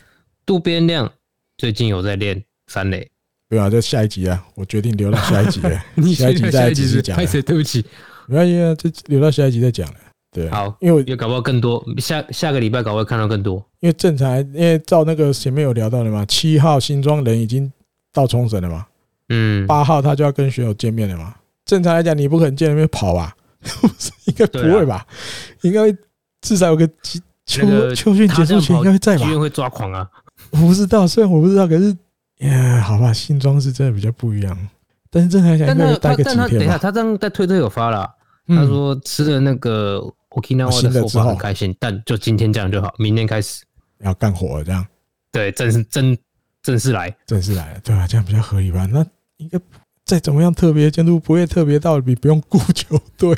S2: 渡边亮最近有在练三垒，
S1: 对啊，就下一集啊，我决定留到下一集了，下一集再继续讲，
S2: 对不起，
S1: 没关系啊，就留到下一集再讲了。对，
S2: 好，
S1: 因为
S2: 也搞不好更多，下下个礼拜搞不好看到更多。
S1: 因为正常，因为照那个前面有聊到的嘛，七号新庄人已经到冲绳了嘛，嗯，八号他就要跟选手见面了嘛。正常来讲，你不可能见面跑吧？应该不会吧？应该至少有个秋秋训结束前应该会在吧？
S2: 会抓狂啊！
S1: 我不知道，虽然我不知道，可是，哎，好吧，新装是真的比较不一样。但是正常来讲，应该会待个几天吧？
S2: 等一下，他这样在推特有发了，他说吃了那个。Okinawa 的火锅很开心，但就今天这样就好，明天开始
S1: 要干活了，这样
S2: 对，正式正正式来，
S1: 正式来了，对吧？这样比较合理吧？那应该再怎么样特别监督不会特别到你不用顾球队，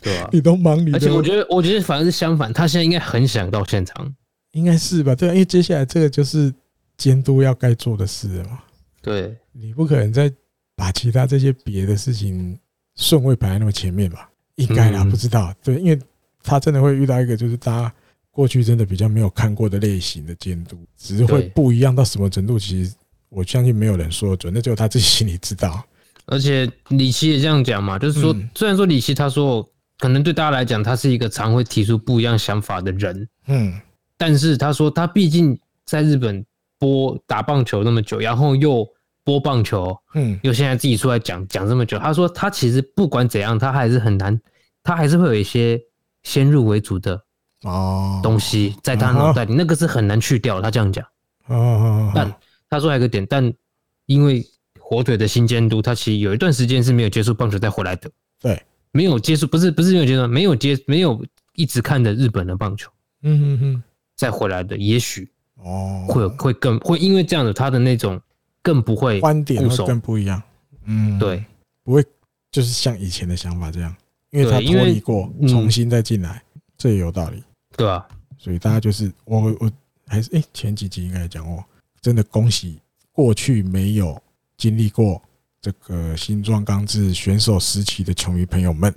S2: 对吧？
S1: 你都忙你，
S2: 而且我觉得，我觉得反而是相反，他现在应该很想到现场，
S1: 应该是吧？对，因为接下来这个就是监督要该做的事了嘛。
S2: 对，
S1: 你不可能再把其他这些别的事情顺位排在那么前面吧？应该啦，不知道。对，因为他真的会遇到一个，就是大家过去真的比较没有看过的类型的监督，只是会不一样到什么程度，其实我相信没有人说得准，那只有他自己心里知道。
S2: 而且李琦也这样讲嘛，就是说，虽然说李琦他说可能对大家来讲，他是一个常会提出不一样想法的人，嗯，但是他说他毕竟在日本播打棒球那么久，然后又播棒球，嗯，又现在自己出来讲讲这么久，他说他其实不管怎样，他还是很难，他还是会有一些先入为主的哦。东西在他脑袋里，那个是很难去掉。他这样讲，哦，但他说还有个点，但因为火腿的新监督，他其实有一段时间是没有接触棒球再回来的，
S1: 对，
S2: 没有接触，不是不是没有接触，没有接没有一直看的日本的棒球，嗯嗯嗯，再回来的，也许哦。会会更会因为这样的他的那种。更不会
S1: 观点会更不一样，嗯，
S2: 对，
S1: 不会就是像以前的想法这样，因为他脱离过，重新再进来，这也有道理，
S2: 对啊，
S1: 所以大家就是我我还是哎前几集应该讲过，真的恭喜过去没有经历过这个新庄刚志选手时期的球迷朋友们。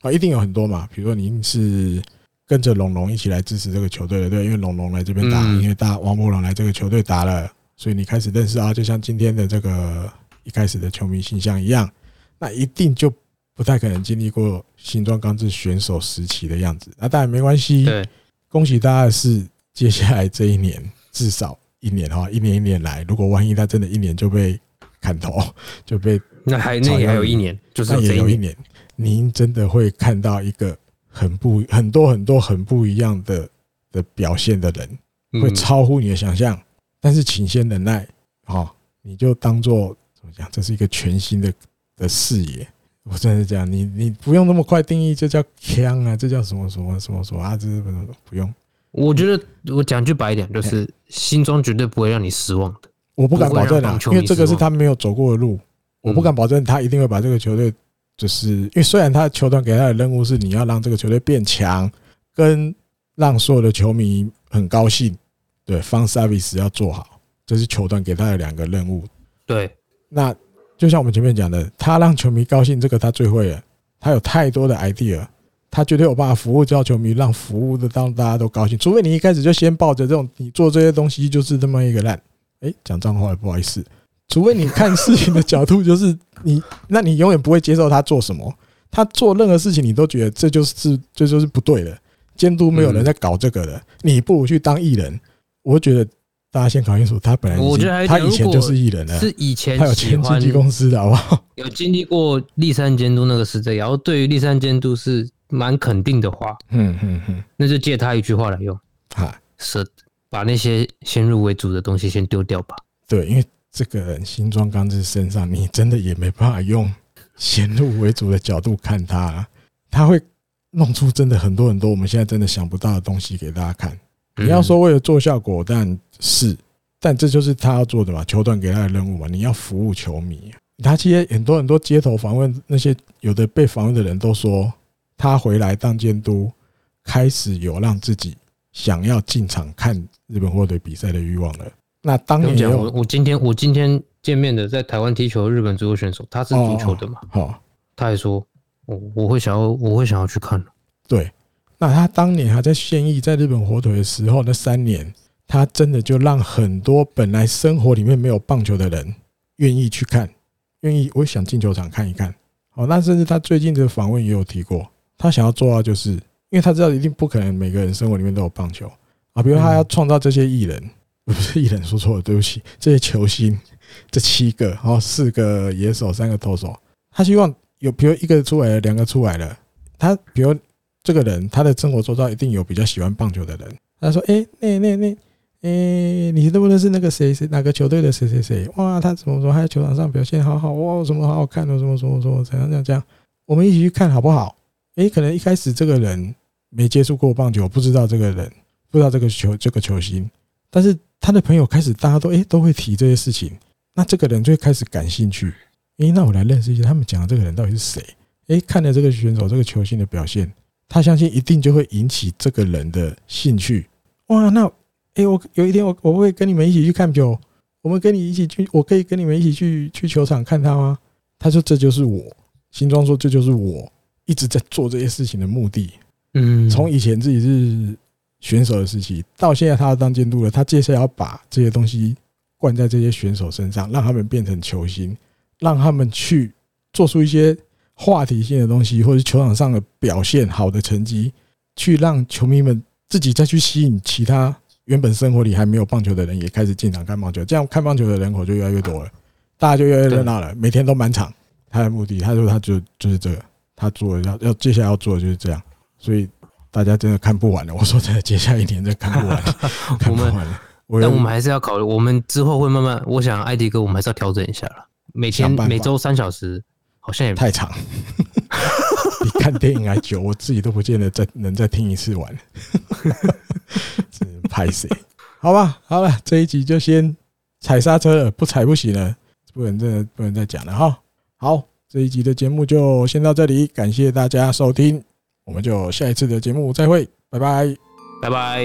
S1: 啊，一定有很多嘛，比如说您是跟着龙龙一起来支持这个球队的，对，因为龙龙来这边打，因为大王博龙来这个球队打了。所以你开始认识啊，就像今天的这个一开始的球迷形象一样，那一定就不太可能经历过新庄刚志选手时期的样子。那当然没关系，对，恭喜大家的是，接下来这一年至少一年的话，一年一年来，如果万一他真的一年就被砍头，就被
S2: 那还那也还有一年，就是
S1: 也有一年，您真的会看到一个很不很多很多很不一样的的表现的人，会超乎你的想象。但是请先忍耐，好，你就当做怎么讲？这是一个全新的的视野。我真的是这样，你你不用那么快定义，这叫锵啊，这叫什么什么什么什么啊？这是不不用。
S2: 我觉得我讲句白一点，就是新庄绝对不会让你失望的。
S1: 我不敢保证啊，因为这个是他没有走过的路。我不敢保证他一定会把这个球队，就是因为虽然他球团给他的任务是你要让这个球队变强，跟让所有的球迷很高兴。对，fan service 要做好，这是球团给他的两个任务。
S2: 对，
S1: 那就像我们前面讲的，他让球迷高兴，这个他最会了。他有太多的 idea，他绝对有办法服务到球迷，让服务的让大家都高兴。除非你一开始就先抱着这种，你做这些东西就是这么一个烂。哎，讲脏话也不好意思。除非你看事情的角度就是你，那你永远不会接受他做什么。他做任何事情，你都觉得这就是这就是不对的。监督没有人在搞这个的，你不如去当艺人。我觉得大家先搞清楚，他本来我觉得他以前就是艺人了，
S2: 是以前
S1: 他有签经纪公司的好不好？
S2: 有经历过立山监督那个时代，然后对于立山监督是蛮肯定的话，嗯嗯嗯，那就借他一句话来用，啊，是把那些先入为主的东西先丢掉吧。
S1: 对，因为这个人新庄刚在身上，你真的也没办法用先入为主的角度看他，他会弄出真的很多很多我们现在真的想不到的东西给大家看。你要说为了做效果，但是，但这就是他要做的嘛，球团给他的任务嘛。你要服务球迷。他其实很多很多街头访问，那些有的被访问的人都说，他回来当监督，开始有让自己想要进场看日本火腿比赛的欲望了。那当年讲
S2: 我我今天我今天见面的在台湾踢球的日本足球选手，他是足球的嘛？好，他还说我我会想要我会想要去看。
S1: 对，那他当年还在现役在日本火腿的时候，那三年他真的就让很多本来生活里面没有棒球的人愿意去看，愿意我想进球场看一看。哦，那甚至他最近的访问也有提过，他想要做到就是，因为他知道一定不可能每个人生活里面都有棒球啊，比如他要创造这些艺人，不是艺人说错了，对不起，这些球星，这七个，然后四个野手，三个投手，他希望有，比如一个出来了，两个出来了，他比如这个人，他的生活周遭一定有比较喜欢棒球的人，他说，哎，那那那。诶、欸，你认不认识那个谁谁哪个球队的谁谁谁？哇，他怎么说？他在球场上表现好好哇，什么好好看的？什么什么什么怎样怎样这样？我们一起去看好不好？诶、欸，可能一开始这个人没接触过棒球，不知道这个人，不知道这个球这个球星，但是他的朋友开始大家都诶、欸、都会提这些事情，那这个人就会开始感兴趣。诶、欸，那我来认识一下他们讲的这个人到底是谁？诶、欸，看了这个选手这个球星的表现，他相信一定就会引起这个人的兴趣。哇，那。诶、欸，我有一天我我会跟你们一起去看球，我们跟你一起去，我可以跟你们一起去去球场看他吗？他说这就是我，新庄说这就是我一直在做这些事情的目的。嗯，从以前自己是选手的时期，到现在他要当监督了，他接下来要把这些东西灌在这些选手身上，让他们变成球星，让他们去做出一些话题性的东西，或者是球场上的表现好的成绩，去让球迷们自己再去吸引其他。原本生活里还没有棒球的人也开始进场看棒球，这样看棒球的人口就越来越多了，大家就越来越热闹了，每天都满场。他的目的，他说他就就是这个，他做要要接下来要做的就是这样，所以大家真的看不完了。我说真的，接下来一年真看不完，看不完了。
S2: 但我们还是要考虑，我们之后会慢慢，我想艾迪哥，我们还是要调整一下了。每天每周三小时好像也
S1: 太长，比看电影还久，我自己都不见得再能再听一次完。拍谁？好吧，好了，这一集就先踩刹车了，不踩不行了，不能再不能再讲了哈。好，这一集的节目就先到这里，感谢大家收听，我们就下一次的节目再会，拜拜，
S2: 拜拜。